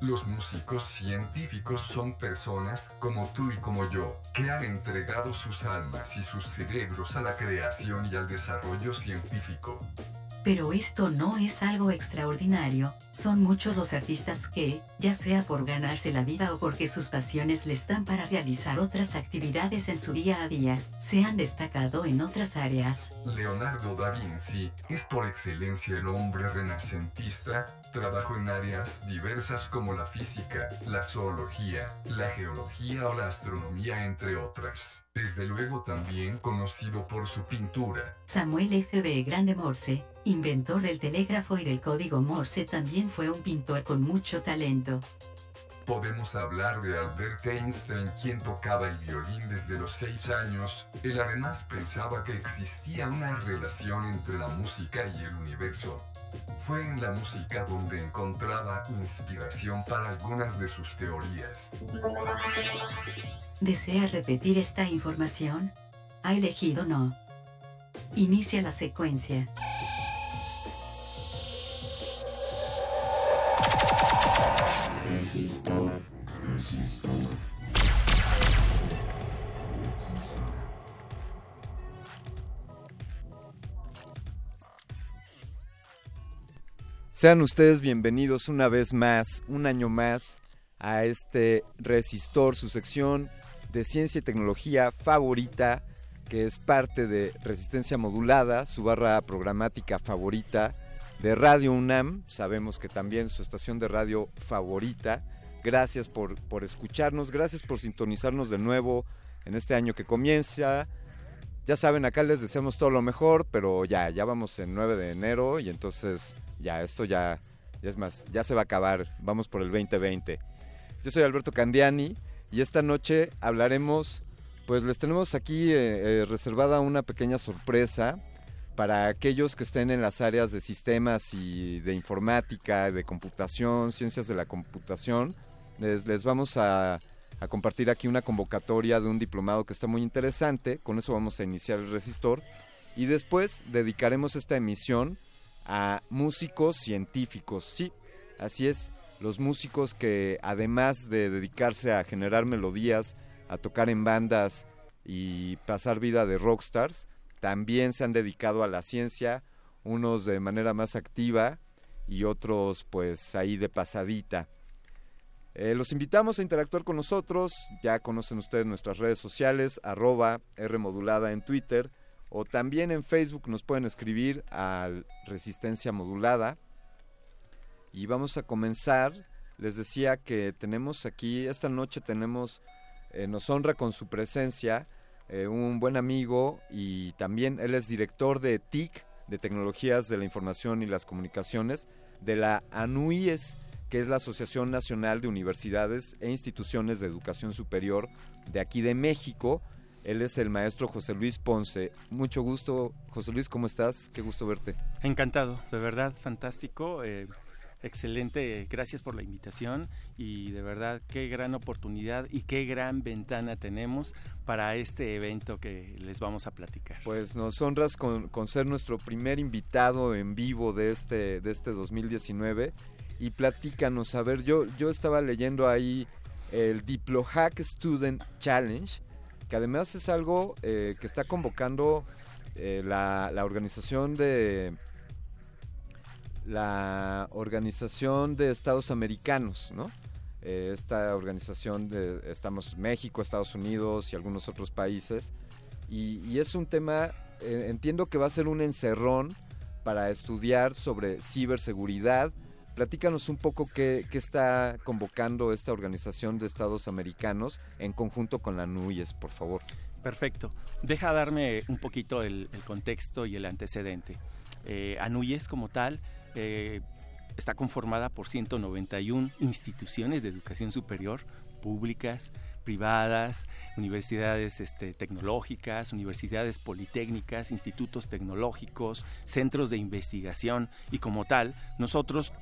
Los músicos científicos son personas como tú y como yo, que han entregado sus almas y sus cerebros a la creación y al desarrollo científico. Pero esto no es algo extraordinario, son muchos los artistas que, ya sea por ganarse la vida o porque sus pasiones les dan para realizar otras actividades en su día a día, se han destacado en otras áreas. Leonardo da Vinci es por excelencia el hombre renacentista, trabajó en áreas diversas como la física, la zoología, la geología o la astronomía entre otras. Desde luego también conocido por su pintura. Samuel F. B. Grande Morse, inventor del telégrafo y del código Morse, también fue un pintor con mucho talento. Podemos hablar de Albert Einstein, quien tocaba el violín desde los seis años. Él además pensaba que existía una relación entre la música y el universo. Fue en la música donde encontraba inspiración para algunas de sus teorías. ¿Desea repetir esta información? ¿Ha elegido no? Inicia la secuencia. Resistor. Resistor. Sean ustedes bienvenidos una vez más, un año más, a este Resistor, su sección de ciencia y tecnología favorita, que es parte de Resistencia Modulada, su barra programática favorita de Radio UNAM. Sabemos que también su estación de radio favorita. Gracias por, por escucharnos, gracias por sintonizarnos de nuevo en este año que comienza. Ya saben, acá les deseamos todo lo mejor, pero ya, ya vamos en 9 de enero y entonces ya, esto ya, ya es más, ya se va a acabar, vamos por el 2020. Yo soy Alberto Candiani y esta noche hablaremos, pues les tenemos aquí eh, eh, reservada una pequeña sorpresa para aquellos que estén en las áreas de sistemas y de informática, de computación, ciencias de la computación. Les, les vamos a, a compartir aquí una convocatoria de un diplomado que está muy interesante, con eso vamos a iniciar el resistor y después dedicaremos esta emisión a músicos científicos. Sí, así es, los músicos que además de dedicarse a generar melodías, a tocar en bandas y pasar vida de rockstars, también se han dedicado a la ciencia, unos de manera más activa y otros pues ahí de pasadita. Eh, los invitamos a interactuar con nosotros, ya conocen ustedes nuestras redes sociales, arroba Rmodulada en Twitter, o también en Facebook nos pueden escribir al Resistencia Modulada. Y vamos a comenzar. Les decía que tenemos aquí, esta noche tenemos, eh, nos honra con su presencia eh, un buen amigo y también él es director de TIC, de Tecnologías de la Información y las Comunicaciones, de la ANUIES, que es la Asociación Nacional de Universidades e Instituciones de Educación Superior de aquí de México. Él es el maestro José Luis Ponce. Mucho gusto, José Luis, ¿cómo estás? Qué gusto verte. Encantado, de verdad, fantástico. Eh, excelente, gracias por la invitación y de verdad qué gran oportunidad y qué gran ventana tenemos para este evento que les vamos a platicar. Pues nos honras con, con ser nuestro primer invitado en vivo de este, de este 2019 y platícanos, a ver, yo, yo estaba leyendo ahí el DiploHack Student Challenge, que además es algo eh, que está convocando eh, la, organización de la organización de Estados Americanos, ¿no? Eh, esta organización de estamos México, Estados Unidos y algunos otros países y, es un tema entiendo que va a ser un encerrón para estudiar sobre ciberseguridad. Platícanos un poco qué, está convocando esta organización de Estados Americanos en conjunto con la NUYES, por favor. Perfecto. Deja darme un poquito el, el contexto y el antecedente. Eh, ANUYES como tal eh, está conformada por 191 instituciones de educación superior públicas, privadas, universidades este, tecnológicas, universidades politécnicas, institutos tecnológicos, centros de investigación y como tal, nosotros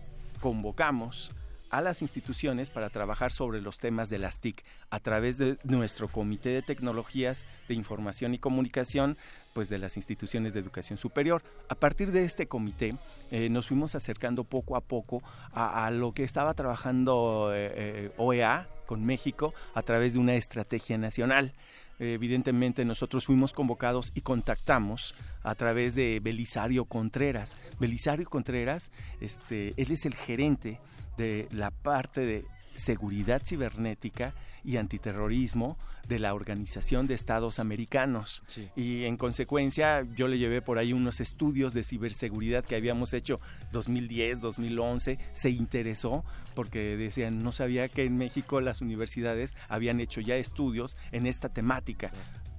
convocamos a las instituciones para trabajar sobre los temas de las TIC a través de nuestro Comité de Tecnologías de Información y Comunicación, pues de las instituciones de educación superior. A partir de este comité eh, nos fuimos acercando poco a poco a, lo que estaba trabajando eh, eh, OEA con México a través de una estrategia nacional. Evidentemente nosotros fuimos convocados y contactamos a través de Belisario Contreras. Belisario Contreras, este, él es el gerente de la parte de seguridad cibernética y antiterrorismo de la Organización de Estados Americanos. Y en consecuencia yo le llevé por ahí unos estudios de ciberseguridad que habíamos hecho 2010, 2011. Se interesó porque decían, no sabía que en México las universidades habían hecho ya estudios en esta temática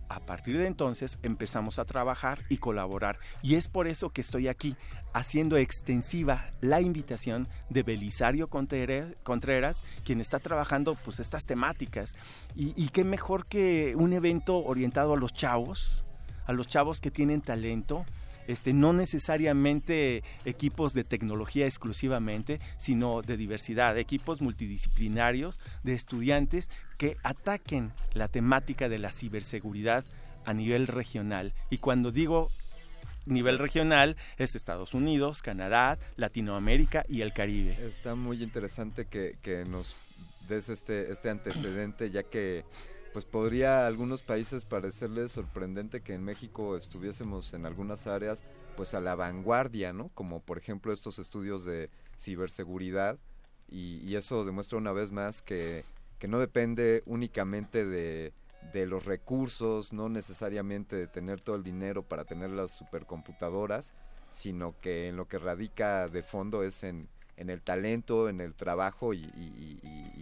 a partir de entonces empezamos a trabajar y colaborar. Y es por eso que estoy aquí haciendo extensiva la invitación de Belisario Contreras, quien está trabajando pues estas temáticas. Y, y qué mejor que un evento orientado a los chavos, a los chavos que tienen talento, este, no necesariamente equipos de tecnología exclusivamente, sino de diversidad, equipos multidisciplinarios de estudiantes que ataquen la temática de la ciberseguridad a nivel regional. Y cuando digo nivel regional es Estados Unidos, Canadá, Latinoamérica y el Caribe. Está muy interesante que, nos des este, este antecedente, ya que pues podría a algunos países parecerles sorprendente que en México estuviésemos en algunas áreas pues a la vanguardia, ¿no? Como por ejemplo estos estudios de ciberseguridad y, eso demuestra una vez más que, que no depende únicamente de, de los recursos, no necesariamente de tener todo el dinero para tener las supercomputadoras, sino que en lo que radica de fondo es en, en el talento, en el trabajo y,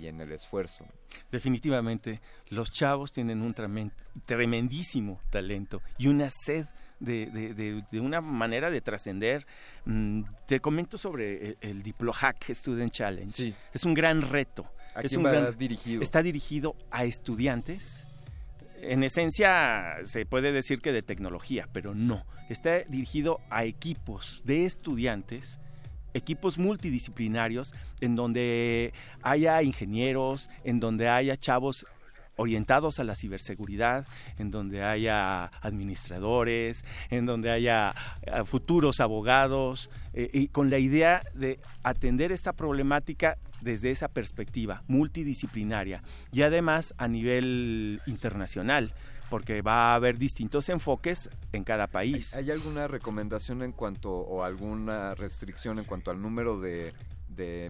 en el esfuerzo. Definitivamente, los chavos tienen un tremendísimo talento y una sed de, una manera de trascender. Mm, te comento sobre el, DiploHack Student Challenge. Es un gran reto. es un va dirigido? Está dirigido a estudiantes. En esencia se puede decir que de tecnología, pero no. Está dirigido a equipos de estudiantes equipos multidisciplinarios en donde haya ingenieros, en donde haya chavos orientados a la ciberseguridad, en donde haya administradores, en donde haya eh, futuros abogados, eh, y con la idea de atender esta problemática desde esa perspectiva multidisciplinaria y además a nivel internacional porque va a haber distintos enfoques en cada país. ¿Hay, alguna recomendación en cuanto o alguna restricción en cuanto al número de,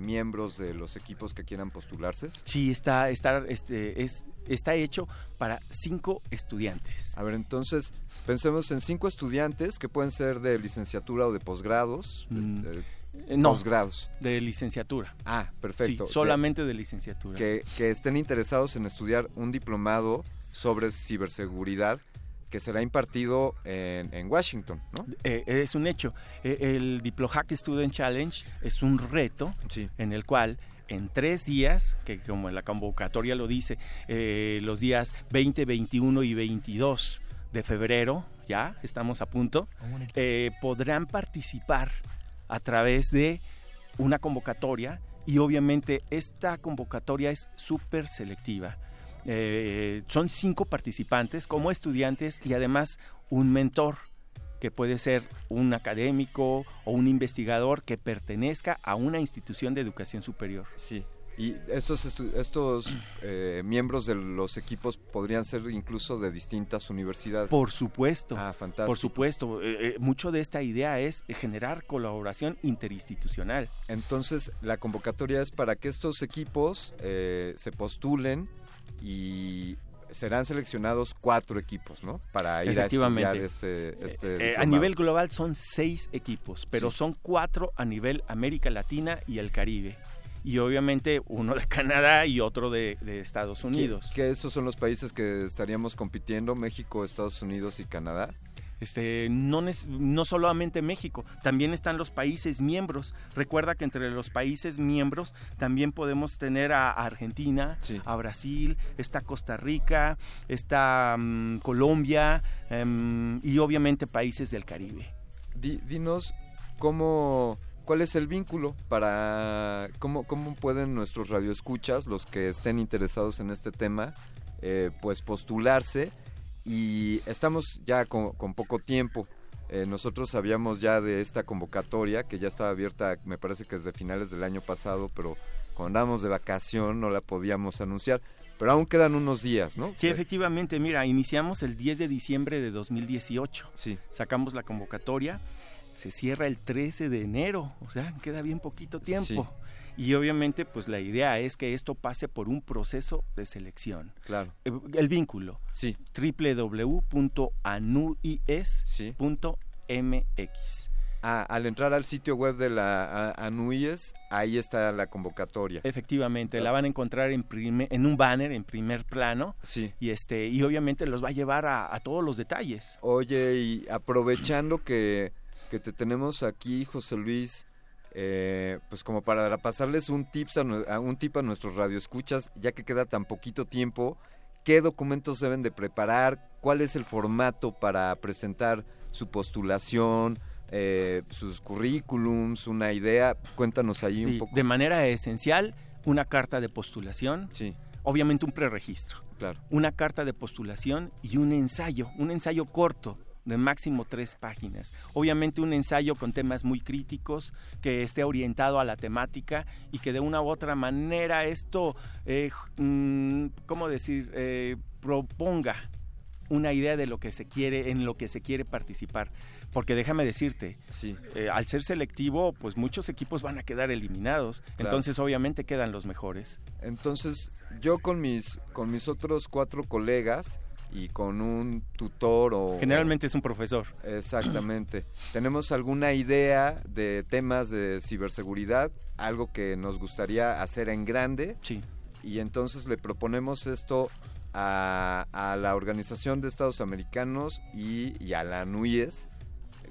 miembros de los equipos que quieran postularse? Sí, está, está, este, es, está hecho para cinco estudiantes. A ver, entonces pensemos en cinco estudiantes que pueden ser de licenciatura o de posgrados. Mm, no, posgrados. De licenciatura. Ah, perfecto. Sí, solamente de, licenciatura. Que, que estén interesados en estudiar un diplomado sobre ciberseguridad que será impartido en, Washington, ¿no? Eh, es un hecho. Eh, el DiploHack Student Challenge es un reto en el cual en tres días, que como en la convocatoria lo dice, eh, los días 20, 21 y 22 de febrero, ya estamos a punto, podrán participar a través de una convocatoria y obviamente esta convocatoria es súper selectiva eh, son cinco participantes como estudiantes y además un mentor que puede ser un académico o un investigador que pertenezca a una institución de educación superior. Sí. Y estos, estos eh, miembros de los equipos podrían ser incluso de distintas universidades. Por supuesto. Ah, fantástico. Por supuesto. Eh, mucho de esta idea es generar colaboración interinstitucional. Entonces, la convocatoria es para que estos equipos se postulen y serán seleccionados cuatro equipos, ¿no? Para ir a estudiar este, este eh, A nivel global son seis equipos, pero son cuatro a nivel América Latina y el Caribe. Y obviamente uno de Canadá y otro de, Estados Unidos. ¿Qué, estos son los países que estaríamos compitiendo? México, Estados Unidos y Canadá. Este, no, no solamente México, también están los países miembros. Recuerda que entre los países miembros también podemos tener a, Argentina, a Brasil, está Costa Rica, está mm, Colombia em, y obviamente países del Caribe. dinos cómo... ¿Cuál es el vínculo para cómo, cómo pueden nuestros radioescuchas, los que estén interesados en este tema, eh, pues postularse y estamos ya con, poco tiempo. Eh, nosotros sabíamos ya de esta convocatoria que ya estaba abierta, me parece que desde finales del año pasado, pero cuando andábamos de vacación no la podíamos anunciar, pero aún quedan unos días, ¿no? Sí, efectivamente, mira, iniciamos el 10 de diciembre de 2018. Sí. Sacamos la convocatoria, se cierra el 13 de enero, o sea, queda bien poquito tiempo. Y obviamente, pues la idea es que esto pase por un proceso de selección. Claro. Eh, El vínculo. Sí. www.anuies.mx. Ah, al entrar al sitio web de la ANUIES, ahí está la convocatoria. Efectivamente, la van a encontrar en, prime- en un banner en primer plano. Sí. Y este y obviamente los va a llevar a, a todos los detalles. Oye, y aprovechando que, que te tenemos aquí, José Luis, eh, pues como para pasarles un, tips a, nue- a un tip a nuestros radioescuchas, ya que queda tan poquito tiempo, ¿qué documentos deben de preparar? ¿Cuál es el formato para presentar su postulación? eh, sus currículums, una idea, cuéntanos ahí un poco. De manera esencial, una carta de postulación. Sí. Obviamente un preregistro. Claro. Una carta de postulación y un ensayo, un ensayo corto de máximo tres páginas. Obviamente un ensayo con temas muy críticos, que esté orientado a la temática y que de una u otra manera esto, eh, mm, ¿cómo decir?, Eh, proponga una idea de lo que se quiere, en lo que se quiere participar. Porque déjame decirte, Sí. eh, al ser selectivo, pues muchos equipos van a quedar eliminados. Claro. Entonces, obviamente quedan los mejores. Entonces, yo con mis, con mis otros cuatro colegas y con un tutor o... Generalmente es un profesor. Exactamente. ¿Tenemos alguna idea de temas de ciberseguridad? Algo que nos gustaría hacer en grande. Sí. Y entonces le proponemos esto a, a la Organización de Estados Americanos y, y a la NUIES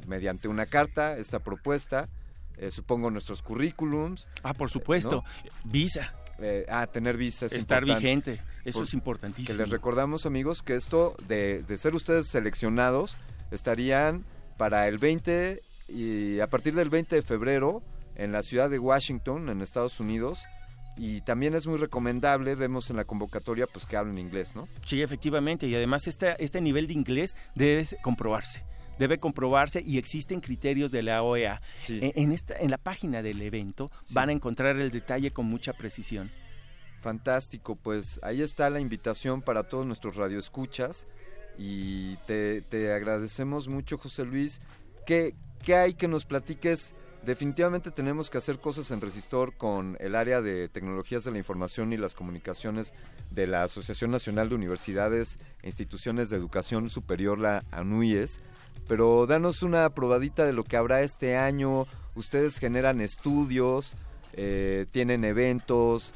mediante una carta, esta propuesta. eh, supongo nuestros currículums. Ah, por supuesto. ¿no? Visa. Eh, ah, tener visa es Estar importante. vigente. Eso es importantísimo. Que les recordamos, amigos, que esto de, de ser ustedes seleccionados estarían para el 20 y a partir del 20 de febrero en la ciudad de Washington, en Estados Unidos. Y también es muy recomendable, vemos en la convocatoria, pues que hablen inglés, ¿no? Sí, efectivamente. Y además este, este nivel de inglés debe comprobarse. Debe comprobarse y existen criterios de la OEA. Sí. En, en esta, en la página del evento van a encontrar el detalle con mucha precisión. Fantástico, pues ahí está la invitación para todos nuestros radioescuchas y te, te agradecemos mucho, José Luis. ¿Qué, ¿Qué hay que nos platiques? Definitivamente tenemos que hacer cosas en Resistor con el área de tecnologías de la información y las comunicaciones de la Asociación Nacional de Universidades e Instituciones de Educación Superior, la ANUIES. Pero danos una probadita de lo que habrá este año. Ustedes generan estudios, eh, tienen eventos.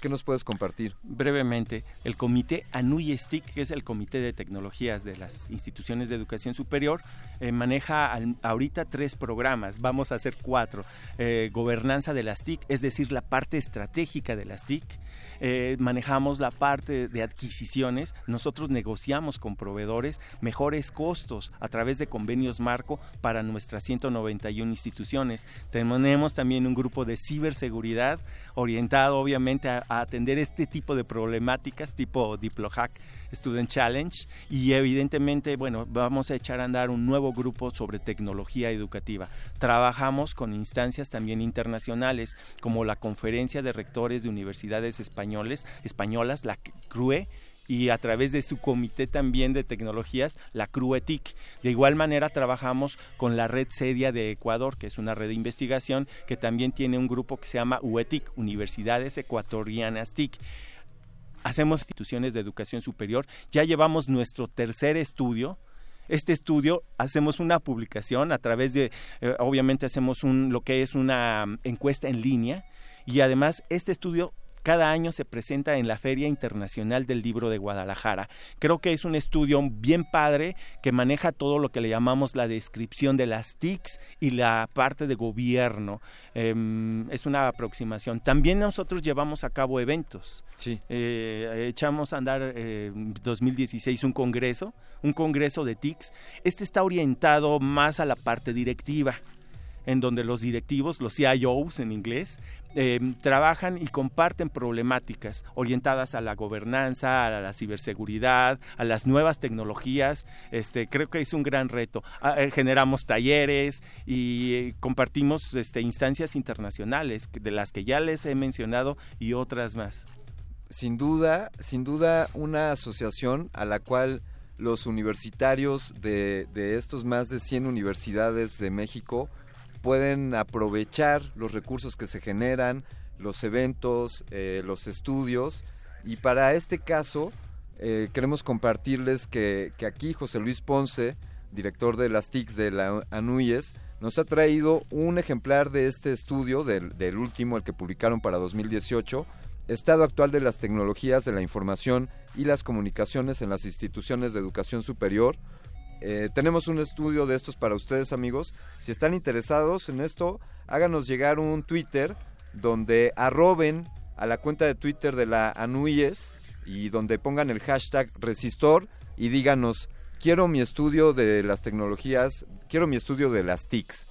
¿Qué, nos puedes compartir? Brevemente, el comité ANUYESTIC, que es el Comité de Tecnologías de las Instituciones de Educación Superior, eh, maneja al- ahorita tres programas, vamos a hacer cuatro. Eh, gobernanza de las TIC, es decir, la parte estratégica de las TIC. Eh, manejamos la parte de adquisiciones, nosotros negociamos con proveedores mejores costos a través de convenios marco para nuestras 191 instituciones. Tenemos también un grupo de ciberseguridad orientado obviamente a, a atender este tipo de problemáticas tipo DiploHack Student Challenge y evidentemente, bueno, vamos a echar a andar un nuevo grupo sobre tecnología educativa. Trabajamos con instancias también internacionales como la Conferencia de Rectores de Universidades Españoles, Españolas, la CRUE, y a través de su comité también de tecnologías, la CRUETIC. De igual manera trabajamos con la red CEDIA de Ecuador, que es una red de investigación que también tiene un grupo que se llama UETIC, Universidades Ecuatorianas TIC hacemos instituciones de educación superior, ya llevamos nuestro tercer estudio. Este estudio hacemos una publicación a través de, eh, obviamente hacemos un, lo que es una mm, encuesta en línea y además este estudio cada año se presenta en la Feria Internacional del Libro de Guadalajara. Creo que es un estudio bien padre que maneja todo lo que le llamamos la descripción de las TICs y la parte de gobierno. Em, es una aproximación. También nosotros llevamos a cabo eventos. Sí. Eh, echamos a andar eh, 2016 un congreso, un congreso de TICs. Este está orientado más a la parte directiva. en donde los directivos, los CIOs en inglés, eh, trabajan y comparten problemáticas orientadas a la gobernanza, a la ciberseguridad, a las nuevas tecnologías. Este, creo que es un gran reto. Ah, eh, generamos talleres y eh, compartimos este, instancias internacionales, de las que ya les he mencionado y otras más. Sin duda, sin duda una asociación a la cual los universitarios de, de estos más de 100 universidades de México pueden aprovechar los recursos que se generan, los eventos, eh, los estudios. Y para este caso, eh, queremos compartirles que, aquí José Luis Ponce, director de las TICs de la ANUYES, nos ha traído un ejemplar de este estudio, del, del último, el que publicaron para 2018, Estado actual de las tecnologías de la información y las comunicaciones en las instituciones de educación superior, eh, tenemos un estudio de estos para ustedes amigos. Si están interesados en esto, háganos llegar un Twitter donde arroben a la cuenta de Twitter de la ANUIES y donde pongan el hashtag resistor y díganos, quiero mi estudio de las tecnologías, quiero mi estudio de las TICs.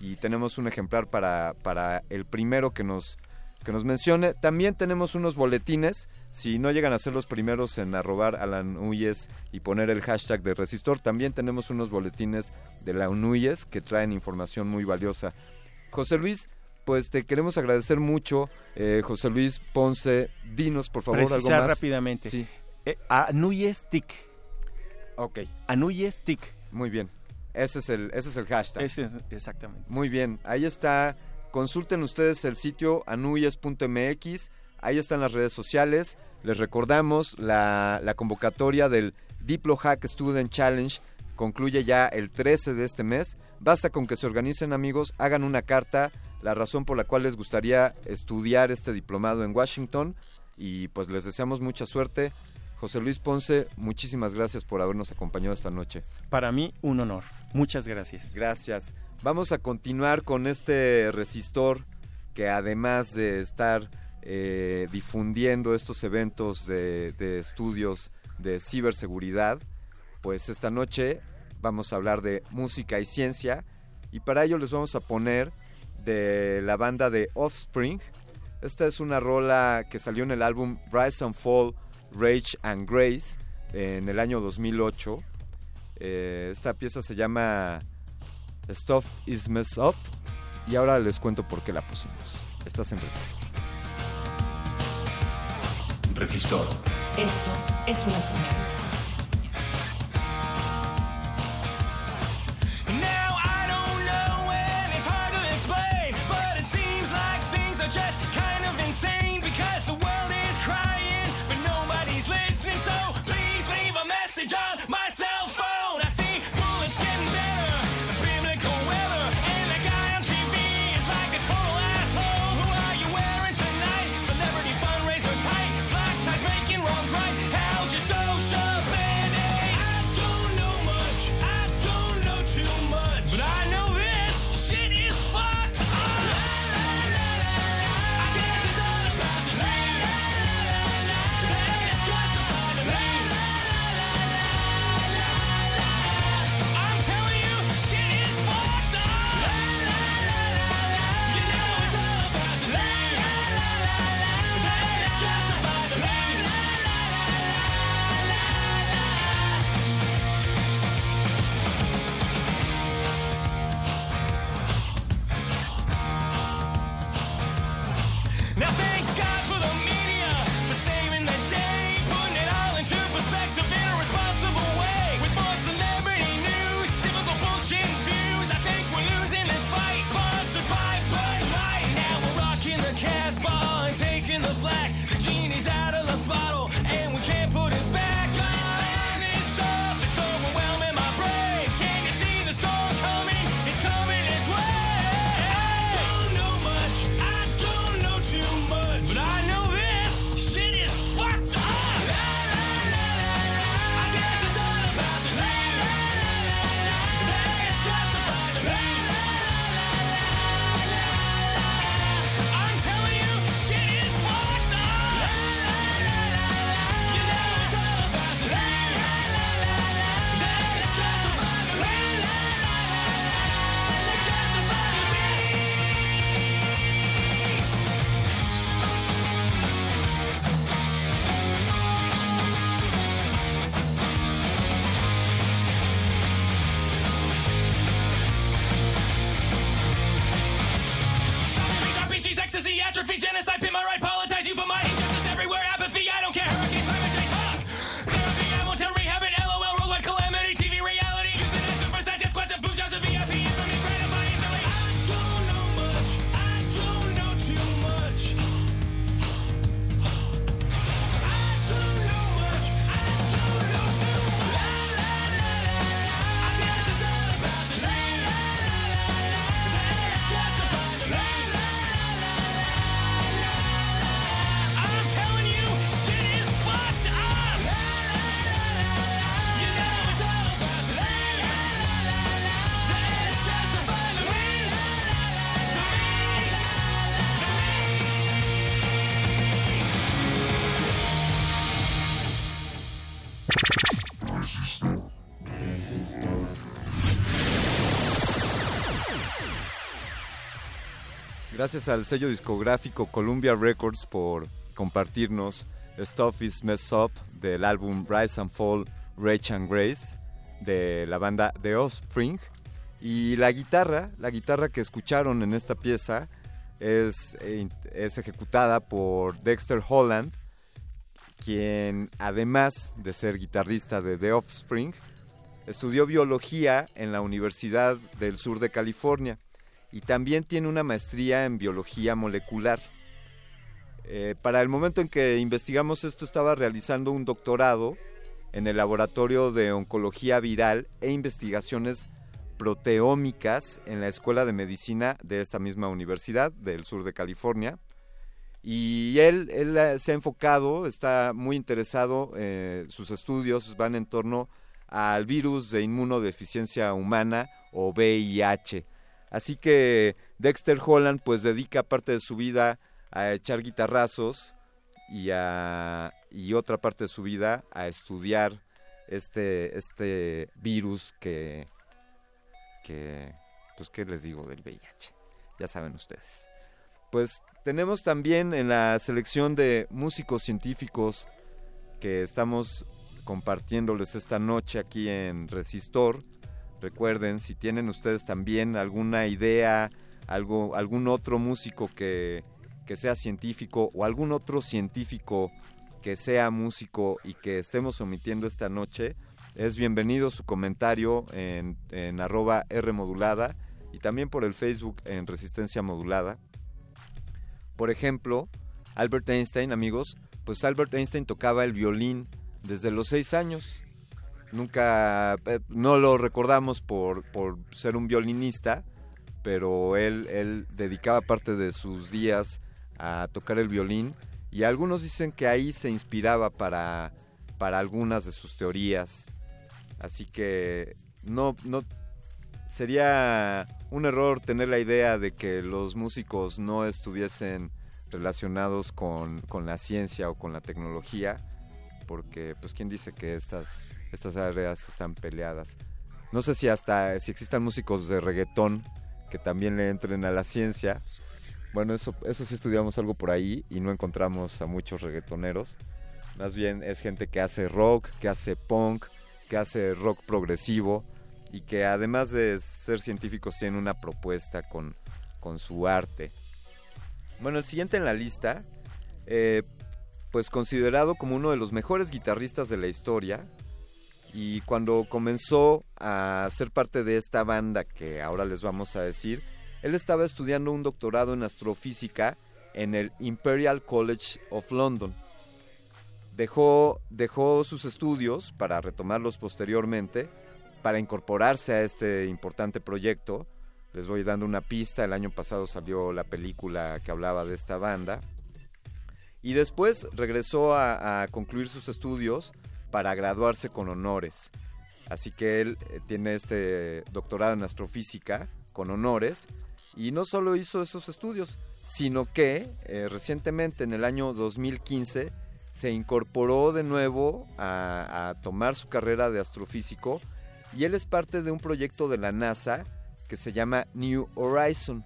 Y tenemos un ejemplar para, para el primero que nos, que nos mencione. También tenemos unos boletines si no llegan a ser los primeros en arrobar a la UNUYES y poner el hashtag de Resistor, también tenemos unos boletines de la UNUYES que traen información muy valiosa. José Luis, pues te queremos agradecer mucho, eh, José Luis Ponce. Dinos, por favor, algo más. rápidamente. Sí. Eh, TIC. Ok. TIC. Muy bien. Ese es el, ese es el hashtag. Ese exactamente. Muy bien. Ahí está. Consulten ustedes el sitio anuyes.mx Ahí están las redes sociales. Les recordamos la, convocatoria del Diplo Hack Student Challenge concluye ya el 13 de este mes. Basta con que se organicen amigos, hagan una carta, la razón por la cual les gustaría estudiar este diplomado en Washington y pues les deseamos mucha suerte. José Luis Ponce, muchísimas gracias por habernos acompañado esta noche. Para mí un honor. Muchas gracias. Gracias. Vamos a continuar con este resistor que además de estar eh, difundiendo estos eventos de, estudios de ciberseguridad, pues esta noche vamos a hablar de música y ciencia y para ello les vamos a poner de la banda de Offspring. Esta es una rola que salió en el álbum Rise and Fall, Rage and Grace en el año 2008. Eh, esta pieza se llama Stuff is Messed Up y ahora les cuento por qué la pusimos. Estás en Resistor. Esto es una señal. Gracias al sello discográfico Columbia Records por compartirnos Stuff is Mess Up del álbum Rise and Fall Rage and Grace de la banda The Offspring. Y la guitarra, la guitarra que escucharon en esta pieza es, eh, es ejecutada por Dexter Holland, quien además de ser guitarrista de The Offspring, estudió biología en la Universidad del Sur de California y también tiene una maestría en biología molecular. Eh, para el momento en que investigamos esto estaba realizando un doctorado en el Laboratorio de Oncología Viral e Investigaciones Proteómicas en la Escuela de Medicina de esta misma universidad del sur de California. Y él, eh, se ha enfocado, está muy interesado, eh, sus estudios van en torno al virus de inmunodeficiencia humana o VIH. Así que Dexter Holland pues dedica parte de su vida a echar guitarrazos y, a, y otra parte de su vida a estudiar este, este virus que, que, pues qué les digo del VIH, ya saben ustedes. Pues tenemos también en la selección de músicos científicos que estamos compartiéndoles esta noche aquí en Resistor. Recuerden, si tienen ustedes también alguna idea, algo, algún otro músico que, que sea científico o algún otro científico que sea músico y que estemos omitiendo esta noche, es bienvenido su comentario en, en arroba R modulada y también por el Facebook en Resistencia Modulada. Por ejemplo, Albert Einstein, amigos, pues Albert Einstein tocaba el violín desde los seis años. Nunca, eh, no lo recordamos por, por ser un violinista, pero él, él dedicaba parte de sus días a tocar el violín y algunos dicen que ahí se inspiraba para, para algunas de sus teorías. Así que no, no sería un error tener la idea de que los músicos no estuviesen relacionados con, con la ciencia o con la tecnología, porque pues quién dice que estas, estas áreas están peleadas. No sé si hasta si existan músicos de reggaetón que también le entren a la ciencia. Bueno, eso, eso sí estudiamos algo por ahí y no encontramos a muchos reggaetoneros. Más bien es gente que hace rock, que hace punk, que hace rock progresivo y que además de ser científicos tienen una propuesta con, con su arte. Bueno, el siguiente en la lista, eh, pues considerado como uno de los mejores guitarristas de la historia, y cuando comenzó a ser parte de esta banda que ahora les vamos a decir, él estaba estudiando un doctorado en astrofísica en el Imperial College of London. Dejó, dejó sus estudios para retomarlos posteriormente, para incorporarse a este importante proyecto. Les voy dando una pista, el año pasado salió la película que hablaba de esta banda. Y después regresó a, a concluir sus estudios para graduarse con honores. Así que él eh, tiene este doctorado en astrofísica con honores y no solo hizo esos estudios, sino que eh, recientemente en el año 2015 se incorporó de nuevo a, tomar su carrera de astrofísico y él es parte de un proyecto de la NASA que se llama New Horizon.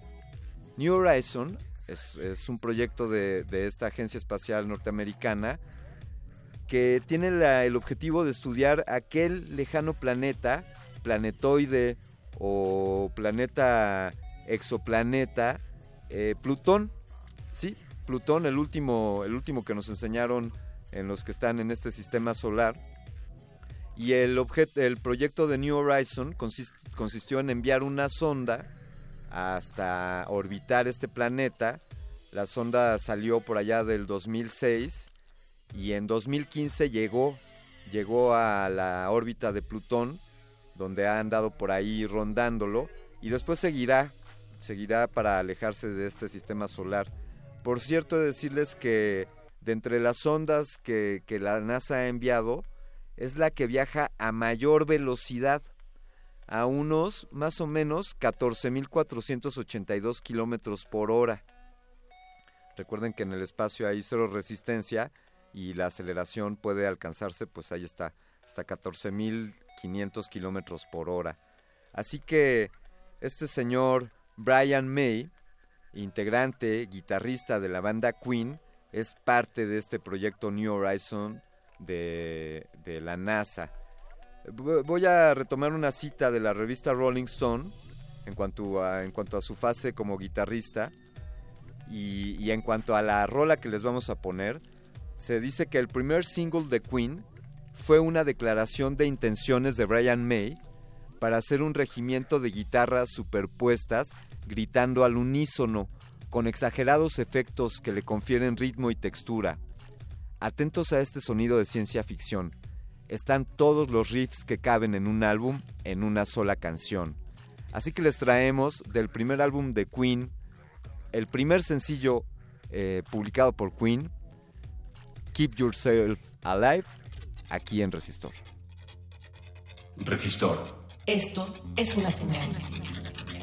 New Horizon es, un proyecto de esta agencia espacial norteamericana que tiene el objetivo de estudiar aquel lejano planeta, planetoide o planeta exoplaneta, eh, Plutón. Sí, Plutón, el último, el último que nos enseñaron en los que están en este sistema solar. Y el, objeto, el proyecto de New Horizon consist, consistió en enviar una sonda hasta orbitar este planeta. La sonda salió por allá del 2006 y en 2015 llegó, llegó a la órbita de Plutón, donde ha andado por ahí rondándolo y después seguirá, seguirá para alejarse de este sistema solar. Por cierto, decirles que de entre las ondas que, que la NASA ha enviado, es la que viaja a mayor velocidad, a unos más o menos 14.482 kilómetros por hora. Recuerden que en el espacio hay cero resistencia y la aceleración puede alcanzarse, pues ahí está, hasta 14.500 kilómetros por hora. Así que este señor Brian May, integrante, guitarrista de la banda Queen, es parte de este proyecto New Horizon de, la NASA. Voy a retomar una cita de la revista Rolling Stone en cuanto a, en cuanto a su fase como guitarrista y, y en cuanto a la rola que les vamos a poner. Se dice que el primer single de Queen fue una declaración de intenciones de Brian May para hacer un regimiento de guitarras superpuestas gritando al unísono con exagerados efectos que le confieren ritmo y textura. Atentos a este sonido de ciencia ficción. Están todos los riffs que caben en un álbum en una sola canción. Así que les traemos del primer álbum de Queen, el primer sencillo eh, publicado por Queen, Keep Yourself Alive, aquí en Resistor. Resistor. Esto es una señal. I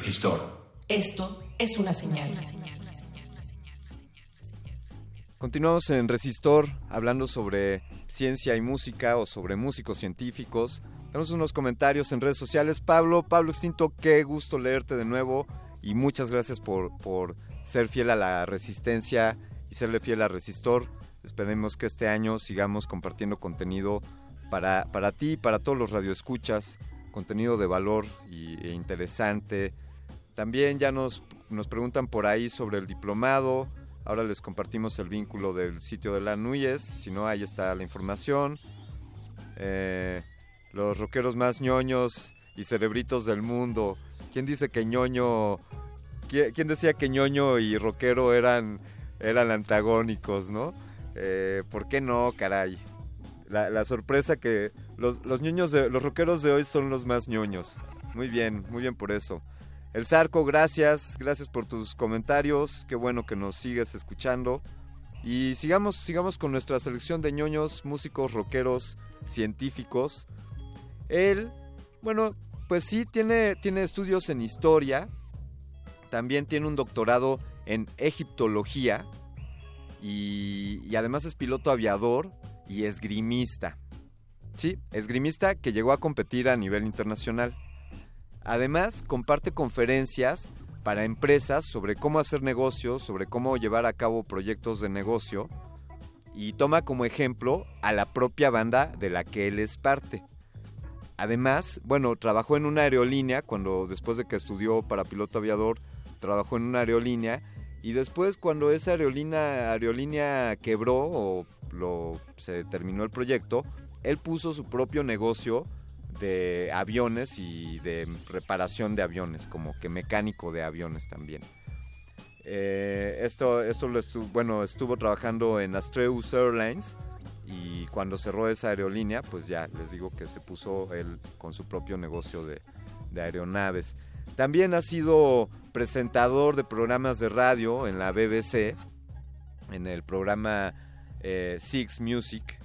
resistor. Esto es una señal. Continuamos en Resistor hablando sobre ciencia y música o sobre músicos científicos. Tenemos unos comentarios en redes sociales. Pablo, Pablo Extinto, qué gusto leerte de nuevo y muchas gracias por, por ser fiel a la resistencia y serle fiel a Resistor. Esperemos que este año sigamos compartiendo contenido para, para ti y para todos los radioescuchas, contenido de valor y, e interesante. También ya nos, nos preguntan por ahí sobre el diplomado. Ahora les compartimos el vínculo del sitio de la Núñez. Si no, ahí está la información. Eh, los rockeros más ñoños y cerebritos del mundo. ¿Quién dice que ñoño... qui- ¿Quién decía que ñoño y rockero eran, eran antagónicos, no? Eh, ¿Por qué no, caray? La, la sorpresa que los, los ñoños de, los rockeros de hoy son los más ñoños. Muy bien, muy bien por eso. El Zarco, gracias, gracias por tus comentarios. Qué bueno que nos sigues escuchando. Y sigamos, sigamos con nuestra selección de ñoños, músicos, rockeros, científicos. Él, bueno, pues sí, tiene, tiene estudios en historia. También tiene un doctorado en egiptología. Y, y además es piloto aviador y esgrimista. Sí, esgrimista que llegó a competir a nivel internacional. Además, comparte conferencias para empresas sobre cómo hacer negocios, sobre cómo llevar a cabo proyectos de negocio y toma como ejemplo a la propia banda de la que él es parte. Además, bueno, trabajó en una aerolínea cuando después de que estudió para piloto aviador, trabajó en una aerolínea y después cuando esa aerolínea, aerolínea quebró o se terminó el proyecto, él puso su propio negocio de aviones y de reparación de aviones, como que mecánico de aviones también. Eh, esto esto lo estuvo, bueno, estuvo trabajando en Astreus Airlines y cuando cerró esa aerolínea, pues ya les digo que se puso él con su propio negocio de, de aeronaves. También ha sido presentador de programas de radio en la BBC, en el programa eh, Six Music,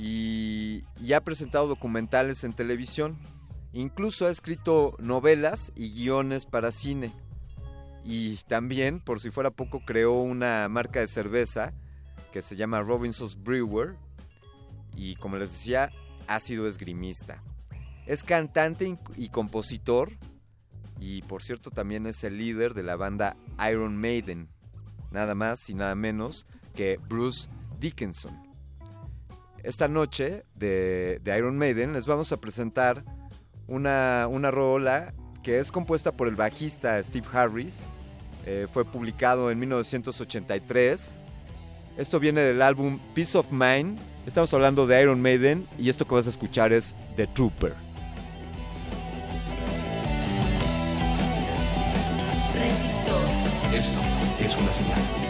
y, ha presentado documentales en televisión. Incluso ha escrito novelas y guiones para cine. Y también, por si fuera poco, creó una marca de cerveza que se llama Robinson's Brewer. Y como les decía, ha sido esgrimista. Es cantante y compositor. Y por cierto, también es el líder de la banda Iron Maiden. Nada más y nada menos que Bruce Dickinson. Esta noche de, de Iron Maiden les vamos a presentar una, una rola que es compuesta por el bajista Steve Harris. Eh, fue publicado en 1983. Esto viene del álbum Peace of Mind. Estamos hablando de Iron Maiden y esto que vas a escuchar es The Trooper. Resistor. Esto es una señal.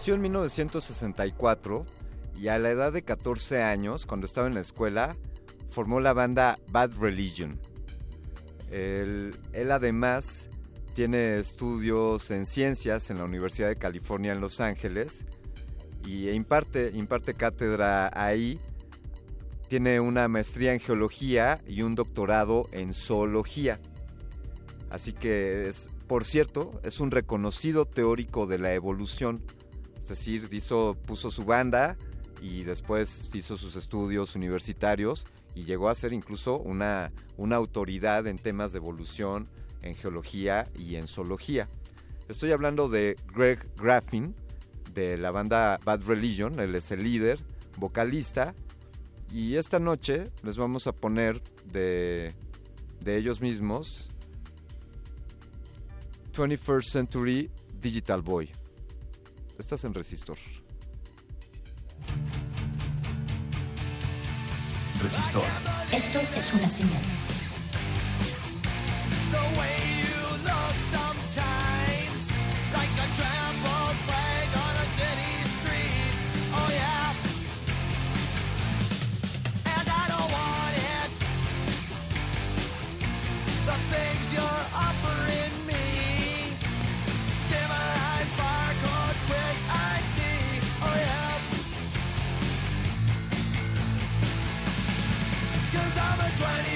Nació en 1964 y a la edad de 14 años, cuando estaba en la escuela, formó la banda Bad Religion. Él, además tiene estudios en ciencias en la Universidad de California en Los Ángeles y imparte, imparte cátedra ahí. Tiene una maestría en geología y un doctorado en zoología. Así que, es, por cierto, es un reconocido teórico de la evolución. Es decir, hizo, puso su banda y después hizo sus estudios universitarios y llegó a ser incluso una, una autoridad en temas de evolución, en geología y en zoología. Estoy hablando de Greg Graffin, de la banda Bad Religion, él es el líder, vocalista, y esta noche les vamos a poner de, de ellos mismos 21st Century Digital Boy. Estás en Resistor. Resistor. Esto es una señal. 20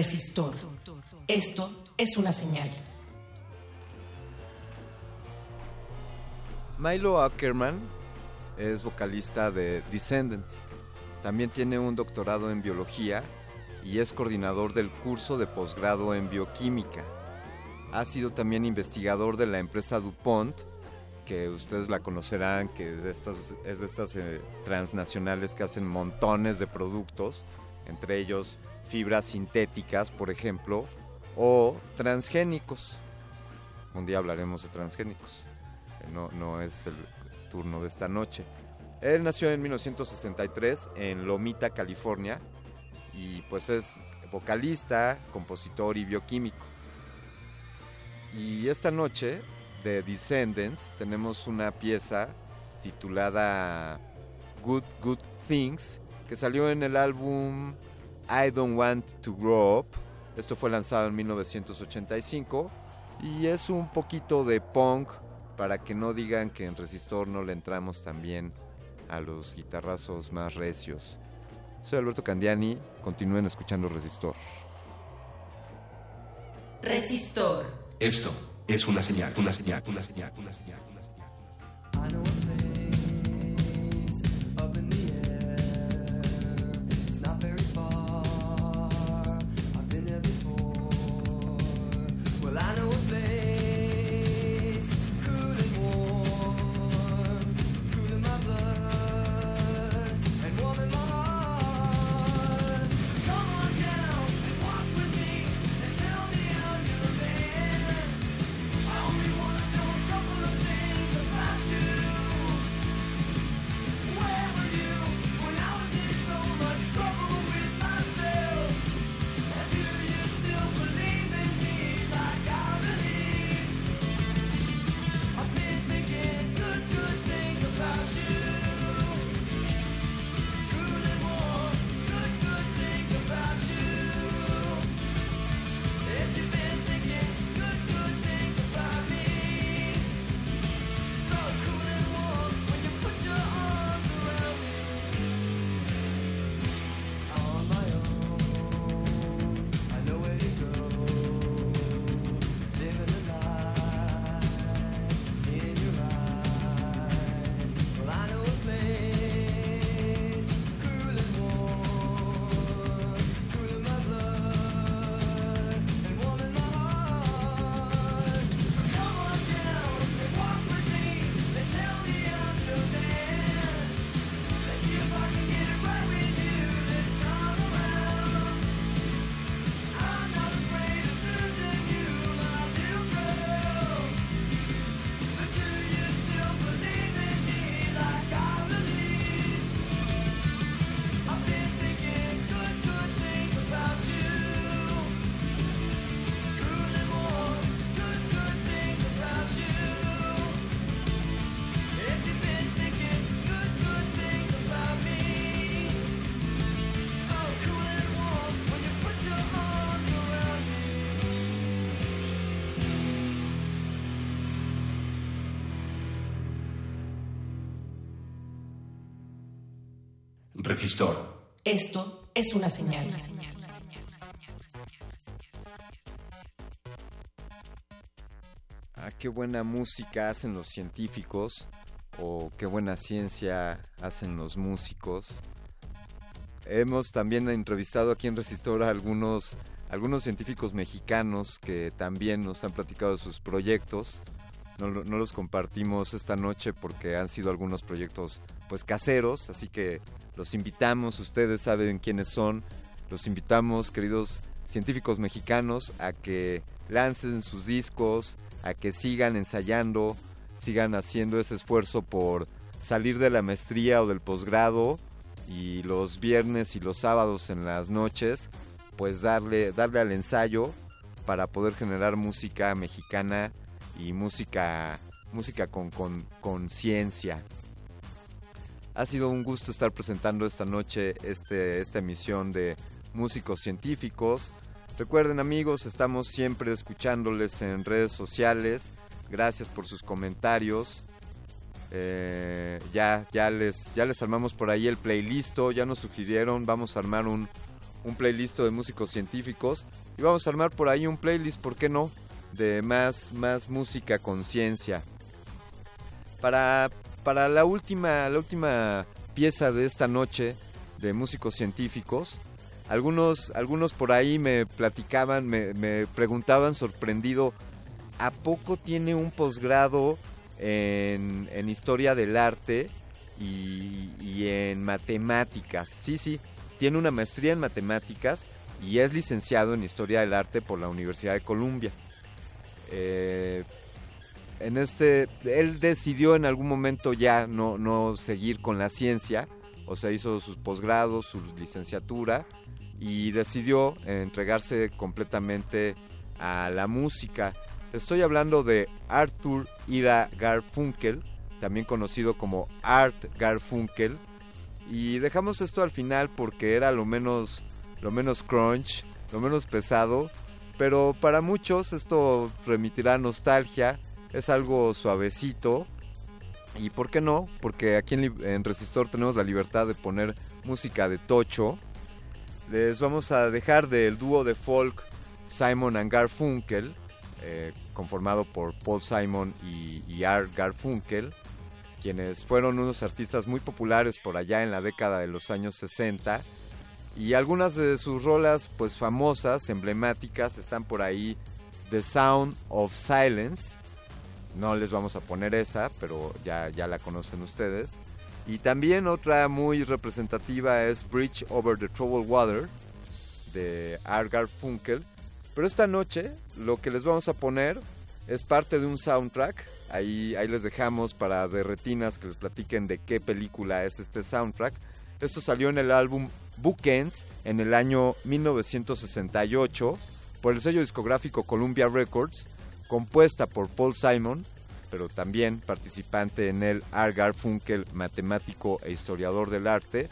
Resistor. Esto es una señal. Milo Ackerman es vocalista de Descendants. También tiene un doctorado en biología y es coordinador del curso de posgrado en bioquímica. Ha sido también investigador de la empresa DuPont, que ustedes la conocerán, que es de estas, eh, transnacionales que hacen montones de productos, entre ellos fibras sintéticas, por ejemplo, o transgénicos. Un día hablaremos de transgénicos. Eh, No, no es el turno de esta noche. Él nació en 1963 en Lomita, California, y pues es vocalista, compositor y bioquímico. Y esta noche de Descendants tenemos una pieza titulada Good Good Things que salió en el álbum I Don't Want to Grow Up. Esto fue lanzado en 1985 y es un poquito de punk para que no digan que en Resistor no le entramos también a los guitarrazos más recios. Soy Alberto Candiani, continúen escuchando Resistor. Resistor. Esto es una señal, una señal, una señal, una señal, una señal. I know Resistor. Esto es una señal. Ah, qué buena música hacen los científicos o qué buena ciencia hacen los músicos. Hemos también entrevistado aquí en Resistor a algunos, algunos científicos mexicanos que también nos han platicado de sus proyectos. No, no los compartimos esta noche porque han sido algunos proyectos pues caseros, así que los invitamos, ustedes saben quiénes son, los invitamos, queridos científicos mexicanos, a que lancen sus discos, a que sigan ensayando, sigan haciendo ese esfuerzo por salir de la maestría o del posgrado y los viernes y los sábados en las noches, pues darle, darle al ensayo para poder generar música mexicana y música, música con con- conciencia. Ha sido un gusto estar presentando esta noche este, esta emisión de Músicos Científicos. Recuerden amigos, estamos siempre escuchándoles en redes sociales. Gracias por sus comentarios. Eh, ya, ya, les, ya les armamos por ahí el playlist. Ya nos sugirieron, vamos a armar un, un playlist de músicos científicos. Y vamos a armar por ahí un playlist, ¿por qué no? De más, más música conciencia. Para, para la última, la última pieza de esta noche de músicos científicos, algunos, algunos por ahí me platicaban, me, preguntaban sorprendido, ¿a poco tiene un posgrado en, en historia del arte y, y en matemáticas? Sí, sí, tiene una maestría en matemáticas y es licenciado en historia del arte por la Universidad de Columbia. Eh, en este, él decidió en algún momento ya no, no seguir con la ciencia, o sea, hizo sus posgrados, su licenciatura y decidió entregarse completamente a la música. Estoy hablando de Arthur Ira Garfunkel, también conocido como Art Garfunkel, y dejamos esto al final porque era lo menos, lo menos crunch, lo menos pesado, pero para muchos esto remitirá nostalgia, es algo suavecito. ¿Y por qué no? Porque aquí en, en, Resistor tenemos la libertad de poner música de Tocho. Les vamos a dejar del dúo de folk Simon and Garfunkel, eh, conformado por Paul Simon y, y Art Garfunkel, quienes fueron unos artistas muy populares por allá en la década de los años 60. Y algunas de sus rolas pues famosas, emblemáticas, están por ahí The Sound of Silence. No les vamos a poner esa, pero ya, ya la conocen ustedes. Y también otra muy representativa es Bridge Over the Troubled Water de Art Garfunkel. Pero esta noche lo que les vamos a poner es parte de un soundtrack. Ahí, ahí les dejamos para de retinas que les platiquen de qué película es este soundtrack. Esto salió en el álbum Bookends en el año 1968 por el sello discográfico Columbia Records, compuesta por Paul Simon, pero también participante en el Art Garfunkel, matemático e historiador del arte.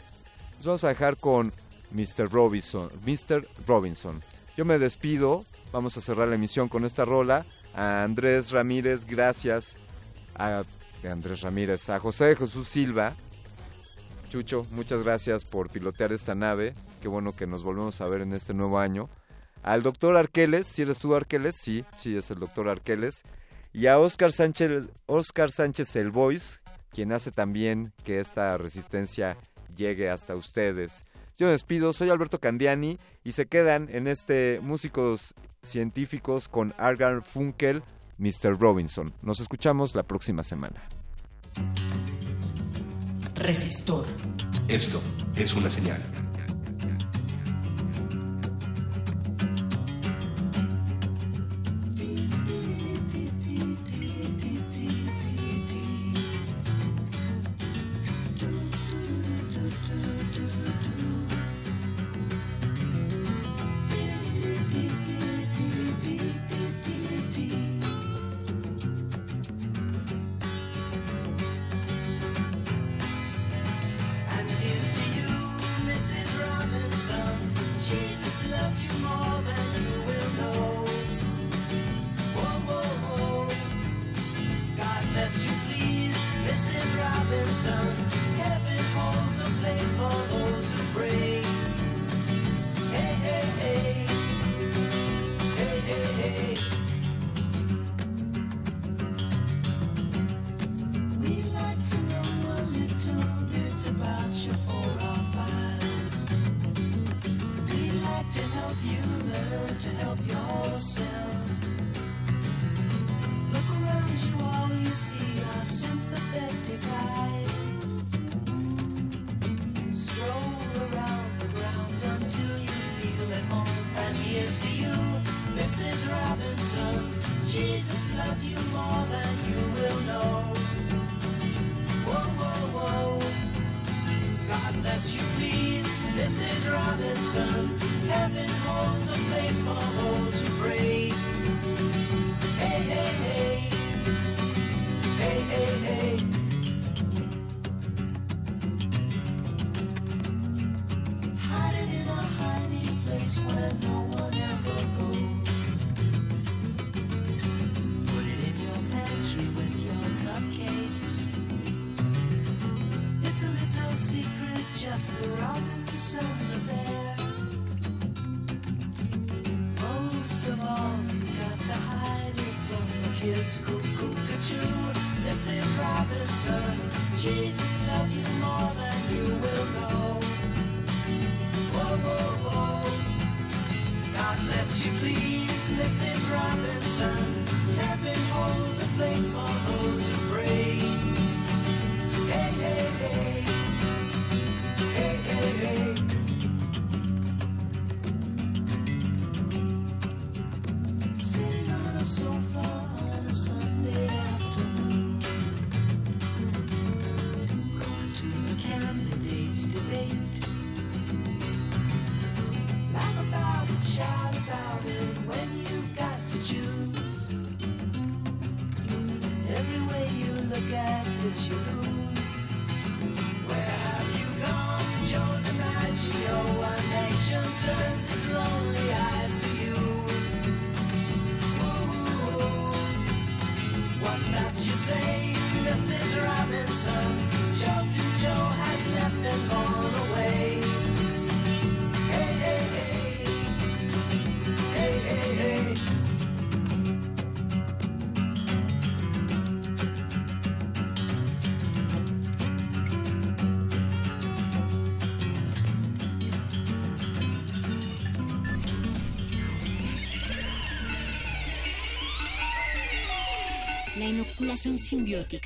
Les vamos a dejar con Mr. Robinson. Mr. Robinson. Yo me despido, vamos a cerrar la emisión con esta rola. A Andrés Ramírez, gracias. A Andrés Ramírez, a José Jesús Silva. Chucho, muchas gracias por pilotear esta nave. Qué bueno que nos volvemos a ver en este nuevo año. Al doctor Arqueles, si eres tú Arqueles, sí, sí es el doctor Arqueles. Y a Oscar Sánchez, Oscar Sánchez el Voice, quien hace también que esta resistencia llegue hasta ustedes. Yo me despido, soy Alberto Candiani y se quedan en este Músicos Científicos con Argar Funkel, Mr. Robinson. Nos escuchamos la próxima semana. Resistor. Esto es una señal.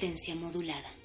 Resistencia modulada.